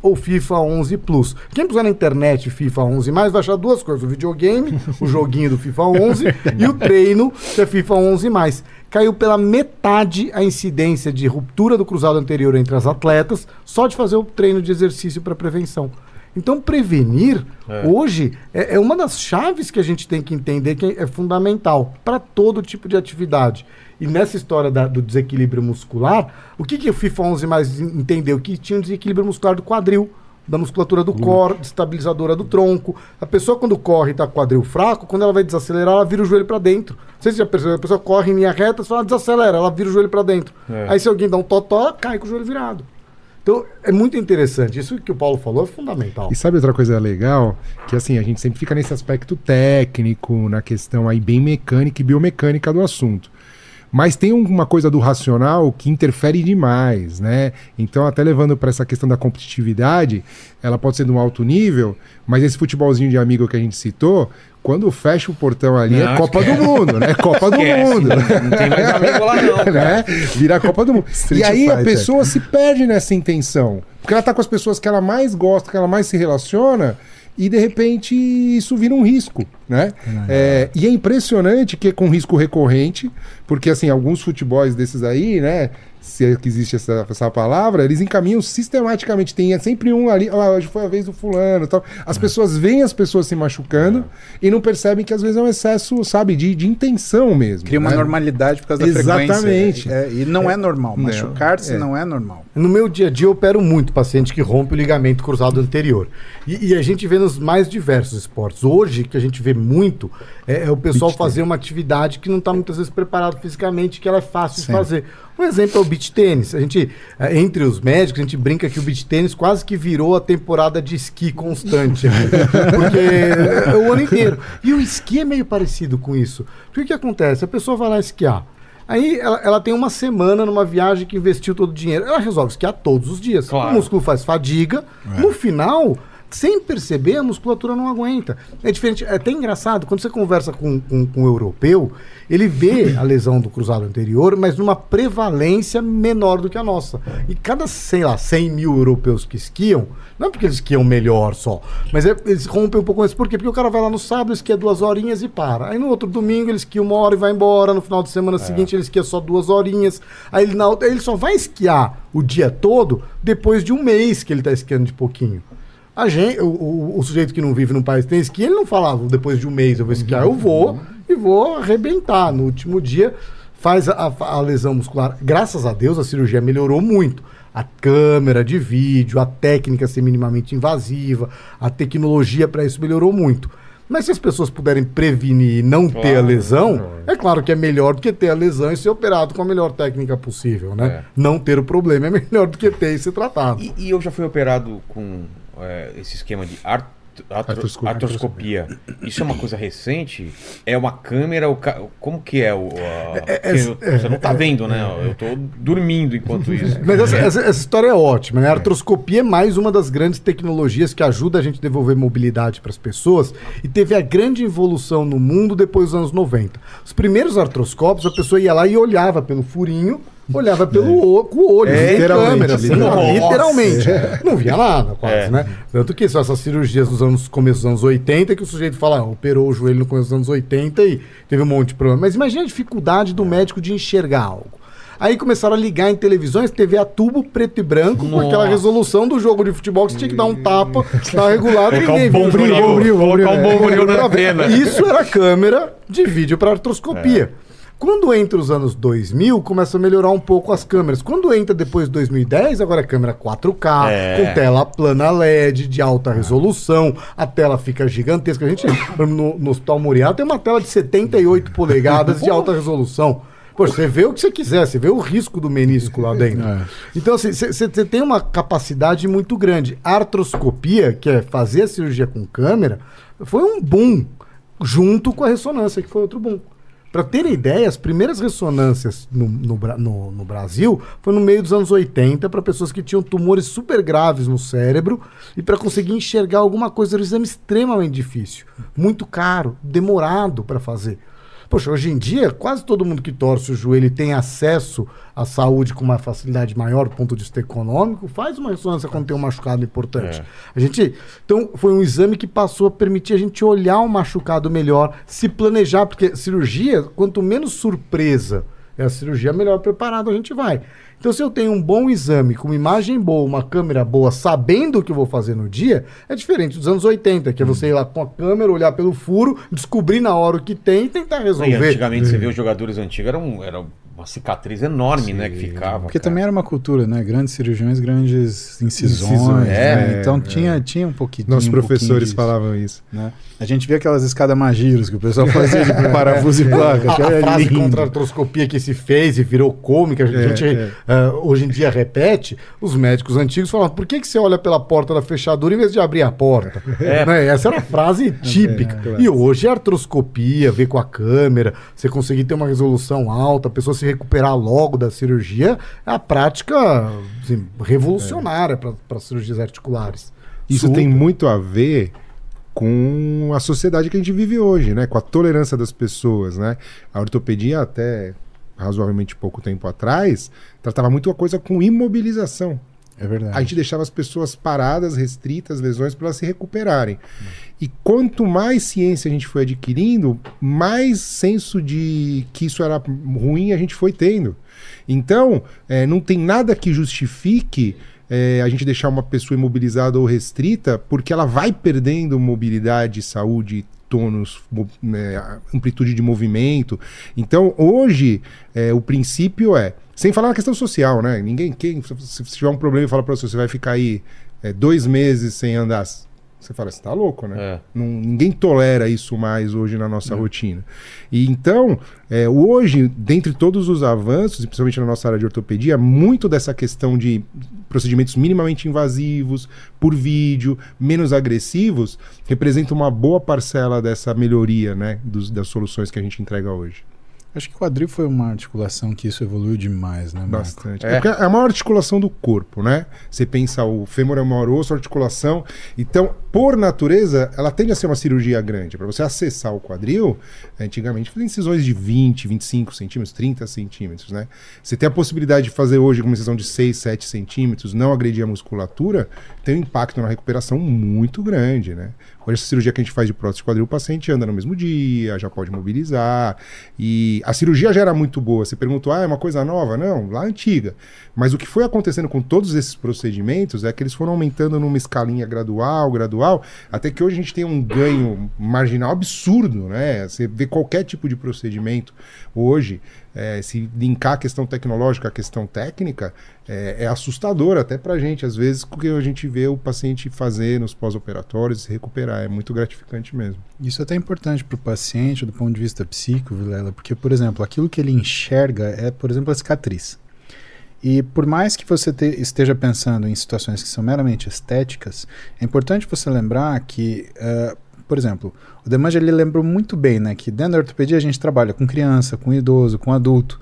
ou FIFA 11 Plus. Quem puser na internet FIFA 11 vai achar duas coisas: o videogame, o joguinho do FIFA 11 e o treino que é FIFA 11 Caiu pela metade a incidência de ruptura do cruzado anterior entre as atletas só de fazer o treino de exercício para prevenção. Então, prevenir, hoje, é, é uma das chaves que a gente tem que entender que é fundamental para todo tipo de atividade. E nessa história da- do desequilíbrio muscular, o que, que o FIFA 11 mais en- entendeu? Que tinha um desequilíbrio muscular do quadril, da musculatura do core, estabilizadora do tronco. A pessoa, quando corre e está com o quadril fraco, quando ela vai desacelerar, ela vira o joelho para dentro. Não sei se você já percebeu, a pessoa corre em linha reta, você fala, desacelera, ela vira o joelho para dentro. Aí se alguém dá um totó, cai com o joelho virado. Então, é muito interessante. Isso que o Paulo falou é fundamental. E sabe outra coisa legal? Que assim, a gente sempre fica nesse aspecto técnico, na questão aí bem mecânica e biomecânica do assunto. Mas tem uma coisa do racional que interfere demais, né? Então, até levando para essa questão da competitividade, ela pode ser de um alto nível, mas esse futebolzinho de amigo que a gente citou, quando fecha o portão ali, Não, é Copa esquece. do Mundo, né? Copa do Esquece, Mundo. Não tem mais amigo lá, não. né? Vira a Copa do Mundo. Street e aí a Fighter. pessoa se perde nessa intenção. Porque ela tá com as pessoas que ela mais gosta, que ela mais se relaciona, e de repente isso vira um risco, né? É, e é impressionante que é com risco recorrente, porque assim, alguns futebols desses aí, né? Se é que existe essa, essa palavra, eles encaminham sistematicamente. Tem sempre um ali, ah, hoje foi a vez do fulano e tal. As pessoas veem as pessoas se machucando e não percebem que às vezes é um excesso, sabe, de, de intenção mesmo. Cria uma né? normalidade por causa da Exatamente. frequência. É, e não é, normal. Não, Machucar-se é. não é normal. No meu dia a dia, eu opero muito paciente que rompe o ligamento cruzado anterior. E, e a gente vê nos mais diversos esportes. Hoje, que a gente vê muito, é, é o pessoal Beach fazer uma atividade que não está muitas vezes preparado fisicamente, que ela é fácil Sim. de fazer. Um exemplo é o beach tênis. A gente, é, entre os médicos, a gente brinca que o beach tênis quase que virou a temporada de esqui constante. porque é o ano inteiro. E o esqui é meio parecido com isso. Porque o que acontece? A pessoa vai lá esquiar. Aí ela, ela tem uma semana numa viagem que investiu todo o dinheiro. Ela resolve esquiar todos os dias. Claro. O músculo faz fadiga. No final, sem perceber, a musculatura não aguenta. É diferente, é até engraçado, quando você conversa com, com, com um europeu, ele vê a lesão do cruzado anterior, mas numa prevalência menor do que a nossa. E cada, sei lá, 100 mil europeus que esquiam, não é porque eles esquiam melhor só, mas é- eles rompem um pouco isso. Por quê? Porque o cara vai lá no sábado, esquia duas horinhas e para. Aí no outro domingo ele esquia uma hora e vai embora. No final de semana seguinte ele esquia só duas horinhas. Aí ele, na ele só vai esquiar o dia todo depois de um mês que ele está esquiando de pouquinho. A gente, o, o- o sujeito que não vive num país que tem esqui, ele não falava depois de um mês eu vou esquiar, eu vou e vou arrebentar. No último dia faz a, a- lesão muscular. Graças a Deus a cirurgia melhorou muito. A câmera de vídeo, a técnica ser minimamente invasiva, a tecnologia para isso melhorou muito. Mas se as pessoas puderem prevenir e não ter a Claro, lesão, é claro que é melhor do que ter a lesão e ser operado com a melhor técnica possível, né? É. Não ter o problema é melhor do que ter e ser tratado. E, e eu já fui operado com é, esse esquema de art- atro- Artroscopia. artroscopia. Isso é uma coisa recente? É uma câmera? O ca- Como que é o. a- É- é- você não tá vendo, né? Eu tô dormindo enquanto isso. Mas essa, essa- essa história é ótima, né? A artroscopia é mais uma das grandes tecnologias que ajuda a gente a devolver mobilidade para as pessoas e teve a grande evolução no mundo depois dos anos 90. Os primeiros artroscópios, a pessoa ia lá e olhava pelo furinho, olhava pelo o, com o olho, É, literalmente, câmera, assim, literalmente. literalmente. Não via nada, quase, É. né? Tanto que são essas cirurgias dos anos, começo dos anos 80 que o sujeito fala, ah, operou o joelho no começo dos anos 80 e teve um monte de problema. Mas imagina a dificuldade do médico de enxergar algo. Aí começaram a ligar em televisões, TV a tubo, preto e branco, com aquela Nossa. resolução do jogo de futebol que você tinha que dar um tapa na regulada e ninguém um via o bombril, colocar um bombril, bombril na. Isso era câmera de vídeo para artroscopia. Quando entra os anos 2000, começa a melhorar um pouco as câmeras. Quando entra depois de 2010, agora é câmera 4K, É. com tela plana LED, de alta resolução, a tela fica gigantesca. A gente, no, no Hospital Moriá, tem uma tela de 78 polegadas de alta resolução. Poxa, você vê o que você quiser, você vê o risco do menisco lá dentro. Então, assim, você tem uma capacidade muito grande. A artroscopia, que é fazer a cirurgia com câmera, foi um boom, junto com a ressonância, que foi outro boom. Para terem ideia, as primeiras ressonâncias no, no, no- no Brasil foi no meio dos anos 80 para pessoas que tinham tumores super graves no cérebro e para conseguir enxergar alguma coisa era um exame extremamente difícil, muito caro, demorado para fazer. Poxa, hoje em dia, quase todo mundo que torce o joelho e tem acesso à saúde com uma facilidade maior do ponto de vista econômico, faz uma ressonância quando tem um machucado importante. A gente, então, foi um exame que passou a permitir a gente olhar o machucado melhor, se planejar, porque cirurgia, quanto menos surpresa é a cirurgia, melhor preparado a gente vai. Então, se eu tenho um bom exame, com uma imagem boa, uma câmera boa, sabendo o que eu vou fazer no dia, é diferente dos anos 80, que é você ir lá com a câmera, olhar pelo furo, descobrir na hora o que tem e tentar E resolver. antigamente você vê os jogadores antigos, era, um, era uma cicatriz enorme, né? Que ficava. Porque cara. também era uma cultura, né? Grandes cirurgiões, grandes incisões. Incisões, né? é, então é. tinha, tinha um pouquinho. Nossos um pouquinho professores disso, falavam isso. né? A gente via aquelas escadas magiros que o pessoal fazia de parafuso e placa. A, a era frase lindo. contra a artroscopia que se fez e virou cômica, a É, gente é. ah, hoje em dia repete, os médicos antigos falavam, por que, que você olha pela porta da fechadura em vez de abrir a porta? Né? Essa era a frase típica. É, é. E hoje a artroscopia, ver com a câmera, você conseguir ter uma resolução alta, a pessoa se recuperar logo da cirurgia, é a prática assim, revolucionária para cirurgias articulares. Isso Super. tem muito a ver com a sociedade que a gente vive hoje, né? Com a tolerância das pessoas, né? A ortopedia até razoavelmente pouco tempo atrás tratava muito a coisa com imobilização. É verdade. a gente deixava as pessoas paradas, restritas, lesões, para elas se recuperarem. E quanto mais ciência a gente foi adquirindo, mais senso de que isso era ruim a gente foi tendo. Então, eh, não tem nada que justifique eh, a gente deixar uma pessoa imobilizada ou restrita, porque ela vai perdendo mobilidade, saúde, tônus, né, amplitude de movimento. Então, hoje, eh, o princípio é, sem falar na questão social, né? Ninguém, quem, se tiver um problema e falar para você, você vai ficar aí eh, dois meses sem andar, você fala, você tá louco, né? É. Não- ninguém tolera isso mais hoje na nossa rotina. E então, é, hoje, dentre todos os avanços, principalmente na nossa área de ortopedia, muito dessa questão de procedimentos minimamente invasivos, por vídeo, menos agressivos, representa uma boa parcela dessa melhoria né, dos- das soluções que a gente entrega hoje. Acho que o quadril foi uma articulação que isso evoluiu demais, né, Marco? Bastante. É. É. porque é a maior articulação do corpo, né? Você pensa, o fêmur é o maior osso, a articulação. Então, por natureza, ela tende a ser uma cirurgia grande. Para você acessar o quadril, antigamente fazia incisões de 20, 25 centímetros, 30 centímetros, né? Você tem a possibilidade de fazer hoje uma incisão de 6, 7 centímetros, não agredir a musculatura, tem um impacto na recuperação muito grande, né? Hoje, essa cirurgia que a gente faz de prótese quadril, o paciente anda no mesmo dia, já pode mobilizar. E a cirurgia já era muito boa. Você perguntou, ah, é uma coisa nova? Não, lá antiga. Mas o que foi acontecendo com todos esses procedimentos é que eles foram aumentando numa escalinha gradual, gradual, até que hoje a gente tem um ganho marginal absurdo, né? Você vê qualquer tipo de procedimento hoje, é, se linkar a questão tecnológica à questão técnica, é, é assustador até pra gente, às vezes, porque a gente vê o paciente fazer nos pós-operatórios se recuperar. É muito gratificante mesmo. Isso é até importante para o paciente do ponto de vista psíquico, Vilela, porque, por exemplo, aquilo que ele enxerga é, por exemplo, a cicatriz. E por mais que você te- esteja pensando em situações que são meramente estéticas, é importante você lembrar que, eh, por exemplo, o Demanja ele lembrou muito bem né, que dentro da ortopedia a gente trabalha com criança, com idoso, com adulto.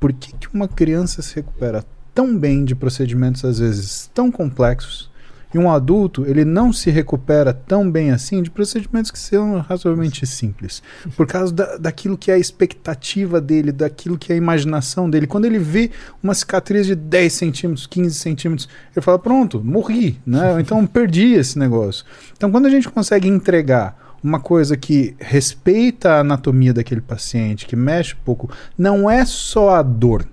Por que, que uma criança se recupera tão bem de procedimentos, às vezes, tão complexos, e um adulto, ele não se recupera tão bem assim de procedimentos que são razoavelmente simples. Por causa da, daquilo que é a expectativa dele, daquilo que é a imaginação dele. Quando ele vê uma cicatriz de 10 centímetros, 15 centímetros, ele fala: pronto, morri, né? Então perdi esse negócio. Então quando a gente consegue entregar uma coisa que respeita a anatomia daquele paciente, que mexe um pouco, não é só a dor.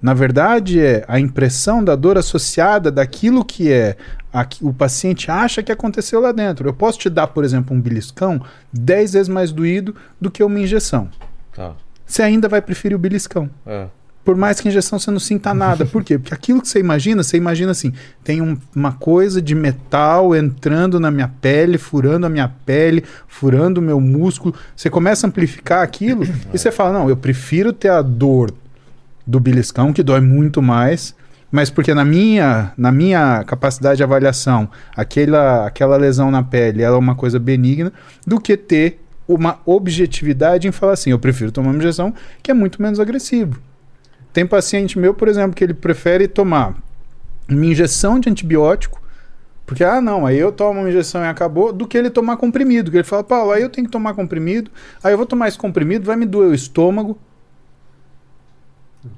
Na verdade, é a impressão da dor associada daquilo que é a o paciente acha que aconteceu lá dentro. Eu posso te dar, por exemplo, um beliscão 10 vezes mais doído do que uma injeção. Tá. Você ainda vai preferir o beliscão. É. Por mais que a injeção você não sinta nada. Por quê? Porque aquilo que você imagina, você imagina assim: tem um- uma coisa de metal entrando na minha pele, furando a minha pele, furando o meu músculo. Você começa a amplificar aquilo e você fala: não, eu prefiro ter a dor do beliscão, que dói muito mais. Mas porque na minha, na minha capacidade de avaliação, aquela, aquela lesão na pele ela é uma coisa benigna, do que ter uma objetividade em falar assim, eu prefiro tomar uma injeção que é muito menos agressivo. Tem paciente meu, por exemplo, que ele prefere tomar uma injeção de antibiótico, porque, ah, não, aí eu tomo uma injeção e acabou, do que ele tomar comprimido. Que ele fala, Paulo, aí eu tenho que tomar comprimido, aí eu vou tomar esse comprimido, vai me doer o estômago.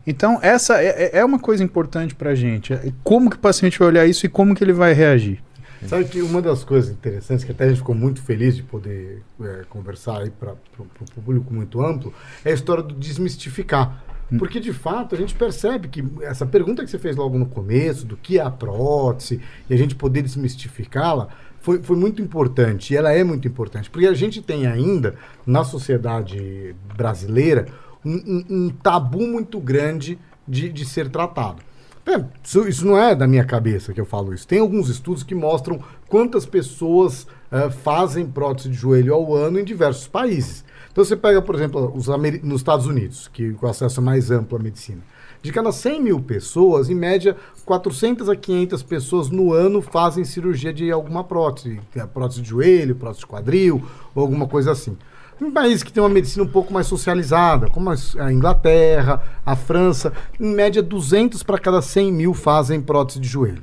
Então, essa é, é uma coisa importante pra gente. É Como que o paciente vai olhar isso e como que ele vai reagir. Sabe que uma das coisas interessantes, que até a gente ficou muito feliz de poder é, conversar aí para o público muito amplo, é a história do desmistificar. Porque, de fato, a gente percebe que essa pergunta que você fez logo no começo, do que é a prótese, e a gente poder desmistificá-la, foi, foi muito importante. E ela é muito importante. Porque a gente tem ainda, na sociedade brasileira, um, um- tabu muito grande de, de ser tratado. É, isso, isso não é da minha cabeça que eu falo isso. Tem alguns estudos que mostram quantas pessoas eh, fazem prótese de joelho ao ano em diversos países. Então você pega, por exemplo, os nos Estados Unidos, que com acesso mais amplo à medicina. De cada 100 mil pessoas, em média, 400 a 500 pessoas no ano fazem cirurgia de alguma prótese. é Prótese de joelho, prótese de quadril, ou alguma coisa assim. Em países que têm uma medicina um pouco mais socializada, como a Inglaterra, a França, em média 200 para cada 100 mil fazem prótese de joelho.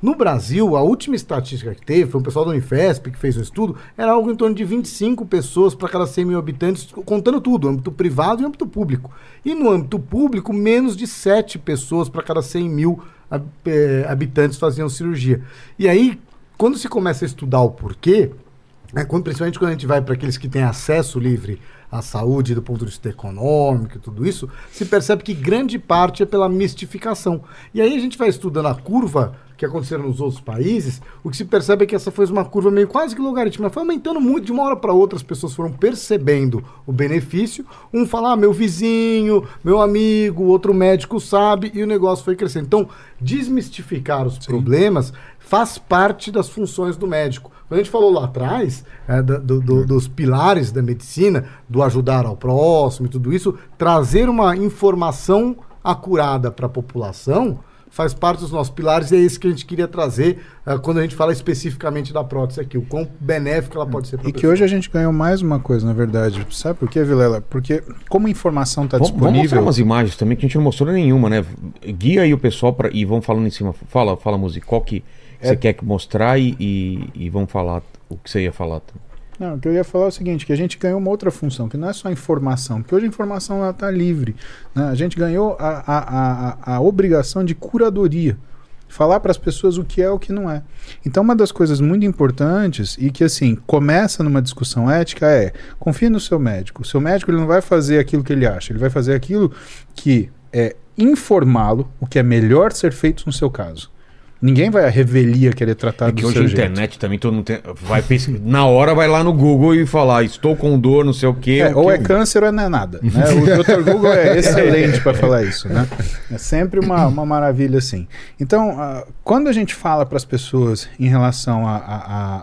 No Brasil, a última estatística que teve, foi um pessoal da Unifesp que fez um estudo, era algo em torno de 25 pessoas para cada 100 mil habitantes, contando tudo, âmbito privado e âmbito público. E no âmbito público, menos de 7 pessoas para cada 100 mil eh, habitantes faziam cirurgia. E aí, quando se começa a estudar o porquê, né, quando- principalmente quando a gente vai para aqueles que têm acesso livre à saúde do ponto de vista econômico e tudo isso, se percebe que grande parte é pela mistificação. E aí a gente vai estudando a curva que aconteceram nos outros países, o que se percebe é que essa foi uma curva meio quase que logarítmica, foi aumentando muito de uma hora para outra, as pessoas foram percebendo o benefício, um fala, ah, meu vizinho, meu amigo, outro médico sabe, e o negócio foi crescendo. Então, desmistificar os problemas faz parte das funções do médico. Quando a gente falou lá atrás é, do- do- dos pilares da medicina, do ajudar ao próximo e tudo isso, trazer uma informação acurada para a população faz parte dos nossos pilares e é isso que a gente queria trazer eh, quando a gente fala especificamente da prótese aqui, o quão benéfica ela pode ser para E que hoje a gente ganhou mais uma coisa, na verdade. Sabe por quê, Vilela? Porque como a informação está Vamos, vamos mostrar disponível. umas imagens também que a gente não mostrou nenhuma, né? Guia aí o pessoal pra, e vão falando em cima. Fala, fala, música. Qual que É. você quer que mostrar e, e, e vamos falar o que você ia falar. Não, o que eu ia falar é o seguinte, que a gente ganhou uma outra função, que não é só informação, porque hoje a informação está livre. né? A gente ganhou a, a, a, a obrigação de curadoria. Falar para as pessoas o que é e o que não é. Então, uma das coisas muito importantes e que, assim, começa numa discussão ética é confie no seu médico. O seu médico ele não vai fazer aquilo que ele acha, ele vai fazer aquilo que é informá-lo, o que é melhor ser feito no seu caso. Ninguém vai à revelia querer tratar É do que hoje seu a internet também todo mundo tem, vai pesquisar. Na hora vai lá no Google e falar, estou com dor, não sei o quê. É, ou que é eu- câncer ou é não é nada. Né? O Dr. Google é excelente para falar isso. Né? É sempre uma, uma maravilha assim. Então, ah, quando a gente fala para as pessoas em relação a- a-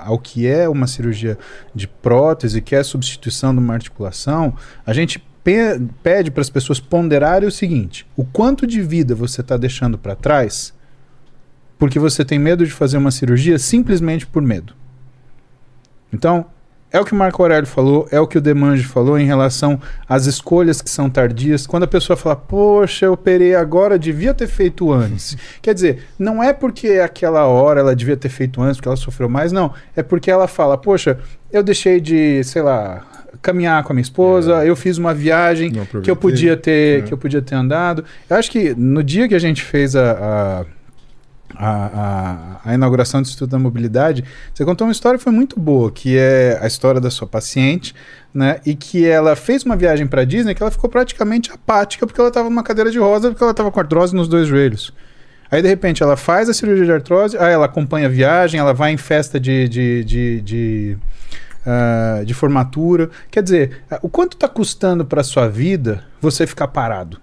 a- ao que é uma cirurgia de prótese, que é a substituição de uma articulação, a gente pe- pede para as pessoas ponderarem o seguinte: o quanto de vida você está deixando para trás porque você tem medo de fazer uma cirurgia simplesmente por medo. Então, é o que o Marco Aurélio falou, é o que o Demange falou em relação às escolhas que são tardias. Quando a pessoa fala, poxa, eu operei agora, devia ter feito antes. Quer dizer, não é porque aquela hora ela devia ter feito antes, porque ela sofreu mais, não. É porque ela fala, poxa, eu deixei de, sei lá, caminhar com a minha esposa, eu fiz uma viagem que eu podia ter, É. que eu podia ter andado. Eu acho que no dia que a gente fez a, a a, a, a inauguração do Instituto da Mobilidade, você contou uma história que foi muito boa, que é a história da sua paciente, né? E que ela fez uma viagem para Disney que ela ficou praticamente apática porque ela estava numa cadeira de rosa, porque ela estava com artrose nos dois joelhos. Aí, de repente, ela faz a cirurgia de artrose, aí ela acompanha a viagem, ela vai em festa de, de, de, de, ah, de formatura. Quer dizer, o quanto está custando para sua vida você ficar parado?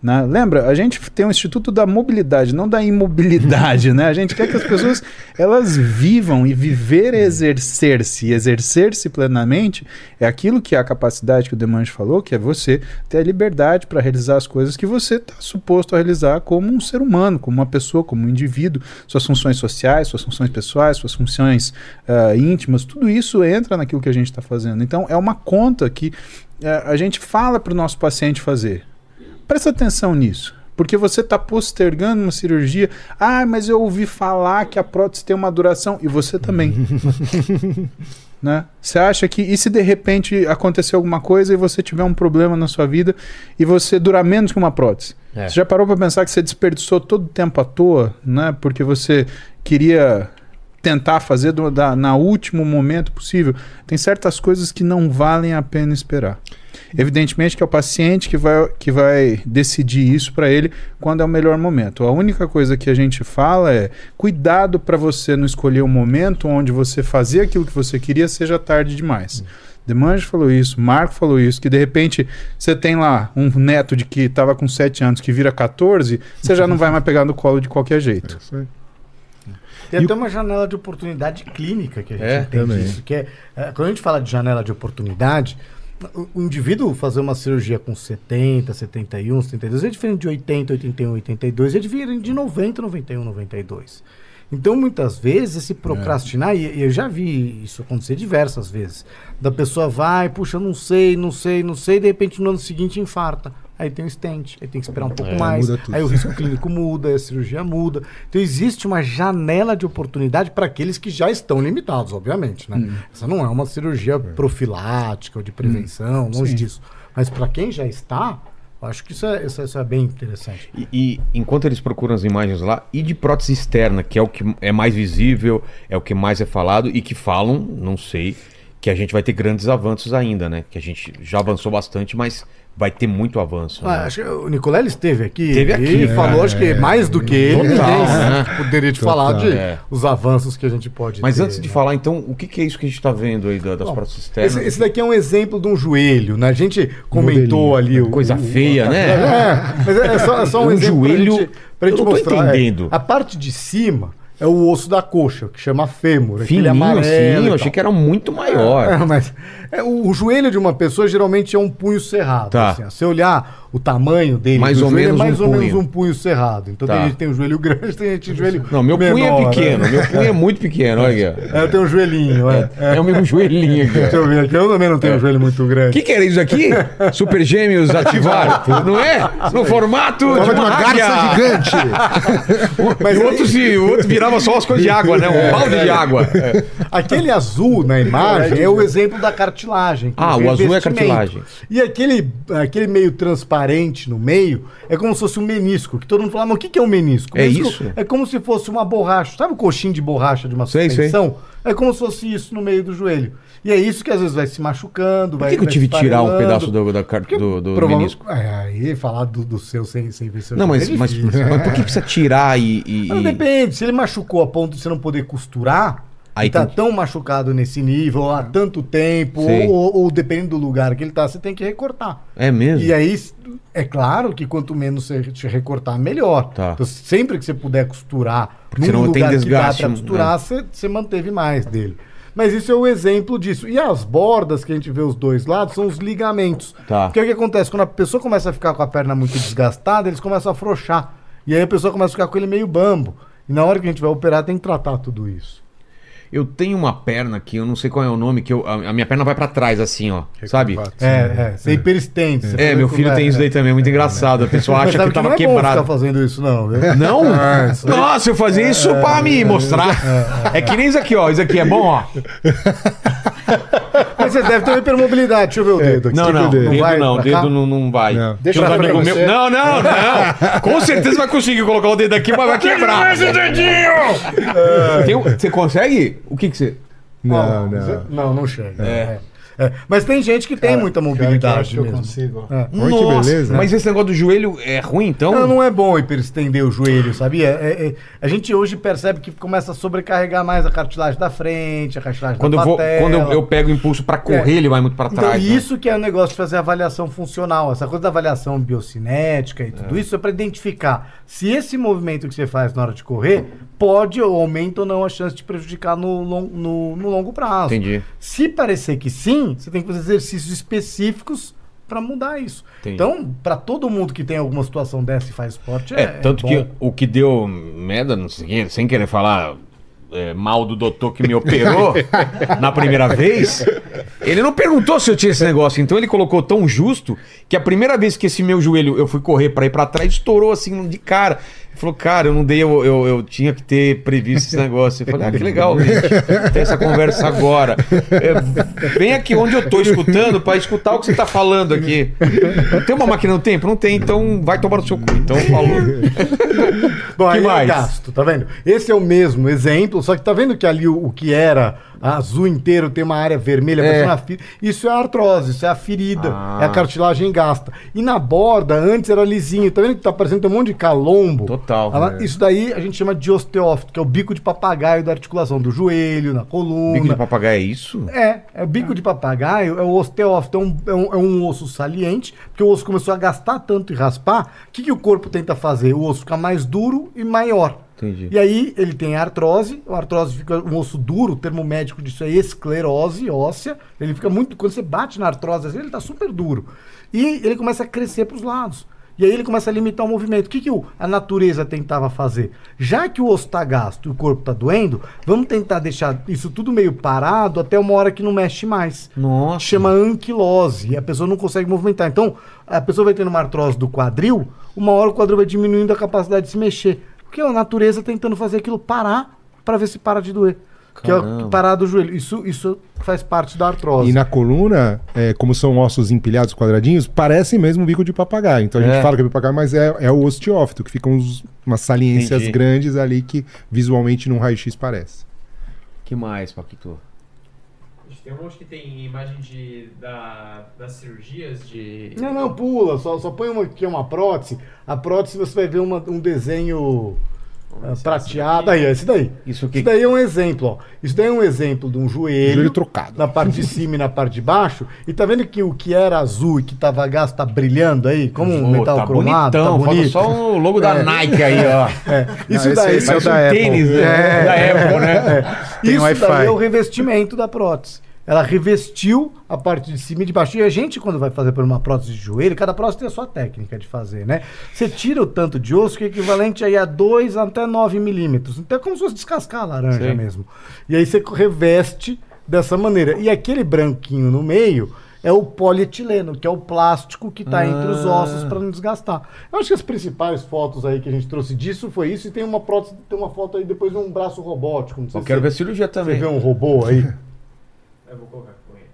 Né? Lembra, a gente tem um instituto da mobilidade, não da imobilidade, né? A gente quer que as pessoas elas vivam e viver é exercer-se, exercer-se plenamente é aquilo que é a capacidade que o Demange falou, que é você ter a liberdade para realizar as coisas que você está suposto a realizar como um ser humano, como uma pessoa, como um indivíduo, suas funções sociais, suas funções pessoais, suas funções ah, íntimas, tudo isso entra naquilo que a gente está fazendo. Então é uma conta que ah, a gente fala para o nosso paciente fazer. Presta atenção nisso. Porque você está postergando uma cirurgia. Ah, mas eu ouvi falar que a prótese tem uma duração. E você também. né? Você acha que. E se de repente acontecer alguma coisa e você tiver um problema na sua vida e você durar menos que uma prótese? É. Você já parou para pensar que você desperdiçou todo o tempo à toa, né? Porque você queria tentar fazer do, da, na último momento possível. Tem certas coisas que não valem a pena esperar. Evidentemente que é o paciente que vai, que vai decidir isso para ele quando é o melhor momento. A única coisa que a gente fala é cuidado para você não escolher um momento onde você fazer aquilo que você queria seja tarde demais. Demange falou isso, Marco falou isso, que de repente você tem lá um neto de que estava com 7 anos que vira 14, você já não vai mais pegar no colo de qualquer jeito. Isso aí. Tem E até uma janela de oportunidade clínica que a gente É, entende também. isso. Que é, é, quando a gente fala de janela de oportunidade, o, indivíduo fazer uma cirurgia com 70, 71, 72 é diferente de 80, 81, 82, é diferente de 90, 91, 92. Então, muitas vezes, esse procrastinar, e e eu já vi isso acontecer diversas vezes, da pessoa vai, puxa, não sei, não sei, não sei, de repente no ano seguinte infarta. Aí tem o stent, aí tem que esperar um pouco É, mais, aí o risco clínico muda, a cirurgia muda. Então existe uma janela de oportunidade para aqueles que já estão limitados, obviamente, né? Essa não é uma cirurgia profilática ou de prevenção, longe Sim. disso. Mas para quem já está, Eu acho que isso é, isso é- isso é bem interessante. E, e enquanto eles procuram as imagens lá, e de prótese externa, que é o que é mais visível, é o que mais é falado, e que falam, não sei, que a gente vai ter grandes avanços ainda, né? Que a gente já avançou bastante, mas vai ter muito avanço. Ah, né? acho que o Nicolé esteve aqui. Esteve aqui, e é, falou, acho que mais do que ele, ninguém né? poderia te Total, falar de é. os avanços que a gente pode Mas ter, antes de né? falar, então, o que, que é isso que a gente está vendo aí da- das Bom, próteses externas? Esse, esse daqui é um exemplo de um joelho, né? A gente comentou ali. o- Coisa o- feia, né? É, mas é é só, é só um, Um exemplo pra joelho- gente, pra gente eu mostrar. é. entendendo. a parte de cima é o osso da coxa, que chama fêmur. Fininho amarelo assim, eu achei que era muito maior. É, mas é, o, o joelho de uma pessoa geralmente é um punho cerrado. Tá. assim, ó. Se olhar o tamanho dele, Mais do ou menos é mais um ou menos punho. um punho cerrado. Então Tá. tem gente que tem um joelho grande, tem gente que tem joelho Não, meu punho menor, é pequeno, né? meu punho é muito pequeno, olha aqui. É, eu tenho um joelhinho, é. É o meu joelhinho aqui. Deixa eu ver aqui, eu também não tenho um joelho muito O grande. que, que era isso aqui? Super Gêmeos ativar, não é? No formato de uma, garça gigante. Mas o outro, se, o outro virava só as coisas de água, né? Um balde de água. Aquele azul na imagem é o exemplo da cartilagem. Ah, é o azul é cartilagem. E aquele, aquele meio transparente no meio é como se fosse um menisco. Que todo mundo fala, mas o que que é um menisco? É Menisco isso? É como se fosse uma borracha. Sabe o coxinho de borracha de uma Sei, sei. suspensão? É como se fosse isso no meio do joelho. E é isso que às vezes vai se machucando. Por vai, que, que eu tive que tirar um pedaço do, da, do, do menisco? É, aí falar do, do seu sem, sem ver seu Não, mas, é mas, mas por que precisa tirar e. e- Não, e- depende. Se ele machucou a ponto de você não poder costurar, Aí tá tem- tão machucado nesse nível há tanto tempo, ou, ou, ou dependendo do lugar que ele tá, você tem que recortar. É mesmo? E aí, é claro que quanto menos você te recortar, melhor. Tá. Então, sempre que você puder costurar Porque senão tem que dá desgaste, pra costurar, você, você manteve mais dele. Mas isso é o exemplo disso. E as bordas que a gente vê os dois lados são os ligamentos. Tá. Porque o que acontece? Quando a pessoa começa a ficar com a perna muito desgastada, eles começam a afrouxar. E aí a pessoa começa a ficar com ele meio bambo. E na hora que a gente vai operar, tem que tratar tudo isso. Eu tenho uma perna aqui, eu não sei qual é o nome, que eu, a, a minha perna vai pra trás, assim, ó. Sabe? É, é. Você hiperestende. você É, fica meu filho é, tem isso é. daí também, é muito engraçado. A pessoa Mas acha sabe que tava não é bom quebrado. ficar fazendo isso, não. viu? Não? É. Nossa, eu fazia isso pra me mostrar. É que nem isso aqui, ó. Isso aqui é bom, ó. Mas você deve ter uma hipermobilidade. Deixa eu ver o dedo aqui. Não, não. dedo. Não, dedo não, não vai. Não. Deixa amigos frente. meus- Não, não, não. Com certeza vai conseguir colocar o dedo aqui, mas vai quebrar. Tem um- Você consegue? O que que você... Não, não. Não, não chega. É. É. Mas tem gente que tem muita mobilidade que eu mesmo. consigo. É. Olha que beleza. Mas esse negócio do joelho é ruim, então? Não, não é bom hiperestender o joelho, sabia? É- é- a gente hoje percebe que começa a sobrecarregar mais a cartilagem da frente, a cartilagem Quando da eu, vou, quando eu, eu pego o impulso pra correr, É. ele vai muito pra Então, trás. né? isso que é o negócio de fazer avaliação funcional. Essa coisa da avaliação biocinética e tudo isso é para identificar se esse movimento que você faz na hora de correr pode ou aumenta ou não a chance de prejudicar no, no, no longo prazo. Entendi. Se parecer que sim, você tem que fazer exercícios específicos para mudar isso. Entendi. Então, para todo mundo que tem alguma situação dessa e faz esporte, É, é, tanto bom. que o que deu merda, não sei, sem querer falar é, mal do doutor que me operou na primeira vez, ele não perguntou se eu tinha esse negócio, então ele colocou tão justo que a primeira vez que esse meu joelho eu fui correr pra ir pra trás, estourou assim de cara. Falou, cara, eu não dei, eu, eu, eu tinha que ter previsto esse negócio. Eu falei, ah, que legal, gente, ter essa conversa agora. É, vem aqui onde eu tô escutando pra escutar o que você tá falando aqui. Tem uma máquina no tempo? Não tem, então vai tomar no seu cu. Então falou. Bom, Que aí mais? é gasto, tá vendo? Esse é o mesmo exemplo, só que tá vendo que ali o, o que era azul inteiro tem uma área vermelha, É. uma fi- isso é artrose, isso é a ferida, Ah. é a cartilagem gasta. E na borda, antes era lisinho, tá vendo que tá parecendo tem um monte de calombo? Total. Ah, É. Isso daí a gente chama de osteófito, que é o bico de papagaio da articulação, do joelho, na coluna. Bico de papagaio é isso? É, é o bico de papagaio, é o osteófito, é um, é, um, é um osso saliente, porque o osso começou a gastar tanto e raspar, o que, que o corpo tenta fazer? O osso fica mais duro e maior. Entendi. E aí ele tem artrose, a artrose fica um osso duro, o termo médico disso é esclerose óssea, ele fica muito, quando você bate na artrose, assim, ele tá super duro. E ele começa a crescer para os lados. E aí ele começa a limitar o movimento. O que, que a natureza tentava fazer? Já que o osso está gasto e o corpo está doendo, vamos tentar deixar isso tudo meio parado até uma hora que não mexe mais. Nossa. Chama anquilose. E a pessoa não consegue movimentar. Então, a pessoa vai tendo uma artrose do quadril, uma hora o quadril vai diminuindo a capacidade de se mexer. Porque é a natureza tentando fazer aquilo parar para ver se para de doer. que é o Caramba. que parar do joelho. Isso, isso faz parte da artrose. E na coluna, é, como são ossos empilhados quadradinhos, parece mesmo um bico de papagaio. Então a gente É. fala que é papagaio, mas é, é o osteófito, que ficam uns- umas saliências Entendi. grandes ali que visualmente num raio-x parece. que mais, Paquito? Tem um monte que tem imagem de, da, das cirurgias de. Não, não, pula. Só, só põe uma, aqui uma prótese. A prótese você vai ver uma- um desenho ah, prateado. Aí, esse daí. Isso aqui. Isso daí é um exemplo, ó. Isso daí é um exemplo de um joelho, Joelho trocado. na parte de cima e na parte de baixo. E tá vendo que o que era azul e que tava gasto tá brilhando aí? Como um Pô, metal tá cromado, bonitão, tá falta bonito. só o logo da Nike aí, ó. É, Isso esse- daí, esse é o Parece um da Apple. tênis né? É. da Apple, né? Tem Isso daí é o revestimento da prótese. Ela revestiu a parte de cima e de baixo. E a gente, quando vai fazer por uma prótese de joelho, cada prótese tem a sua técnica de fazer, né? Você tira o tanto de osso que é equivalente aí a 2 até 9 milímetros. Então é como se fosse descascar a laranja Sim. mesmo. E aí você reveste dessa maneira. E aquele branquinho no meio é o polietileno, que é o plástico que está entre os ossos para não desgastar. Eu acho que as principais fotos aí que a gente trouxe disso foi isso. E tem uma prótese, tem uma foto aí depois de um braço robótico. Não sei Eu se quero você- ver cirurgia você também. vê um robô aí? Eu vou colocar com ele.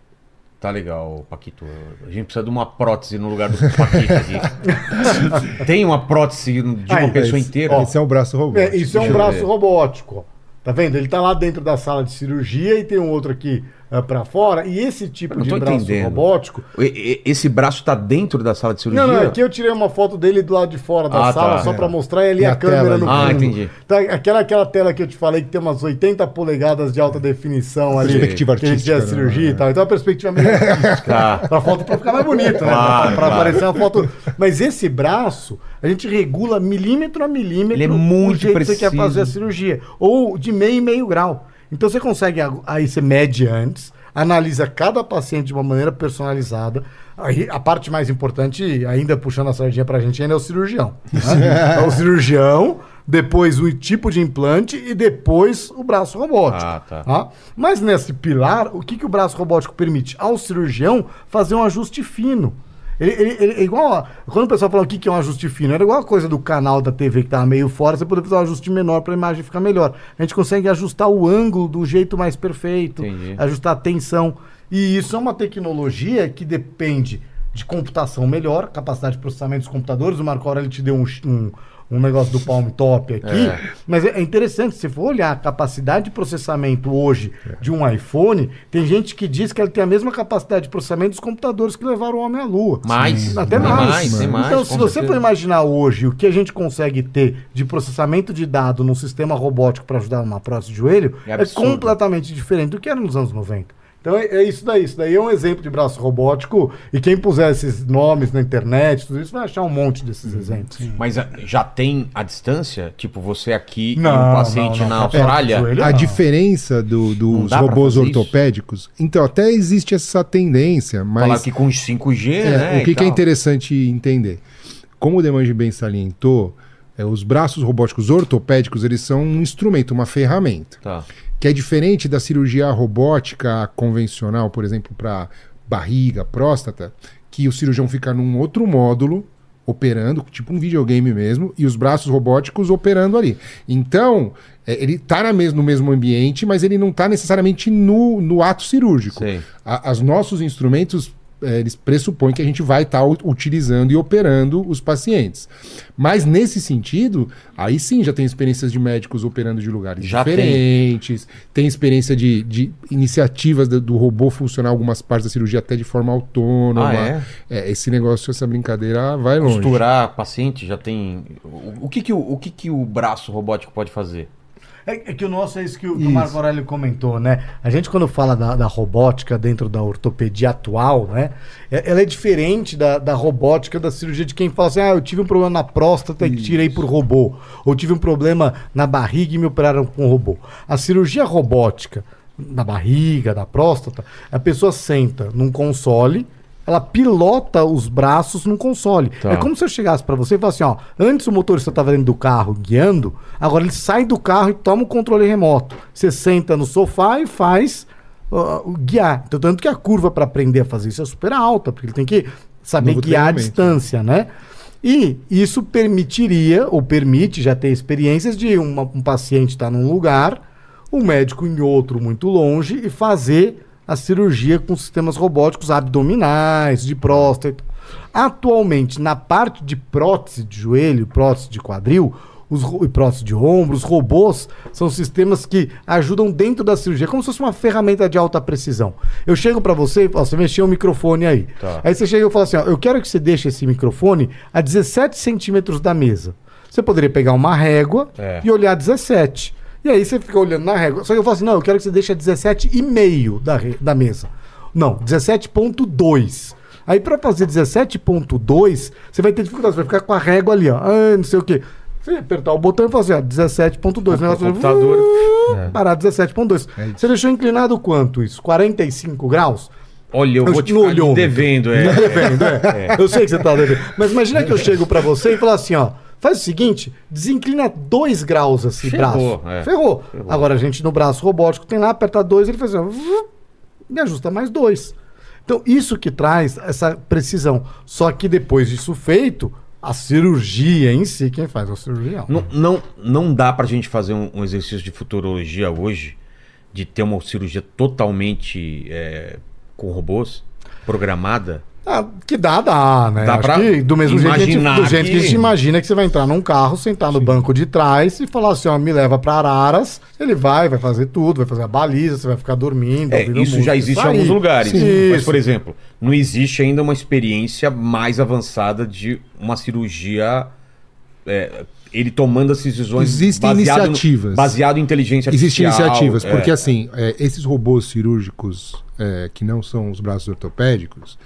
Tá legal, Paquito. A gente precisa de uma prótese no lugar do Paquito aqui. Tem uma prótese de uma Aí, pessoa mas, inteira? ó, Esse é um braço robô. É, isso é um braço ver. robótico, ó. Tá vendo? Ele tá lá dentro da sala de cirurgia e tem um outro aqui ah, pra fora. E esse tipo de braço entendendo. robótico. E- e- Esse braço tá dentro da sala de cirurgia? Não, não, aqui eu tirei uma foto dele do lado de fora da Ah, sala, tá. só É. pra mostrar e ali a, a câmera tela no. Ah, fundo. entendi. Tá, aquela, aquela tela que eu te falei que tem umas 80 polegadas de alta definição ali. Perspectiva que a a artística, né? cirurgia e tal. Então a perspectiva meio artística. Tá. Pra foto pra ficar mais bonito, né? Claro. aparecer uma foto. Mas esse braço, a gente regula milímetro a milímetro Ele é muito o jeito que você quer preciso. fazer a cirurgia. Ou de meio e meio grau. Então você consegue, aí você mede antes, analisa cada paciente de uma maneira personalizada. Aí a parte mais importante, ainda puxando a sardinha pra gente, ainda é o cirurgião. né? é o cirurgião, depois o tipo de implante e depois o braço robótico. Ah, tá. Tá? Mas nesse pilar, o que, que o braço robótico permite? Ao cirurgião fazer um ajuste fino. Ele, ele- ele- é igual. a- quando o pessoal fala o que, que é um ajuste fino, era igual a coisa do canal da TV que tava meio fora, você poder fazer um ajuste menor para a imagem ficar melhor. A gente consegue ajustar o ângulo do jeito mais perfeito, Entendi. ajustar a tensão. E isso é uma tecnologia que depende de computação melhor, capacidade de processamento dos computadores. O Marco Aurélio te deu um, um, um negócio do Palm Top aqui. É. Mas é é interessante, se for olhar a capacidade de processamento hoje de um iPhone, tem gente que diz que ele tem a mesma capacidade de processamento dos computadores que levaram o homem à Lua. Mais. Até mais. mais, mais, então, se você for imaginar hoje o que a gente consegue ter de processamento de dado num sistema robótico para ajudar numa prótese de joelho, É é, completamente diferente do que era nos anos 90. Então é, é isso daí. Isso daí é um exemplo de braço robótico. E quem puser esses nomes na internet, tudo isso, vai achar um monte desses exemplos. Mas ah, já tem a distância? Tipo, você aqui e Não, um paciente não, não, na Austrália? joelho. A diferença do- dos robôs fazer isso? ortopédicos. Então, até existe essa tendência, mas. Falar que com 5G, É, né? o que, e que é interessante entender? Como o Demange bem salientou, é, os braços robóticos ortopédicos eles são um instrumento, uma ferramenta, Tá. Que é diferente da cirurgia robótica convencional, por exemplo, para barriga, próstata, que o cirurgião fica num outro módulo operando, tipo um videogame mesmo, e os braços robóticos operando ali. Então, é, ele está no mesmo ambiente, mas ele não está necessariamente no, no ato cirúrgico. A- as nossos instrumentos eles pressupõem que a gente vai estar utilizando e operando os pacientes. Mas nesse sentido, aí sim já tem experiências de médicos operando de lugares Já diferentes, tem, experiência de, de iniciativas do, do robô funcionar algumas partes da cirurgia até de forma autônoma. Ah, é? É, esse negócio, essa brincadeira vai longe. Costurar paciente já tem. O, o que, que, o, o que, que o braço robótico pode fazer? É, é que o nosso é isso que o, Isso. Marco Aurélio comentou, né? A gente, quando fala da, da robótica dentro da ortopedia atual, né? é- ela é diferente da, da robótica da cirurgia de quem fala assim: ah, eu tive um problema na próstata e tirei por robô. Ou tive um problema na barriga e me operaram com robô. A cirurgia robótica na barriga, da próstata, a pessoa senta num console. Ela pilota os braços num console. Tá. É como se eu chegasse pra você e falasse assim, ó, antes o motorista estava dentro do carro guiando, agora ele sai do carro e toma o controle remoto. Você senta no sofá e faz o guiar. Então, tanto que a curva para aprender a fazer isso é super alta, porque ele tem que saber Novo guiar à treinamento. distância, né? E isso permitiria, ou permite já ter experiências de uma- um paciente estar num lugar, o médico em outro muito longe e fazer a cirurgia com sistemas robóticos abdominais, de próstata. Atualmente, na parte de prótese de joelho, prótese de quadril, os, e prótese de ombro, os robôs são sistemas que ajudam dentro da cirurgia, como se fosse uma ferramenta de alta precisão. Eu chego pra você e falo, você mexeu o microfone aí. Tá. Aí você chega e fala assim, ó, eu quero que você deixe esse microfone a 17 centímetros da mesa. Você poderia pegar uma régua É. e olhar 17. E aí você fica olhando na régua. Só que eu falo assim, não, eu quero que você deixe a 17,5 da, re- da mesa. Não, 17,2. Aí pra fazer 17,2, você vai ter dificuldade. Você vai ficar com a régua ali, ó. Ah, não sei o quê. Você apertar o botão e falar assim, ó, 17,2. O negócio vai- computador. Uh, Parar 17,2. Você deixou inclinado quanto isso? 45 graus? Olha, eu Eu vou te olhômetro. devendo, é. Devendo, é. Eu sei que você tá devendo. Mas imagina que eu chego pra você e falo assim, ó. Faz o seguinte, desinclina 2 graus esse Ferrou, braço. é. Ferrou. Agora a gente no braço robótico tem lá, aperta 2, ele faz assim, e ajusta mais 2. Então, isso que traz essa precisão. Só que depois disso feito, a cirurgia em si, quem faz é o cirurgião. Não, não, não dá pra gente fazer um, um exercício de futurologia hoje, de ter uma cirurgia totalmente é, com robôs, programada. Ah, que dá, dá, né? Dá Acho pra que do mesmo jeito, que a gente, imaginar do jeito que... que- a gente imagina que você vai entrar num carro, sentar no banco de trás e falar assim, ó, me leva pra Araras, ele vai, vai fazer tudo, vai fazer a baliza, você vai ficar dormindo. É, ouvindo isso música, já existe em alguns lugares. Sim. Mas, por exemplo, não existe ainda uma experiência mais avançada de uma cirurgia. é, ele tomando as decisões. Existem baseado no- iniciativas. baseado em inteligência Existem artificial. iniciativas, é. porque assim, é, esses robôs cirúrgicos é, que não são os braços ortopédicos,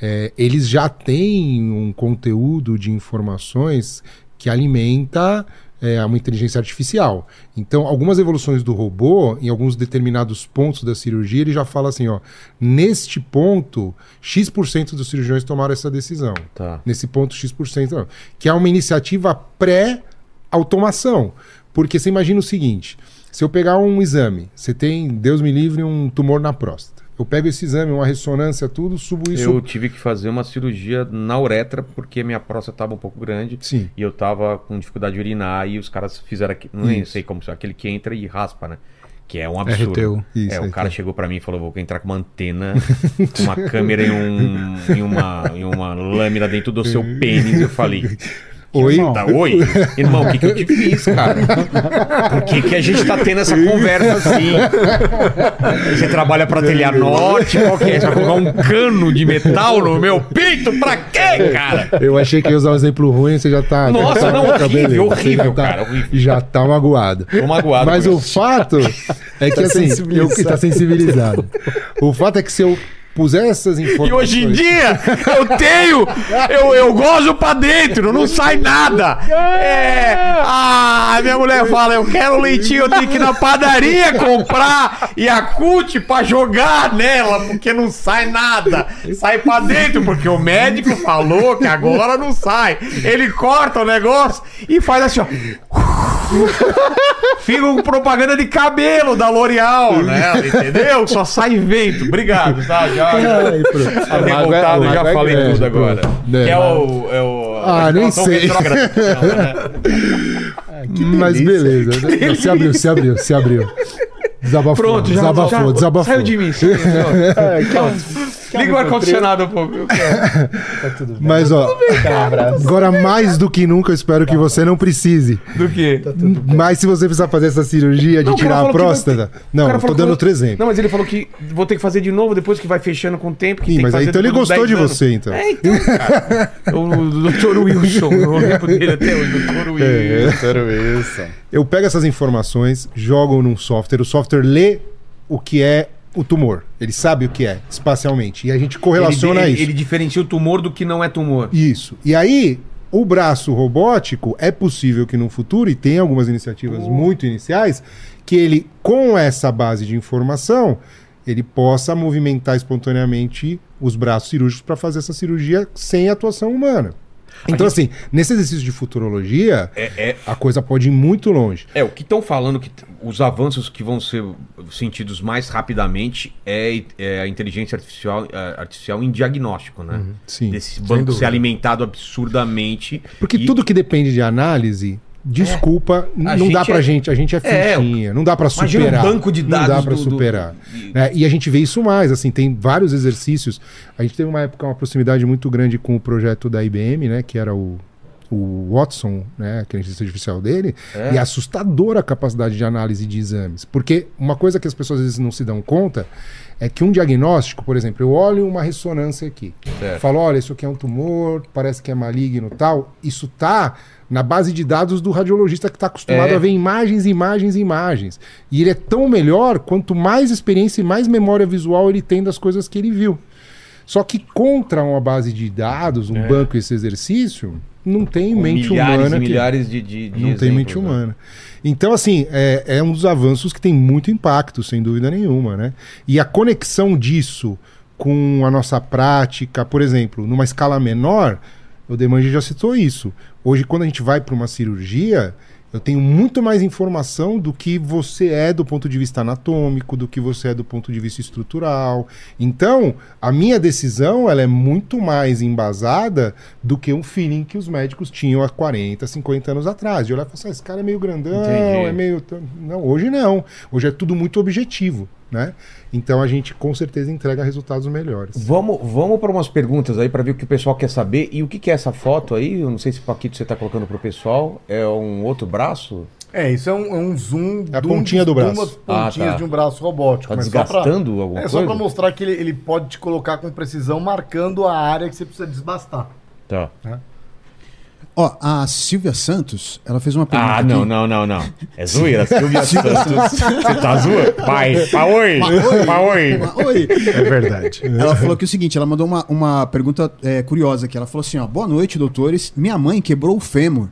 é, eles já têm um conteúdo de informações que alimenta é, uma inteligência artificial. Então, algumas evoluções do robô, em alguns determinados pontos da cirurgia, ele já fala assim, ó, neste ponto, X% dos cirurgiões tomaram essa decisão Tá. nesse ponto X%, não. que é uma iniciativa pré-automação. Porque você imagina o seguinte: se eu pegar um exame, você tem, Deus me livre, um tumor na próstata. Eu pego esse exame, uma ressonância, tudo, subo isso. Eu tive que fazer uma cirurgia na uretra porque minha próstata estava um pouco grande Sim. e eu tava com dificuldade de urinar e os caras fizeram aqui, não nem Isso. sei como, aquele que entra e raspa, né? Que é um absurdo. RTU. Isso, é, o cara chegou pra mim e falou: vou entrar com uma antena, uma câmera e, um, e, uma, e uma lâmina dentro do seu pênis. Eu falei. Oi? Tá, oi? Irmão, o que, que eu te fiz, cara? Por que, que a gente tá tendo essa conversa assim? Você trabalha pra telhar norte? Qual que é? Você vai colocar um cano de metal no meu peito? Pra quê, cara? Eu achei que ia usar um exemplo ruim, você já tá. Nossa, já tá- não, tá horrível, beleza. horrível, Já tá- cara, horrível. Já tá magoado. Tô magoado Mas o isso. fato é que assim, eu que tá sensibilizado. O fato é que se eu puser essas E informações. hoje em dia, eu tenho, eu, eu gozo pra dentro, não sai nada. É, ah, minha mulher fala, eu quero leitinho, eu tenho que ir na padaria comprar Yakult pra jogar nela, porque não sai nada. Sai pra dentro, porque o médico falou que agora não sai. Ele corta o negócio e faz assim, ó. Fica com propaganda de cabelo da L'Oreal, né? Entendeu? Só sai vento. Obrigado, tá? Já, Ai. Tá revoltado, O já é falei grande, tudo agora. pronto. Que É, é o. É o Ah, nem sei. né? Mas beleza. Se abriu, se abriu, se abriu. Desabafou. Pronto, já, desabafou, já desabafou. saiu de mim. saiu, não. Liga o ar-condicionado pouco. eu quero. Mas ó, agora mais do que nunca eu espero que você não precise. Do quê? Mas se você precisar fazer essa cirurgia de Não, o cara tirar a falou que vai próstata. o Não, cara eu tô falou que dando vai- outro exemplo. Não, mas ele falou que vou ter que fazer de novo depois que vai fechando com o tempo. Que Ih, tem mas que aí fazer então ele depois dos gostou de 10 anos. você, então. É, então, cara. o, Dr. Wilson, eu lembro dele até hoje, Dr. Wilson. É. Eu pego essas informações, jogo num software, o software lê o que é o tumor. Ele sabe o que é, espacialmente. E a gente correlaciona ele, isso. Ele diferencia o tumor do que não é tumor. Isso. E aí, o braço robótico é possível que no futuro, e tem algumas iniciativas muito iniciais, que ele, com essa base de informação, ele possa movimentar espontaneamente os braços cirúrgicos para fazer essa cirurgia sem atuação humana. Então, assim, nesse exercício de futurologia, É, é, a coisa pode ir muito longe. É, o que estão falando que os avanços que vão ser sentidos mais rapidamente é, é a inteligência artificial, é, artificial em diagnóstico, né? Sim. Desse banco ser alimentado absurdamente. Porque E- tudo que depende de análise Desculpa, A não dá pra é- gente, a gente é É, fichinha, não dá pra superar. um banco de não dados dá pra do- do- superar. de- né? E a gente vê isso mais, assim, tem vários exercícios. A gente teve uma época uma proximidade muito grande com o projeto da IBM, né, que era o, o Watson, né, a inteligência artificial dele, É. e é assustadora a capacidade de análise de exames. Porque uma coisa que as pessoas às vezes não se dão conta é que um diagnóstico, por exemplo, eu olho uma ressonância aqui, Certo. falo, olha, isso aqui é um tumor, parece que é maligno tal, isso tá na base de dados do radiologista que está acostumado É. a ver imagens, imagens, imagens. E ele é tão melhor quanto mais experiência e mais memória visual ele tem das coisas que ele viu. Só que contra uma base de dados, um É. banco, esse exercício, não tem Com mente milhares humana. e que- milhares de, de, de não tem mente né? humana. Então, assim, é, é um dos avanços que tem muito impacto, sem dúvida nenhuma, né? E a conexão disso com a nossa prática, por exemplo, numa escala menor, o Demange já citou isso. Hoje, quando a gente vai para uma cirurgia, eu tenho muito mais informação do que você é do ponto de vista anatômico, do que você é do ponto de vista estrutural. Então, a minha decisão ela é muito mais embasada do que um feeling que os médicos tinham há 40, 50 anos atrás. De olhar e falar assim, "Ah, esse cara é meio grandão, Entendi. é meio... t-". Não, hoje não. Hoje é tudo muito objetivo, né? Então a gente com certeza entrega resultados melhores. Vamos, vamos para umas perguntas aí para ver o que o pessoal quer saber. E o que, que é essa foto aí? Eu não sei se Paquito você está colocando pro pessoal. É um outro braço? É, isso é um, é um zoom É a de um- pontinha do braço. umas pontinhas Ah, tá. de um braço robótico. Tá mas só pra- desgastando alguma É coisa? só pra mostrar que ele, ele pode te colocar com precisão, marcando a área que você precisa desbastar. Tá. Ó, a Silvia Santos, ela fez uma pergunta. Ah, aqui. não, não, não, não. É zoeira. Silvia Santos. Você tá zoando? Vai, vai, oi. Vai, oi. Ah, Oi. É verdade. Ela falou que é o seguinte, ela mandou uma, uma pergunta é, curiosa aqui. Ela falou assim, ó, boa noite, doutores. Minha mãe quebrou o fêmur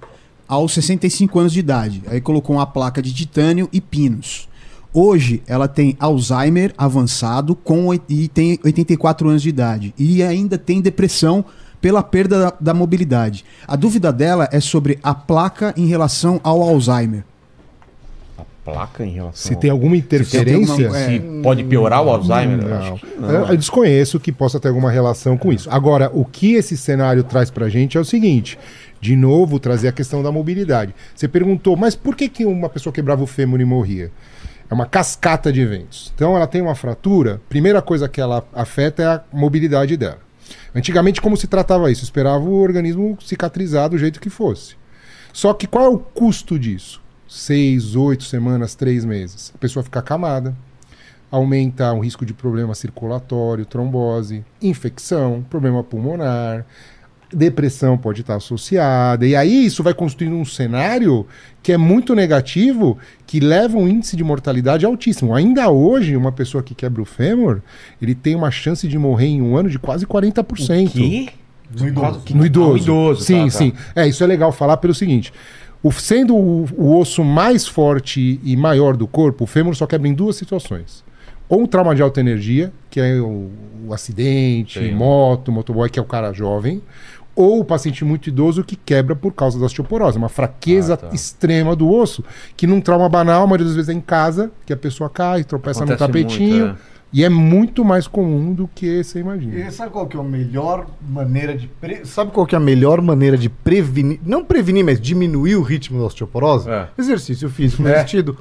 aos 65 anos de idade. Aí colocou uma placa de titânio e pinos. Hoje ela tem Alzheimer avançado com, e tem 84 anos de idade. E ainda tem depressão pela perda da, da mobilidade. A dúvida dela é sobre a placa em relação ao Alzheimer. Placa em relação. Se tem alguma tem interferência... alguma- é, Se pode piorar o Alzheimer? Eu Não. acho que não. Eu, eu desconheço que possa ter alguma relação com isso. Agora, o que esse cenário traz pra gente é o seguinte: de novo, trazer a questão da mobilidade. Você perguntou, mas por que, que uma pessoa quebrava o fêmur e morria? É uma cascata de eventos. Então, ela tem uma fratura, primeira coisa que ela afeta é a mobilidade dela. Antigamente, como se tratava isso? Esperava o organismo cicatrizar do jeito que fosse. Só que qual é o custo disso? Seis, oito semanas, três meses. A pessoa fica acamada, aumenta o risco de problema circulatório, trombose, infecção, problema pulmonar, depressão pode estar associada. E aí isso vai construindo um cenário que é muito negativo, que leva um índice de mortalidade altíssimo. Ainda hoje, uma pessoa que quebra o fêmur, ele tem uma chance de morrer em um ano de quase 40%. Que? No idoso. No idoso. Ah, o idoso, sim, tá, tá. sim. É, isso é legal falar pelo seguinte. O, sendo o, o osso mais forte e maior do corpo, o fêmur só quebra em duas situações. Ou um trauma de alta energia, que é o, o acidente, Sim. moto, motoboy, que é o cara jovem. Ou o paciente muito idoso que quebra por causa da osteoporose, uma fraqueza Ah, tá. extrema do osso, que num trauma banal, a maioria das vezes é em casa, que a pessoa cai, tropeça no Acontece tapetinho. muito, é. E é muito mais comum do que você imagina. E sabe qual que é a melhor maneira de pre... sabe qual que é a melhor maneira de prevenir, não prevenir, mas diminuir o ritmo da osteoporose? É. Exercício físico É. resistido.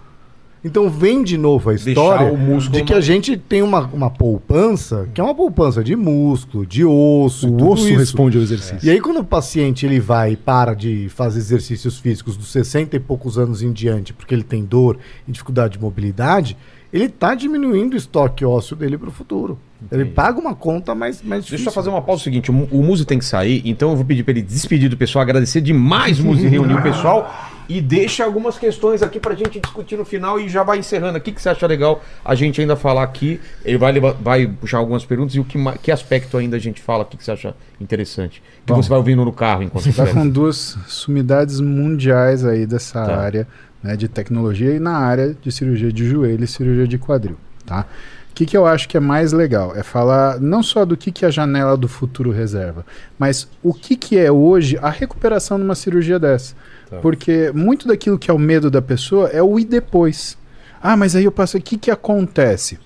Então vem de novo a história o músculo de que a gente tem uma, uma poupança, que é uma poupança de músculo, de osso, e O tudo osso isso. responde ao exercício. E aí quando o paciente ele vai e para de fazer exercícios físicos dos 60 e poucos anos em diante, porque ele tem dor e dificuldade de mobilidade, ele está diminuindo o estoque ósseo dele para o futuro. Ele paga uma conta mais, mais Deixa eu difícil. só fazer uma pausa seguinte. O, o tem que sair, então eu vou pedir para ele despedir do pessoal, agradecer demais, Muzi, reunir o pessoal e deixa algumas questões aqui pra gente discutir no final e já vai encerrando. O que, que você acha legal a gente ainda falar aqui? Ele vai, vai puxar algumas perguntas e o que, que aspecto ainda a gente fala, o que, que você acha interessante? Que Bom. você vai ouvindo no carro enquanto Tá espera. com duas sumidades mundiais aí dessa Tá. área né, de tecnologia e na área de cirurgia de joelho e cirurgia de quadril, tá? O que, que eu acho que é mais legal? É falar não só do que, que a janela do futuro reserva, mas o que, que é hoje a recuperação numa cirurgia dessa. Tá. Porque muito daquilo que é o medo da pessoa é o e depois. Ah, mas aí eu passo. O que, que acontece?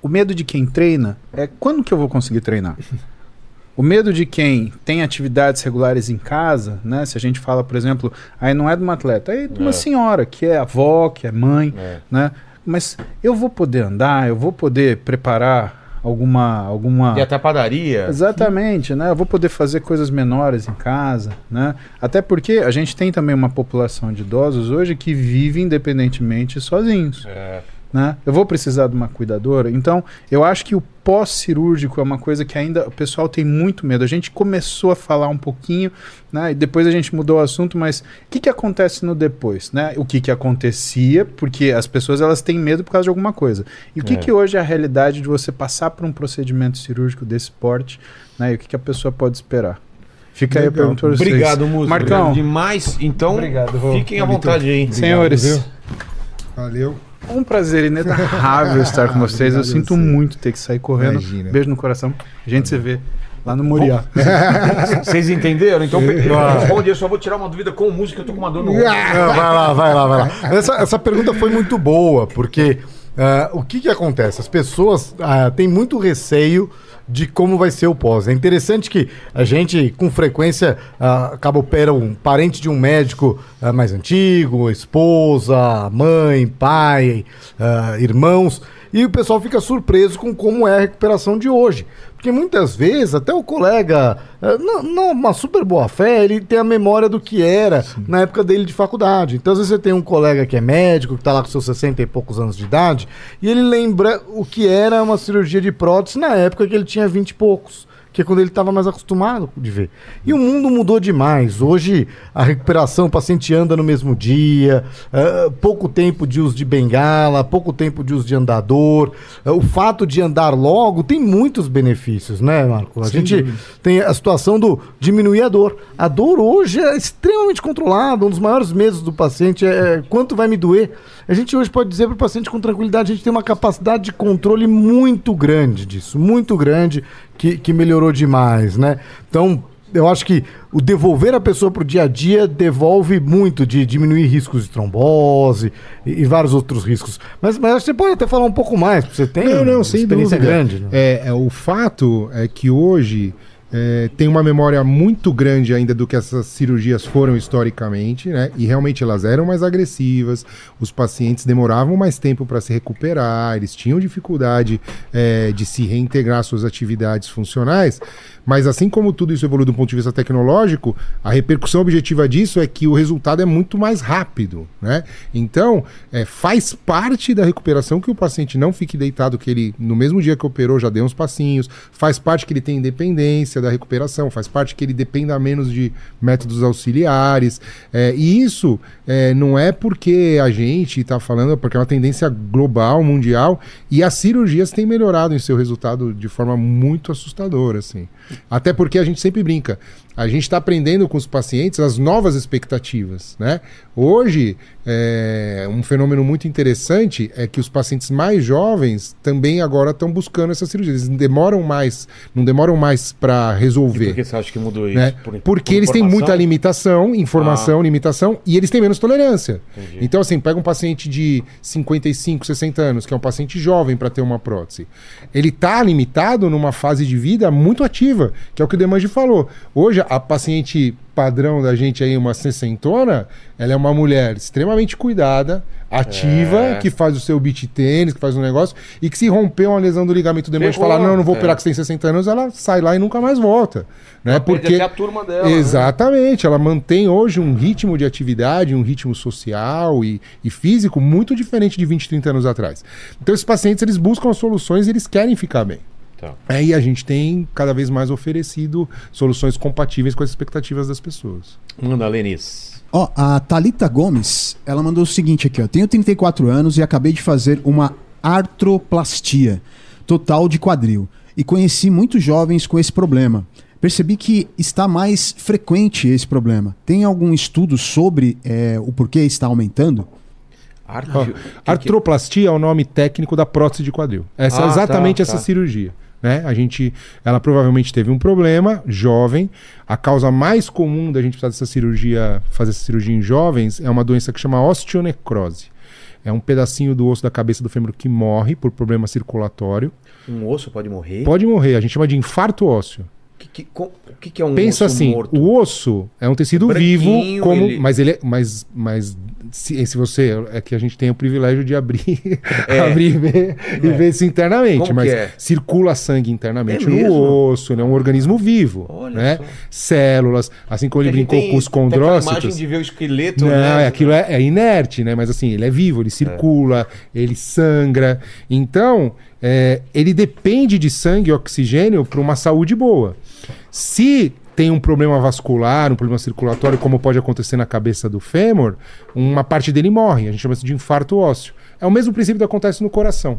O medo de quem treina é quando que eu vou conseguir treinar? O medo de quem tem atividades regulares em casa, né? Se a gente fala, por exemplo, aí não é de uma atleta, é de uma É. senhora, que é avó, que é mãe, É. né? Mas eu vou poder andar, eu vou poder preparar alguma alguma E até a padaria. Exatamente, né? Eu vou poder fazer coisas menores em casa, né? Até porque a gente tem também uma população de idosos hoje que vive independentemente sozinhos, É. né? Eu vou precisar de uma cuidadora. Então, eu acho que o pós-cirúrgico é uma coisa que ainda o pessoal tem muito medo. A gente começou a falar um pouquinho, né? E depois a gente mudou o assunto, mas o que, que acontece no depois, né? O que, que acontecia, porque as pessoas elas têm medo por causa de alguma coisa. E o que, É. que hoje é a realidade de você passar por um procedimento cirúrgico desse porte, né? E o que, que a pessoa pode esperar? Fica aí a Legal. pergunta. Obrigado, músico. Marcão. Demais. Então, Obrigado, vou- fiquem à vontade aí. Senhores, viu? Valeu. Um prazer inenarrável estar com vocês. Eu Obrigado sinto você. muito ter que sair correndo. Imagina. Beijo no coração. A gente se vê lá no Moriá. Vocês entenderam? Então, responde. Eu só vou tirar uma dúvida com o músico, que eu tô com uma dor no. Não, vai lá, vai lá, vai lá. Essa, essa pergunta foi muito boa, porque ah, o que, que acontece? As pessoas ah, têm muito receio de como vai ser o pós. É interessante que a gente, com frequência, ah, acaba opera um parente de um médico ah, mais antigo, esposa, mãe, pai, ah, irmãos, e o pessoal fica surpreso com como é a recuperação de hoje. Porque muitas vezes, até o colega, eh, não, não uma super boa fé, ele tem a memória do que era na época dele de faculdade. Então, às vezes, você tem um colega que é médico, que está lá com seus 60 e poucos anos de idade, e ele lembra o que era uma cirurgia de prótese na época que ele tinha 20 e poucos. Que é quando ele estava mais acostumado de ver. E o mundo mudou demais. Hoje, a recuperação, o paciente anda no mesmo dia, eh, pouco tempo de uso de bengala, pouco tempo de uso de andador. Eh, o fato de andar logo tem muitos benefícios, né, Marco? A Sem gente tem a situação do diminuir a dor. A dor hoje é extremamente controlada. Um dos maiores medos do paciente é quanto vai me doer. A gente hoje pode dizer para o paciente com tranquilidade, a gente tem uma capacidade de controle muito grande disso, muito grande, que, que melhorou demais, né? Então, eu acho que o devolver a pessoa para o dia a dia devolve muito de diminuir riscos de trombose e, e vários outros riscos. Mas, mas acho que você pode até falar um pouco mais, porque você tem Não, não, uma experiência dúvida. grande. Né? É, é, o fato é que hoje é, tem uma memória muito grande ainda do que essas cirurgias foram historicamente, né? E realmente elas eram mais agressivas, os pacientes demoravam mais tempo para se recuperar, eles tinham dificuldade é, de se reintegrar às suas atividades funcionais. Mas assim como tudo isso evolui do ponto de vista tecnológico, a repercussão objetiva disso é que o resultado é muito mais rápido, né? Então, é, faz parte da recuperação que o paciente não fique deitado, que ele, no mesmo dia que operou, já deu uns passinhos, faz parte que ele tenha independência da recuperação, faz parte que ele dependa menos de métodos auxiliares. é, e isso é, não é porque a gente está falando, porque é uma tendência global, mundial, e as cirurgias têm melhorado em seu resultado de forma muito assustadora, assim. Até porque a gente sempre brinca. A gente está aprendendo com os pacientes as novas expectativas, né? Hoje, é, um fenômeno muito interessante é que os pacientes mais jovens também agora estão buscando essa cirurgia. Eles demoram mais, não demoram mais para resolver. Por que você acha que mudou isso? Né? Por- Porque por eles têm informação? muita limitação, informação, limitação, e eles têm menos tolerância. Entendi. Então, assim, pega um paciente de 55, 60 anos, que é um paciente jovem para ter uma prótese. Ele está limitado numa fase de vida muito ativa, que é o que o Demange falou. Hoje, a paciente padrão da gente aí, uma sessentona, ela é uma mulher extremamente cuidada, ativa, É. que faz o seu beat tênis, que faz um negócio, e que se rompeu uma lesão do ligamento Demange e falar, não, não vou é. operar que você tem 60 anos, ela sai lá e nunca mais volta. Né? Ela Porque até a turma dela, né? Exatamente, ela mantém hoje um ritmo de atividade, um ritmo social e, e físico muito diferente de 20, 30 anos atrás. Então esses pacientes eles buscam soluções e eles querem ficar bem. Tá. É, e a gente tem cada vez mais oferecido soluções compatíveis com as expectativas das pessoas. Manda, Lenis. Ó, a Talita Gomes, ela mandou o seguinte aqui, ó. Tenho 34 anos e acabei de fazer uma artroplastia total de quadril e conheci muitos jovens com esse problema. Percebi que está mais frequente esse problema. Tem algum estudo sobre é, o porquê está aumentando? Que que- artroplastia é o nome técnico da prótese de quadril. Essa Ah, é exatamente tá, essa tá. cirurgia. Né? A gente, ela provavelmente teve um problema, jovem. A causa mais comum da gente precisar dessa cirurgia, fazer essa cirurgia em jovens, é uma doença que chama osteonecrose. É um pedacinho do osso da cabeça do fêmur que morre por problema circulatório. Um osso pode morrer? Pode morrer, a gente chama de infarto ósseo. Que, que, o que, que é um Pensa osso assim, morto? o osso é um tecido Branquinho, vivo, como, ele- mas ele é, mas, mas se, se você é que a gente tem o privilégio de abrir, É. abrir e ver, e ver isso internamente, Como mas é? circula sangue internamente É no mesmo? osso, ele é um organismo vivo, Olha né? só. Células, assim como ele brincou tem- com os tem aquela imagem condrócitos. de ver o esqueleto, Não, né? é, aquilo é, é inerte, né? Mas assim, ele é vivo, ele circula, ele sangra. Então, é, ele depende de sangue e oxigênio para uma saúde boa. Se tem um problema vascular, um problema circulatório, como pode acontecer na cabeça do fêmur, uma parte dele morre. A gente chama isso de infarto ósseo. É o mesmo princípio que acontece no coração.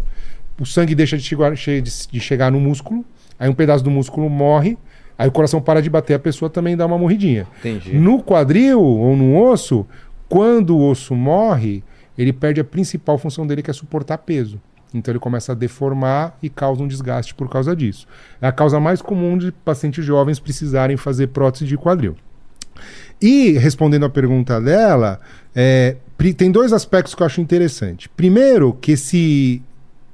O sangue deixa de chegar, che- de- de chegar no músculo, aí um pedaço do músculo morre, aí o coração para de bater, a pessoa também dá uma morridinha. Entendi. No quadril ou no osso, quando o osso morre, ele perde a principal função dele, que é suportar peso. Então ele começa a deformar e causa um desgaste por causa disso. É a causa mais comum de pacientes jovens precisarem fazer prótese de quadril. E, respondendo à pergunta dela, é, tem dois aspectos que eu acho interessante. Primeiro, que esse,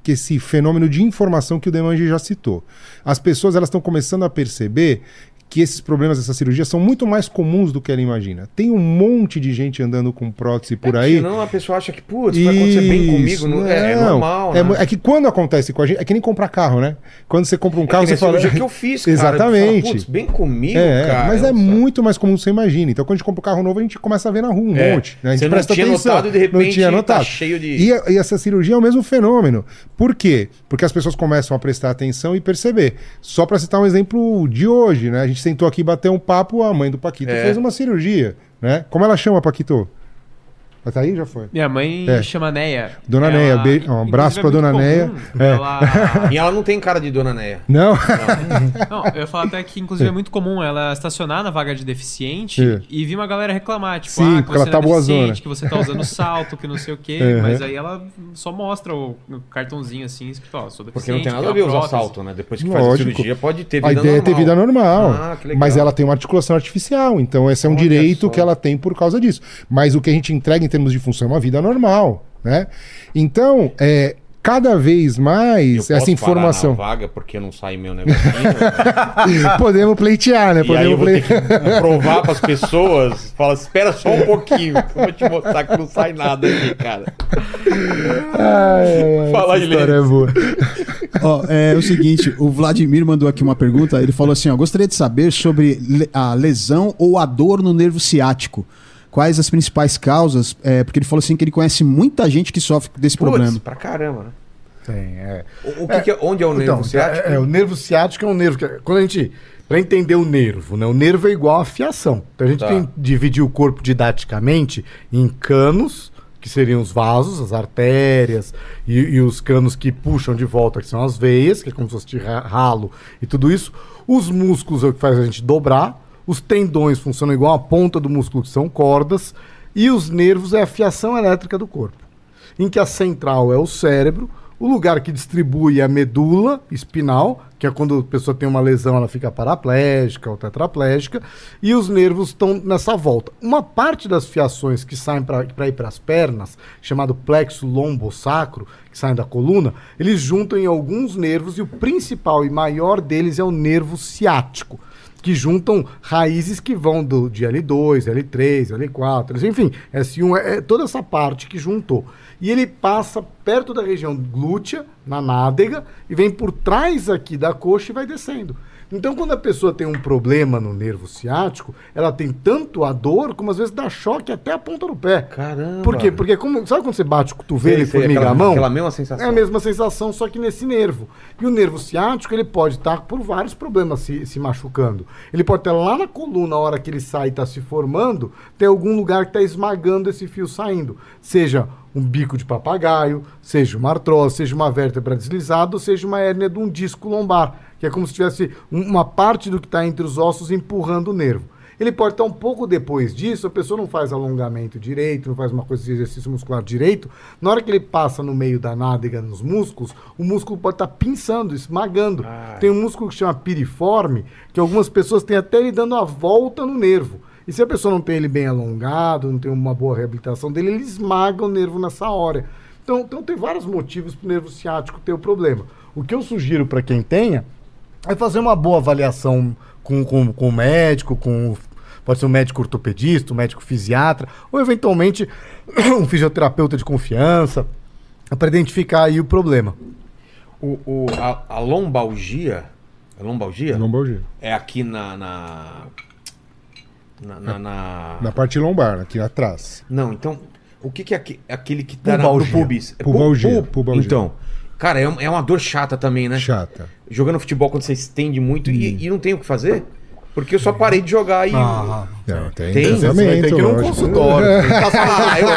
que esse fenômeno de informação que o Demange já citou. As pessoas elas estão começando a perceber que esses problemas dessa cirurgia são muito mais comuns do que ela imagina. Tem um monte de gente andando com prótese por aí. Senão a pessoa acha que, putz, vai acontecer bem comigo. Não, é, é não. normal, É, né? é que quando acontece com a gente, é que nem comprar carro, né? Quando você compra um carro, É que você fala. que eu fiz, cara. Exatamente. Fala, Putz, bem comigo, É, cara. mas é muito mais comum do que você imagina. Então, quando a gente compra um carro novo, a gente começa a ver na rua um É. monte. Né? A gente Você não presta tinha atenção. notado e de repente não tinha tá notado. cheio de- E, e essa cirurgia é o mesmo fenômeno. Por quê? Porque as pessoas começam a prestar atenção e perceber. Só para citar um exemplo de hoje, né? A gente sentou aqui bater um papo, a mãe do Paquito É. fez uma cirurgia, né? Como ela chama, Paquito? Ela tá aí? Já foi. Minha mãe É. chama Neia. Dona Ela- Neia, be- um abraço inclusive, pra é Dona Neia. É. Ela... E ela não tem cara de Dona Neia. Não? Não, eu ia falar até que, inclusive, é muito comum ela estacionar na vaga de deficiente É. e vir uma galera reclamar, tipo, Sim, ah, que você tá não é que você tá usando salto, que não sei o quê, Uhum. mas aí ela só mostra o, cartãozinho assim, escrito, ó, sou deficiente. Porque não tem nada a ver usar salto, né? Depois que faz a Lógico. cirurgia, pode ter vida A ideia é ter vida normal. Ah, que legal. mas ela tem uma articulação artificial. Então, esse é um Olha direito só. que ela tem por causa disso. Mas o que a gente entrega em termos de função é uma vida normal. Né? Então, é, cada vez Eu mais posso essa informação. parar na vaga porque não sai meu negocinho. né? Podemos pleitear, né? e aí Podemos eu vou ter plei- que provar pras pessoas. Fala, espera só um pouquinho. que eu vou te mostrar que não sai nada aqui, cara. Ai, ai, Fala aí, história é boa. Ó, é o seguinte, o Vladimir mandou aqui uma pergunta. Ele falou assim: ó, gostaria de saber sobre a lesão ou a dor no nervo ciático. Quais as principais causas? É, porque ele falou assim que ele conhece muita gente que sofre desse Putz, problema. pra caramba, né? Tem, é. O, o que que é- onde é o nervo Então, ciático? é, é, o nervo ciático é um nervo que quando a gente para entender o nervo, né? O nervo é igual a fiação. Então a gente Tá. tem que dividir o corpo didaticamente em canos, que seriam os vasos, as artérias e, e os canos que puxam de volta, que são as veias, que é como se fosse ralo e tudo isso. Os músculos é o que faz a gente dobrar. Os tendões funcionam igual a ponta do músculo, que são cordas. E os nervos é a fiação elétrica do corpo em que a central é o cérebro, o lugar que distribui é a medula espinal, que é quando a pessoa tem uma lesão, ela fica paraplégica ou tetraplégica, e os nervos estão nessa volta. Uma parte das fiações que saem para ir para as pernas, chamado plexo lombosacro, que saem da coluna, eles juntam em alguns nervos e o principal e maior deles é o nervo ciático que juntam raízes que vão do, de L2, L3, L4, enfim, S1 é, é toda essa parte que juntou. E ele passa perto da região glútea, na nádega, e vem por trás aqui da coxa e vai descendo. Então, quando a pessoa tem um problema no nervo ciático, ela tem tanto a dor, como às vezes dá choque até a ponta do pé. Caramba. Por quê? Porque como, sabe quando você bate o cotovelo Sei, e formiga aquela- a mão? aquela mesma sensação. É a mesma sensação, só que nesse nervo. E o nervo ciático, ele pode estar por vários problemas se, se machucando. Ele pode estar lá na coluna, a hora que ele sai e está se formando, tem algum lugar que está esmagando esse fio saindo. Seja um bico de papagaio, seja uma artrose, seja uma vértebra deslizada, ou seja uma hérnia de um disco lombar, que é como se tivesse um- uma parte do que está entre os ossos empurrando o nervo. Ele pode estar um pouco depois disso, a pessoa não faz alongamento direito, não faz uma coisa de exercício muscular direito. Na hora que ele passa no meio da nádega nos músculos, o músculo pode estar pinçando, esmagando. Ai. Tem um músculo que chama piriforme, que algumas pessoas têm até ele dando a volta no nervo. E se a pessoa não tem ele bem alongado, não tem uma boa reabilitação dele, ele esmaga o nervo nessa hora. Então, então tem vários motivos para o nervo ciático ter o problema. O que eu sugiro para quem tenha é fazer uma boa avaliação com, com, com o médico, com. Pode ser um médico ortopedista, um médico fisiatra, ou eventualmente um fisioterapeuta de confiança, para identificar aí o problema. O, o- a, a lombalgia. A lombalgia? Lombalgia. É aqui na. Na. Na. na- na- Na parte lombar, aqui atrás. Não, então. O que, que é aquele que tá na, no Pubalgia. pubis? É pu- Pubalgia, pu- pubalgia. Então. Cara, é, é uma dor chata também, né? Chata. Jogando futebol quando você estende muito e, e não tem o que fazer? Porque eu só parei de jogar e. Ah, Não, tem, Tem? ter que ir num consultório. Ah, eu,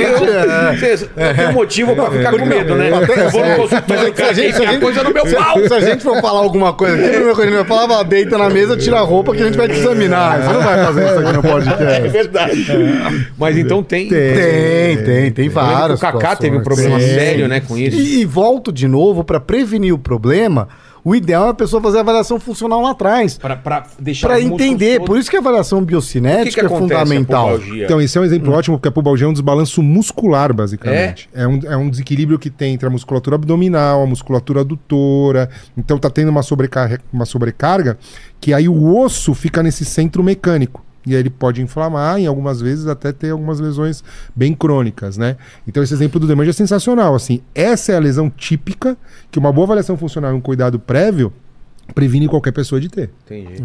eu, eu, Você tem um motivo pra ficar com medo, né? Eu vou no consultório, cara tem a coisa no meu pau. Se a gente for falar alguma coisa aqui, a primeira coisa que gente vai falar, "Ah, deita na mesa, tira a roupa que a gente vai te examinar. Você não vai fazer isso aqui no É podcast. verdade. Mas então tem. Tem, tem, tem Eu que várias. O Kaká teve um problema Tem. sério, né, com isso. E, e volto de novo, para prevenir o problema, o ideal é a pessoa fazer a avaliação funcional lá atrás. Pra, pra deixar Para entender, todos- por isso que a avaliação O que, que biocinética é fundamental. Então, esse é um exemplo ótimo, porque a pubalgia é um desbalanço muscular, basicamente. É, um, é um desequilíbrio que tem entre a musculatura abdominal, a musculatura adutora. Então, tá tendo uma sobrecarga, uma sobrecarga que aí o osso fica nesse centro mecânico. E aí ele pode inflamar, e algumas vezes até ter algumas lesões bem crônicas, né? Então esse exemplo do Demange é sensacional, assim. Essa é a lesão típica que uma boa avaliação funcional e um cuidado prévio previne qualquer pessoa de ter. Entendi.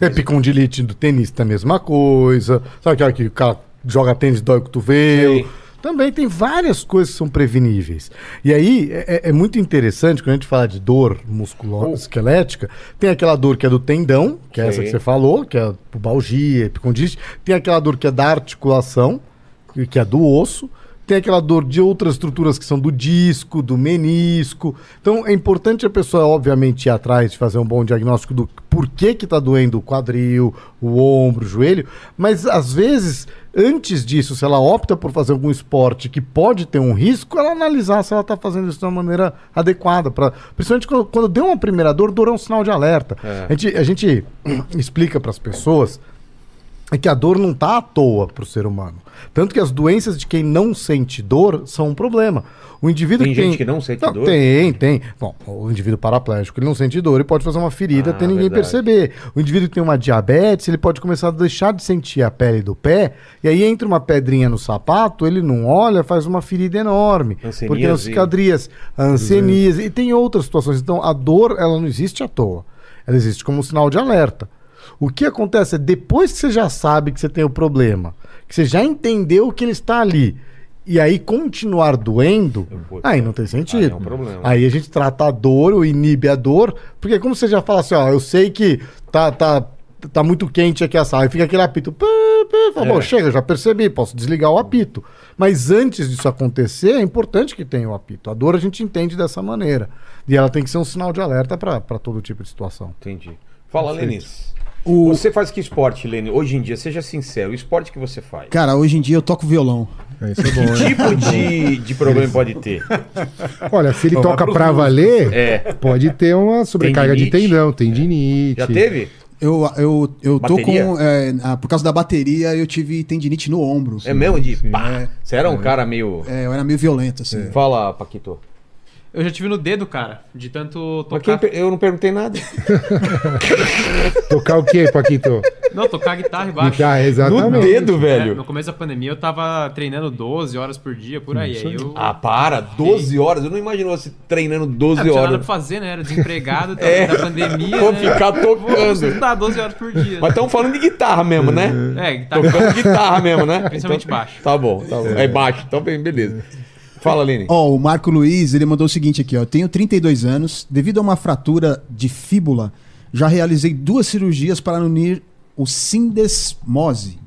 Epicondilite do tenista, a mesma coisa. Sabe aquela que o cara joga tênis e dói o cotovelo? Sei. Também tem várias coisas que são preveníveis. E aí é, é- é muito interessante quando a gente fala de dor musculoesquelética, tem aquela dor que é do tendão, que é essa que você falou, que é a pubalgia, epicondilite. Tem aquela dor que é da articulação, que- que é do osso. Tem aquela dor de outras estruturas que são do disco, do menisco. Então é importante a pessoa, obviamente, ir atrás de fazer um bom diagnóstico do porquê que está doendo o quadril, o ombro, o joelho. Mas às vezes, antes disso, se ela opta por fazer algum esporte que pode ter um risco, ela analisar se ela está fazendo isso de uma maneira adequada. Pra, principalmente quando, quando deu uma primeira dor, dor é um sinal de alerta. É. A gente, a gente explica para as pessoas é que a dor não está à toa para o ser humano. Tanto que as doenças de quem não sente dor são um problema. O indivíduo Tem que gente que não sente dor? Tem, tem. Bom, o indivíduo paraplégico, ele não sente dor, ele pode fazer uma ferida Ah, até ninguém verdade. perceber. O indivíduo que tem uma diabetes, ele pode começar a deixar de sentir a pele do pé, e aí entra uma pedrinha no sapato, ele não olha, faz uma ferida enorme. Hanseníase. Porque não cicadrias, anseníase, e tem outras situações. Então, a dor, ela não existe à toa. Ela existe como um sinal de alerta. O que acontece é depois que você já sabe que você tem o problema, que você já entendeu que ele está ali, e aí continuar doendo, vou- aí não tem sentido. Aí é um problema. Aí a gente trata a dor, ou inibe a dor, porque como você já fala assim, ó, eu sei que tá, tá, tá muito quente aqui a sala, aí fica aquele apito, pá, pá, fala, É. bom, chega, já percebi, posso desligar o apito. Mas antes disso acontecer, é importante que tenha o apito. A dor a gente entende dessa maneira. E ela tem que ser um sinal de alerta para todo tipo de situação. Entendi. Fala, Lenis. O- Você faz que esporte, Leni? Hoje em dia, seja sincero, o esporte que você faz. Cara, hoje em dia eu toco violão. É, Isso é bom, Que né? tipo de, de problema pode ter? Olha, se ele Vamos toca pra músicos. valer, É. pode ter uma sobrecarga de Tendinite? tendão, tendinite. Já teve? Eu, eu, eu tô com. é, por causa da bateria, eu tive tendinite no ombro. É mesmo de pá. É. Você era um cara meio. É, eu era meio violento, assim. Fala, Paquito. Eu já tive no dedo, cara, de tanto quem tocar. per- eu não perguntei nada. Tocar o quê, Paquito? Não, tocar guitarra e baixo. Guitarra, No exatamente. dedo, É, velho. no começo da pandemia eu tava treinando 12 horas por dia, por aí. aí eu... Ah, para. 12 horas. Eu não imagino você treinando 12 É, não tinha nada pra horas. fazer, né? Era desempregado, tava É. da pandemia. Vou né? ficar Vou tocando. estudar 12 horas por dia. Mas estamos falando de guitarra mesmo, né? É, guitarra Tocando guitarra mesmo, né? Principalmente Então- baixo. Tá bom, tá bom. É baixo, então bem, beleza. Fala, Lene. Ó, o Marco Luiz, ele mandou o seguinte aqui, ó. Eu tenho 32 anos, devido a uma fratura de fíbula, já realizei duas cirurgias para unir o sindesmose.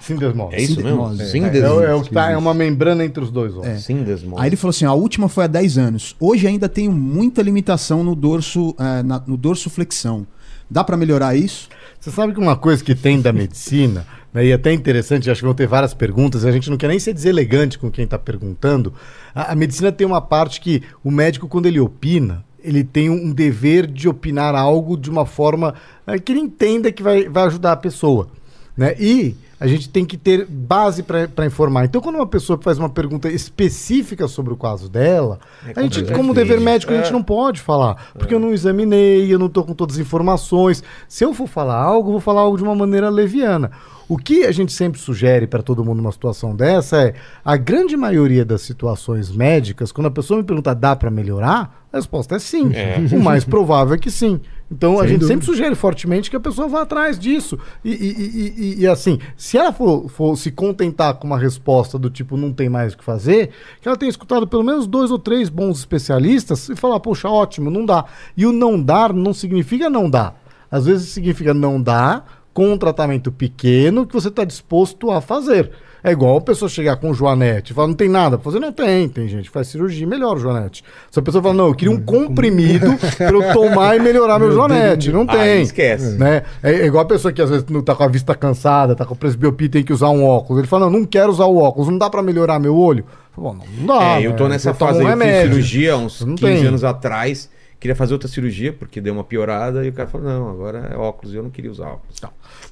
Sindesmose. É isso mesmo? Sindesmose. Sim, É, é o que tá, é uma membrana entre os dois ossos. É. Sim, desmose. Aí ele falou assim: ó, a última foi há 10 anos. Hoje ainda tenho muita limitação no dorso, eh, na- no dorso flexão. Dá para melhorar isso? Você sabe que uma coisa que tem da medicina, e é até interessante, acho que vão ter várias perguntas, a gente não quer nem ser deselegante com quem está perguntando. A, a medicina tem uma parte que o médico, quando ele opina, ele tem um dever de opinar algo de uma forma eh, que ele entenda que vai, vai ajudar a pessoa. Né? E a gente tem que ter base para informar. Então, quando uma pessoa faz uma pergunta específica sobre o caso dela, a gente, como dever difícil. médico, a gente não pode falar. Porque eu não examinei, eu não tô com todas as informações. Se eu for falar algo, eu vou falar algo de uma maneira leviana. O que a gente sempre sugere para todo mundo numa situação dessa é a grande maioria das situações médicas, quando a pessoa me pergunta dá para melhorar, a resposta é sim. O mais provável é que sim. Então a Sem gente dúvida. sempre sugere fortemente que a pessoa vá atrás disso. E, e- e- e- e, assim, se ela for, for se contentar com uma resposta do tipo não tem mais o que fazer, que ela tenha escutado pelo menos dois ou três bons especialistas e falar, poxa, ótimo, não dá. E o não dar não significa não dar. Às vezes significa não dar com um tratamento pequeno que você está disposto a fazer. É igual a pessoa chegar com o Joanete e falar, não tem nada pra fazer. Não tem, tem gente que faz cirurgia e melhora o Joanete. Se a pessoa fala, não, eu queria um comprimido pra eu tomar e melhorar meu Joanete. Não tem. esquece. Né? É, é igual a pessoa que às vezes não tá com a vista cansada, tá com presbiopia e tem que usar um óculos. Ele fala, não, não quero usar o óculos, não dá pra melhorar meu olho? Falo, não, dá. É, eu tô nessa fase um aí, eu fiz remédio. cirurgia uns Não 15 tem. anos atrás. Queria fazer outra cirurgia, porque deu uma piorada, e o cara falou, não, agora é óculos, e eu não queria usar óculos.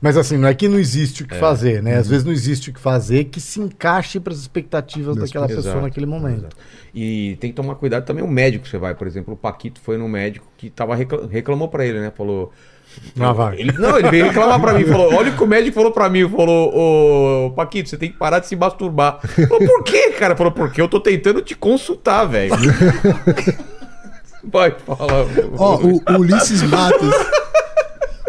Mas assim, não é que não existe É. o que fazer, né? Uhum. Às vezes não existe o que fazer que se encaixe para as expectativas daquela pessoas. pessoa Exato, naquele momento. Exato. E tem que tomar cuidado também o médico que você vai. Por exemplo, o Paquito foi no médico que tava recla- reclamou pra ele, né? Falou. Ele, não, ele veio reclamar pra mim. Falou: Olha o que o médico falou pra mim. Falou: Ô Paquito, você tem que parar de se masturbar. Falou: Por quê, cara? Falou: Porque eu tô tentando te consultar, velho. Vai, fala. Ó, o, o Ulisses Matos.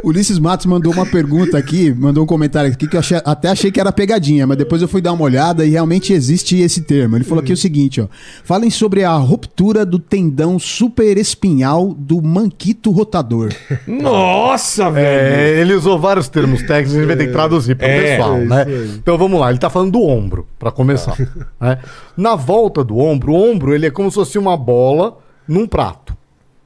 Ulisses Matos mandou uma pergunta aqui, mandou um comentário aqui que eu achei- até achei que era pegadinha, mas depois eu fui dar uma olhada e realmente existe esse termo. Ele falou aqui o seguinte, ó. Falem sobre a ruptura do tendão superespinhal do manquito rotador. Nossa, velho. É, ele usou vários termos técnicos, a gente vai ter que traduzir para o É, pessoal, é né? Então vamos lá, ele tá falando do ombro, para começar. né? Na volta do ombro, o ombro ele é como se fosse uma bola num prato.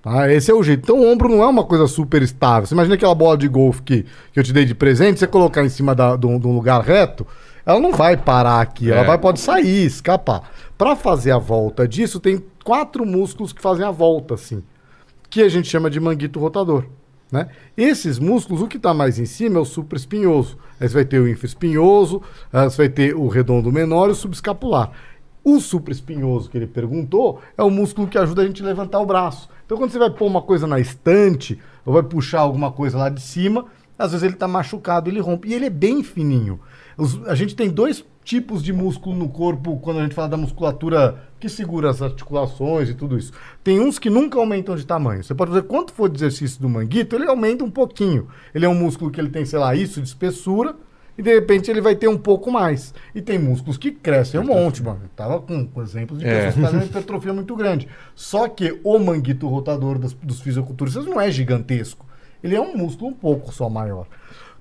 Tá? Esse é o jeito. Então o ombro não é uma coisa super estável. Você imagina aquela bola de golfe que, que eu te dei de presente, você colocar em cima da- de um de um lugar reto, ela não vai parar aqui, ela É. vai, pode sair, escapar. Para fazer a volta disso, tem quatro músculos que fazem a volta, assim que a gente chama de manguito rotador. Né? Esses músculos, o que está mais em cima é o supraespinhoso. Aí você vai ter o infraespinhoso, ah, você vai ter o redondo menor e o subescapular. O supraespinhoso que ele perguntou é o músculo que ajuda a gente a levantar o braço. Então, quando você vai pôr uma coisa na estante, ou vai puxar alguma coisa lá de cima, às vezes ele está machucado, ele rompe. E ele é bem fininho. Os- a gente tem dois tipos de músculo no corpo quando a gente fala da musculatura que segura as articulações e tudo isso. Tem uns que nunca aumentam de tamanho. Você pode fazer quanto for de exercício do manguito, ele aumenta um pouquinho. Ele é um músculo que ele tem, sei lá, isso de espessura, e de repente ele vai ter um pouco mais. E tem músculos que crescem um monte, mano. Eu tava com, com exemplos de É. pessoas que fazem uma hipertrofia muito grande. Só que o manguito rotador das- dos fisiculturistas não é gigantesco. Ele é um músculo um pouco só maior.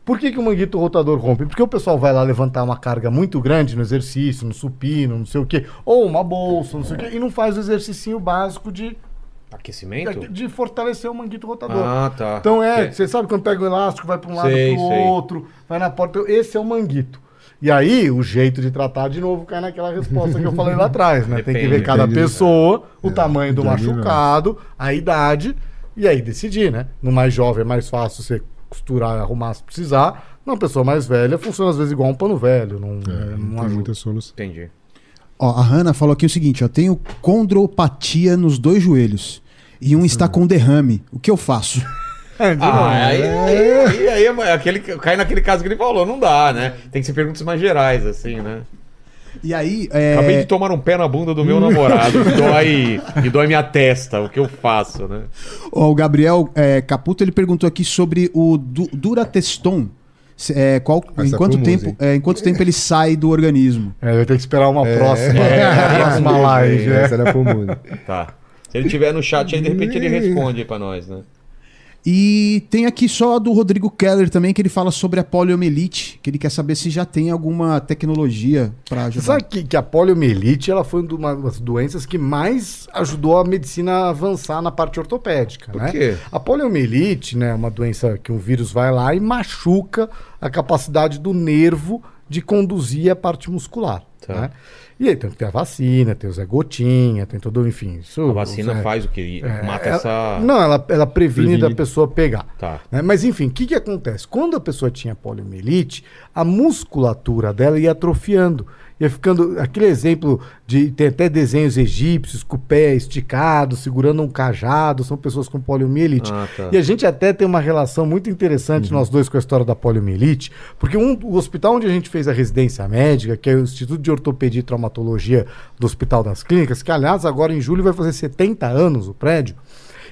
Por que, que o manguito rotador rompe? Porque o pessoal vai lá levantar uma carga muito grande no exercício, no supino, não sei o quê, ou uma bolsa, não sei o quê, e não faz o exercício básico de, Aquecimento? de fortalecer o manguito rotador. Ah, tá. Então é, Que- você sabe quando pega o elástico, vai para um lado para o outro, vai na porta. Esse é o manguito. E aí, o jeito de tratar de novo cai naquela resposta que eu falei lá atrás, né? Tem que ver Depende. cada Depende, pessoa, o É, tamanho do machucado, a idade, e aí decidir, né? No mais jovem é mais fácil você costurar e arrumar se precisar. Numa pessoa mais velha, funciona às vezes igual um pano velho, não, É, não não tem ajuda. muita solução. Entendi. Ó, a Hanna falou aqui o seguinte, ó. Tenho condropatia nos dois joelhos. E um está com derrame. O que eu faço? Ah, aí, aí, aí, aí é aquele, cai naquele caso que ele falou, não dá, né? Tem que ser perguntas mais gerais, assim, né? E aí, é... Acabei de tomar um pé na bunda do meu namorado, que dói, que dói minha testa, o que eu faço, né? Ó, o Gabriel é, Caputo ele perguntou aqui sobre o du Durateston. Se- É, qual, em, quanto tempo, é, em quanto tempo ele sai do organismo? É, vai ter que esperar uma É. próxima, É, uma próxima é, live. é. Essa era comum. Tá. Se ele tiver no chat aí, de repente ele responde aí pra nós, né? E tem aqui só a do Rodrigo Keller também, que ele fala sobre a poliomielite, que ele quer saber se já tem alguma tecnologia para Você ajudar. sabe que, que a poliomielite ela foi uma das doenças que mais ajudou a medicina a avançar na parte ortopédica, Por né? quê? A poliomielite, né, é uma doença que um vírus vai lá e machuca a capacidade do nervo de conduzir a parte muscular. Tá. né? E aí tem que ter a vacina, tem o Zé Gotinha, tem todo, enfim. Isso, A vacina Zé- faz o que? é, Mata ela- essa. Não, ela, ela previne, Previne. da pessoa pegar. Tá. né? Mas enfim, o que, que acontece? Quando a pessoa tinha poliomielite, a musculatura dela ia atrofiando. Ia ficando. Aquele exemplo de. Tem até desenhos egípcios com o pé esticado, segurando um cajado, são pessoas com poliomielite. Ah, tá. E a gente até tem uma relação muito interessante, nós dois, com a história da poliomielite, porque um, o hospital onde a gente fez a residência médica, que é o Instituto de Ortopedia e Traumatologia do Hospital das Clínicas, que aliás agora em julho vai fazer 70 anos o prédio.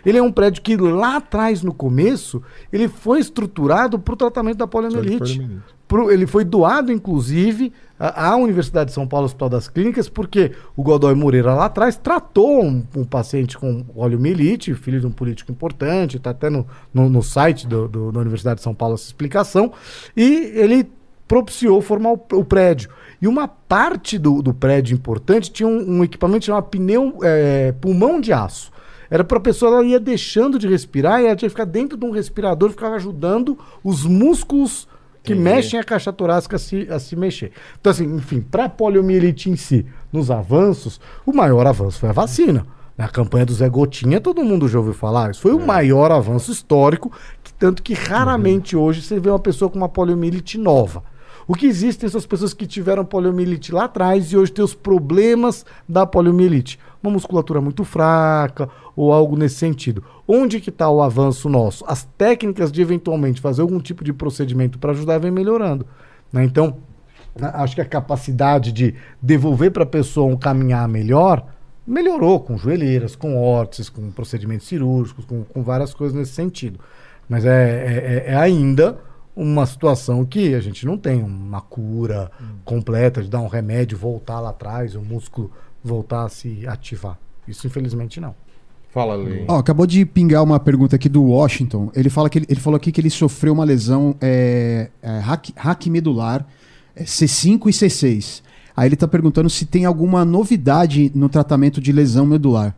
Ele é um prédio que lá atrás, no começo, ele foi estruturado para o tratamento da poliomielite. Pro- ele foi doado, inclusive, à, Universidade de São Paulo, Hospital das Clínicas, porque o Godoy Moreira lá atrás tratou um, um paciente com poliomielite, filho de um político importante, está até no, no, no site do- do- da Universidade de São Paulo essa explicação, e ele propiciou formar o, o prédio. E uma parte do, do prédio importante tinha um, um equipamento chamado pneu, eh, pulmão de aço. Era para a pessoa, ela ia deixando de respirar e ela tinha que ficar dentro de um respirador, ficava ajudando os músculos que mexem a caixa torácica a se, a se mexer. Então, assim, enfim, para a poliomielite em si, nos avanços, o maior avanço foi a vacina. Na campanha do Zé Gotinha, todo mundo já ouviu falar. Isso foi o maior avanço histórico, que, tanto que raramente hoje você vê uma pessoa com uma poliomielite nova. O que existem são as pessoas que tiveram poliomielite lá atrás e hoje têm os problemas da poliomielite. Uma musculatura muito fraca ou algo nesse sentido. Onde que está o avanço nosso? As técnicas de eventualmente fazer algum tipo de procedimento para ajudar vem melhorando. né? Então, a- acho que a capacidade de devolver para a pessoa um caminhar melhor melhorou com joelheiras, com órteses, com procedimentos cirúrgicos, com, com várias coisas nesse sentido. Mas é, é- é- é ainda uma situação que a gente não tem uma cura completa de dar um remédio, voltar lá atrás, o músculo voltar a se ativar. Isso, infelizmente, não. Fala, Lê. Ó, acabou de pingar uma pergunta aqui do Washington. Ele, fala que ele, ele falou aqui que ele sofreu uma lesão é, é, hack, hack medular é, C5 e C6. Aí ele tá perguntando se tem alguma novidade no tratamento de lesão medular.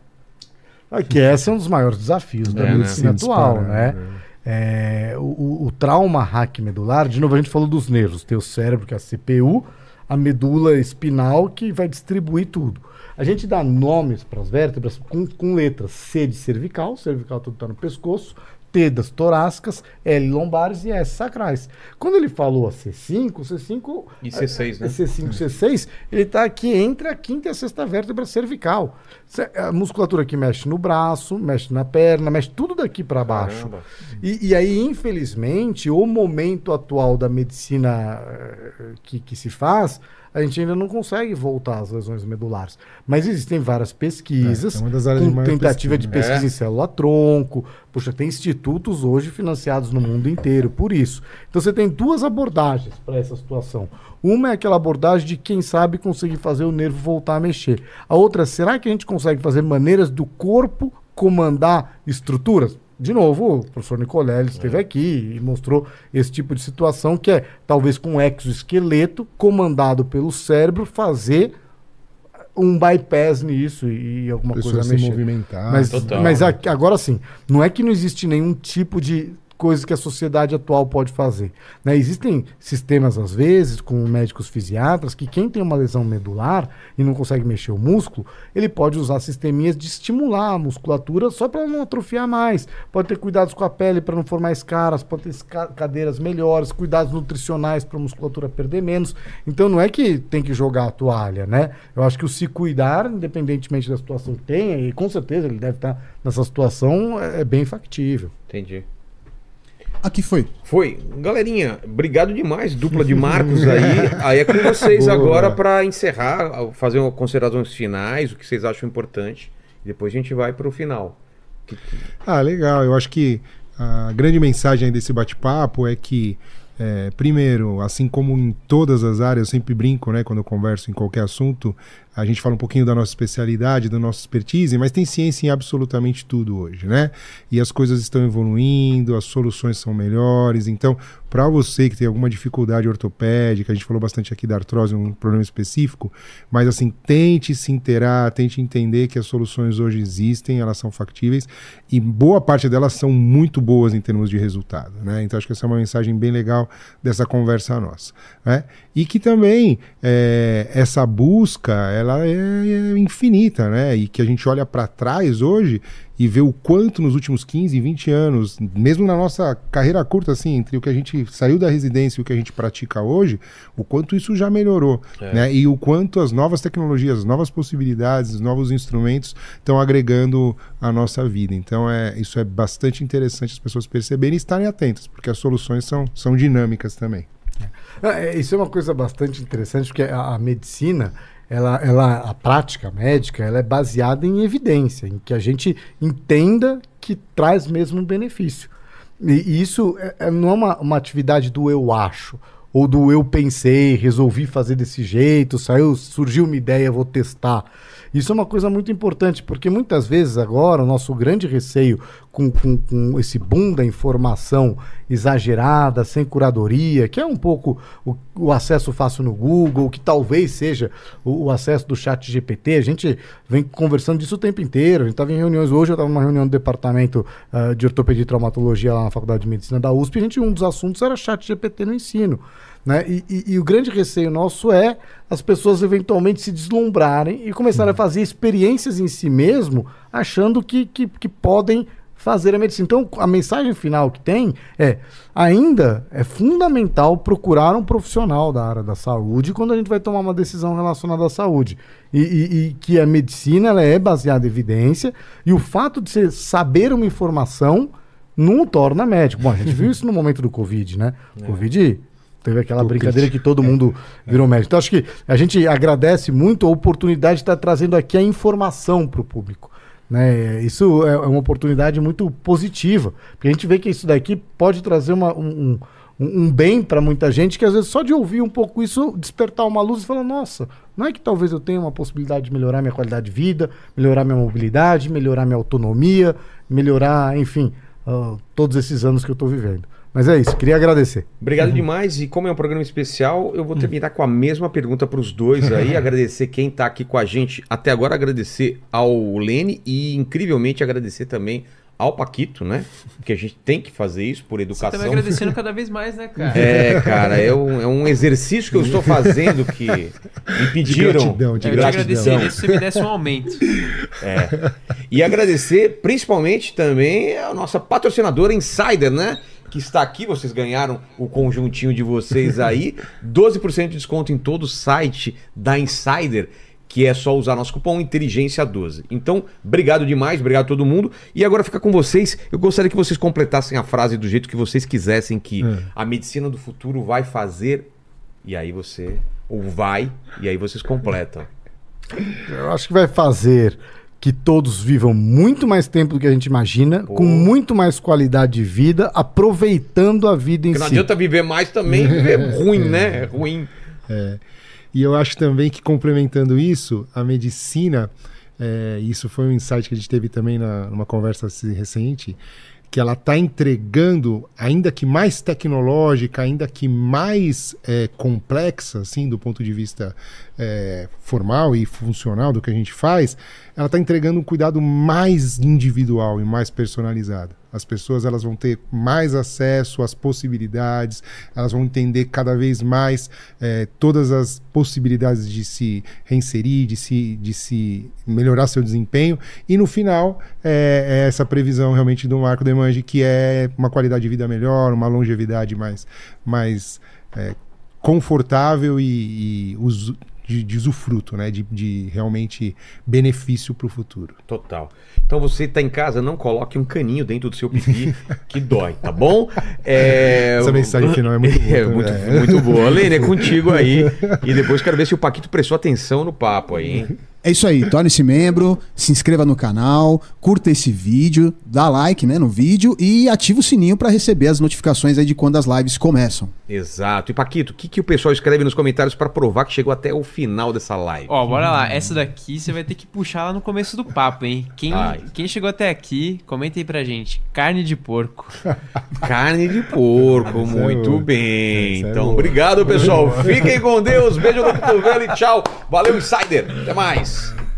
Que esse é um dos maiores desafios da É, né? medicina Sim, atual, né? né? É, o, o- o trauma hack medular, de novo a gente falou dos nervos, tem o cérebro, que é a CPU, a medula espinal, que vai distribuir tudo. A gente dá nomes para as vértebras com, com letras C de cervical, cervical tudo está no pescoço, T das torácicas, L lombares e S sacrais. Quando ele falou a C5, C5 E C6, né? C5, C6, ele está aqui entre a quinta e a sexta vértebra cervical. A musculatura que mexe no braço, mexe na perna, mexe tudo daqui para baixo. E, e aí, infelizmente, o momento atual da medicina eh, que, que se faz, a gente ainda não consegue voltar às lesões medulares. Mas existem várias pesquisas, É, é uma das áreas de com tentativa de pesquisa. pesquisa É. em célula-tronco. Puxa, tem institutos hoje financiados no mundo inteiro por isso. Então você tem duas abordagens para essa situação. Uma é aquela abordagem de quem sabe conseguir fazer o nervo voltar a mexer. A outra, será que a gente consegue fazer maneiras do corpo comandar estruturas? De novo, o professor Nicolelli esteve aqui e mostrou esse tipo de situação que é, talvez com um exoesqueleto comandado pelo cérebro, fazer um bypass nisso e, e alguma Pessoa coisa se mexer. movimentar. Mas, Total. mas a- agora sim, não é que não existe nenhum tipo de coisa que a sociedade atual pode fazer. né? Existem sistemas, às vezes, com médicos fisiatras, que quem tem uma lesão medular e não consegue mexer o músculo, ele pode usar sisteminhas de estimular a musculatura só para não atrofiar mais. Pode ter cuidados com a pele para não formar escaras, pode ter cadeiras melhores, cuidados nutricionais para a musculatura perder menos. Então não é que tem que jogar a toalha, né? Eu acho que o se cuidar, independentemente da situação que tenha, e com certeza ele deve estar nessa situação, é é bem factível. Entendi. Aqui foi. Foi. Galerinha, obrigado demais, dupla de Marcos aí. Aí é com vocês Boa. agora para encerrar, fazer uma considerações finais, o que vocês acham importante. E depois a gente vai para o final. Ah, legal. Eu acho que a grande mensagem desse bate-papo é que, é, primeiro, assim como em todas as áreas, eu sempre brinco, né, quando eu converso em qualquer assunto, a gente fala um pouquinho da nossa especialidade, da nossa expertise, mas tem ciência em absolutamente tudo hoje, né? E as coisas estão evoluindo, as soluções são melhores. Então, para você que tem alguma dificuldade ortopédica, a gente falou bastante aqui da artrose, um problema específico, mas assim, tente se inteirar, tente entender que as soluções hoje existem, elas são factíveis e boa parte delas são muito boas em termos de resultado, né? Então acho que essa é uma mensagem bem legal dessa conversa nossa. Né? E que também é, essa busca ela é, é infinita, né? E que a gente olha para trás hoje e vê o quanto nos últimos 15, 20 anos, mesmo na nossa carreira curta, assim, entre o que a gente saiu da residência e o que a gente pratica hoje, o quanto isso já melhorou, né? E o quanto as novas tecnologias, as novas possibilidades, os novos instrumentos estão agregando a nossa vida. Então, é, isso é bastante interessante as pessoas perceberem e estarem atentas, porque as soluções são, são dinâmicas também. É, isso é uma coisa bastante interessante, porque a, a medicina, ela, ela, a prática médica, ela é baseada em evidência, em que a gente entenda que traz mesmo benefício. E, e isso é, é- não é uma, uma atividade do eu acho, ou do eu pensei, resolvi fazer desse jeito, saiu, surgiu uma ideia, vou testar. Isso é uma coisa muito importante, porque muitas vezes agora o nosso grande receio com, com, com esse boom da informação exagerada, sem curadoria, que é um pouco o, o acesso fácil no Google, que talvez seja o, o acesso do chat GPT. A gente vem conversando disso o tempo inteiro. A gente estava em reuniões hoje, eu estava numa reunião do departamento ah, de ortopedia e traumatologia lá na Faculdade de Medicina da USP, e a gente, um dos assuntos era chat GPT no ensino. Né? E, e- e o grande receio nosso é as pessoas eventualmente se deslumbrarem e começarem a fazer experiências em si mesmo, achando que, que, que podem fazer a medicina. Então, a mensagem final que tem é: ainda é fundamental procurar um profissional da área da saúde quando a gente vai tomar uma decisão relacionada à saúde. E, e- e que a medicina ela é baseada em evidência, e o fato de você saber uma informação não o torna médico. Bom, a gente viu isso no momento do Covid, né? O Covid teve aquela brincadeira que todo mundo virou médico. Então, acho que a gente agradece muito a oportunidade de estar trazendo aqui a informação para o público. Né? Isso é é uma oportunidade muito positiva, porque a gente vê que isso daqui pode trazer uma- um, um- um bem para muita gente, que às vezes só de ouvir um pouco isso, despertar uma luz e falar, nossa, não é que talvez eu tenha uma possibilidade de melhorar minha qualidade de vida, melhorar minha mobilidade, melhorar minha autonomia, melhorar, enfim, ah, todos esses anos que eu estou vivendo. Mas é isso, queria agradecer. Obrigado demais. E como é um programa especial, eu vou terminar com a mesma pergunta para os dois aí. agradecer quem está aqui com a gente até agora, agradecer ao Lene e, incrivelmente, agradecer também ao Paquito, né? Porque a gente tem que fazer isso por Você educação. tá me agradecendo cada vez mais, né, cara? É, cara, é um, é um exercício que eu estou fazendo que me pediram. gratidão, de Eu te gratidão. agradeceria se você me desse um aumento. É. E agradecer principalmente também a nossa patrocinadora Insider, né? Que está aqui, vocês ganharam o conjuntinho de vocês aí. 12% de desconto em todo o site da Insider, que é só usar nosso cupom Inteligência12. Então, obrigado demais, obrigado a todo mundo. E agora fica com vocês. Eu gostaria que vocês completassem a frase do jeito que vocês quisessem, que a medicina do futuro vai fazer. E aí você. Ou vai, e aí vocês completam. Eu acho que vai fazer que todos vivam muito mais tempo do que a gente imagina, com muito mais qualidade de vida, aproveitando a vida em Porque não si. adianta viver mais também, viver ruim, né? É ruim. E eu acho também que complementando isso, a medicina, é, isso foi um insight que a gente teve também na, numa conversa assim recente, que ela está entregando, ainda que mais tecnológica, ainda que mais é, complexa, assim, do ponto de vista é, formal e funcional do que a gente faz, ela está entregando um cuidado mais individual e mais personalizado. As pessoas elas vão ter mais acesso às possibilidades, elas vão entender cada vez mais eh, todas as possibilidades de se reinserir, de se, de se melhorar seu desempenho. E no final, é, é essa previsão realmente do Marco Demange, que é uma qualidade de vida melhor, uma longevidade mais, mais eh, confortável e, e de, de usufruto, né? de, de realmente benefício para o futuro. Total. Então você tá em casa, não coloque um caninho dentro do seu pipi, que dói, tá bom? É... Essa mensagem final é muito boa. É, muito, muito boa. Lene, é contigo aí. E depois quero ver se o Paquito prestou atenção no papo aí, hein? É isso aí, torne-se membro, se inscreva no canal, curta esse vídeo, dá like né, no vídeo e ativa o sininho para receber as notificações aí de quando as lives começam. Exato. E Paquito, o que, que o pessoal escreve nos comentários para provar que chegou até o final dessa live? Ó, bora lá. Essa daqui você vai ter que puxar lá no começo do papo, hein? Quem, Ai. quem chegou até aqui, comenta aí pra gente. Carne de porco. Carne de porco, é muito boa. bem. É então, obrigado, pessoal. Fiquem com Deus. Beijo no cotovelo e tchau. Valeu, Insider. Até mais. Yes.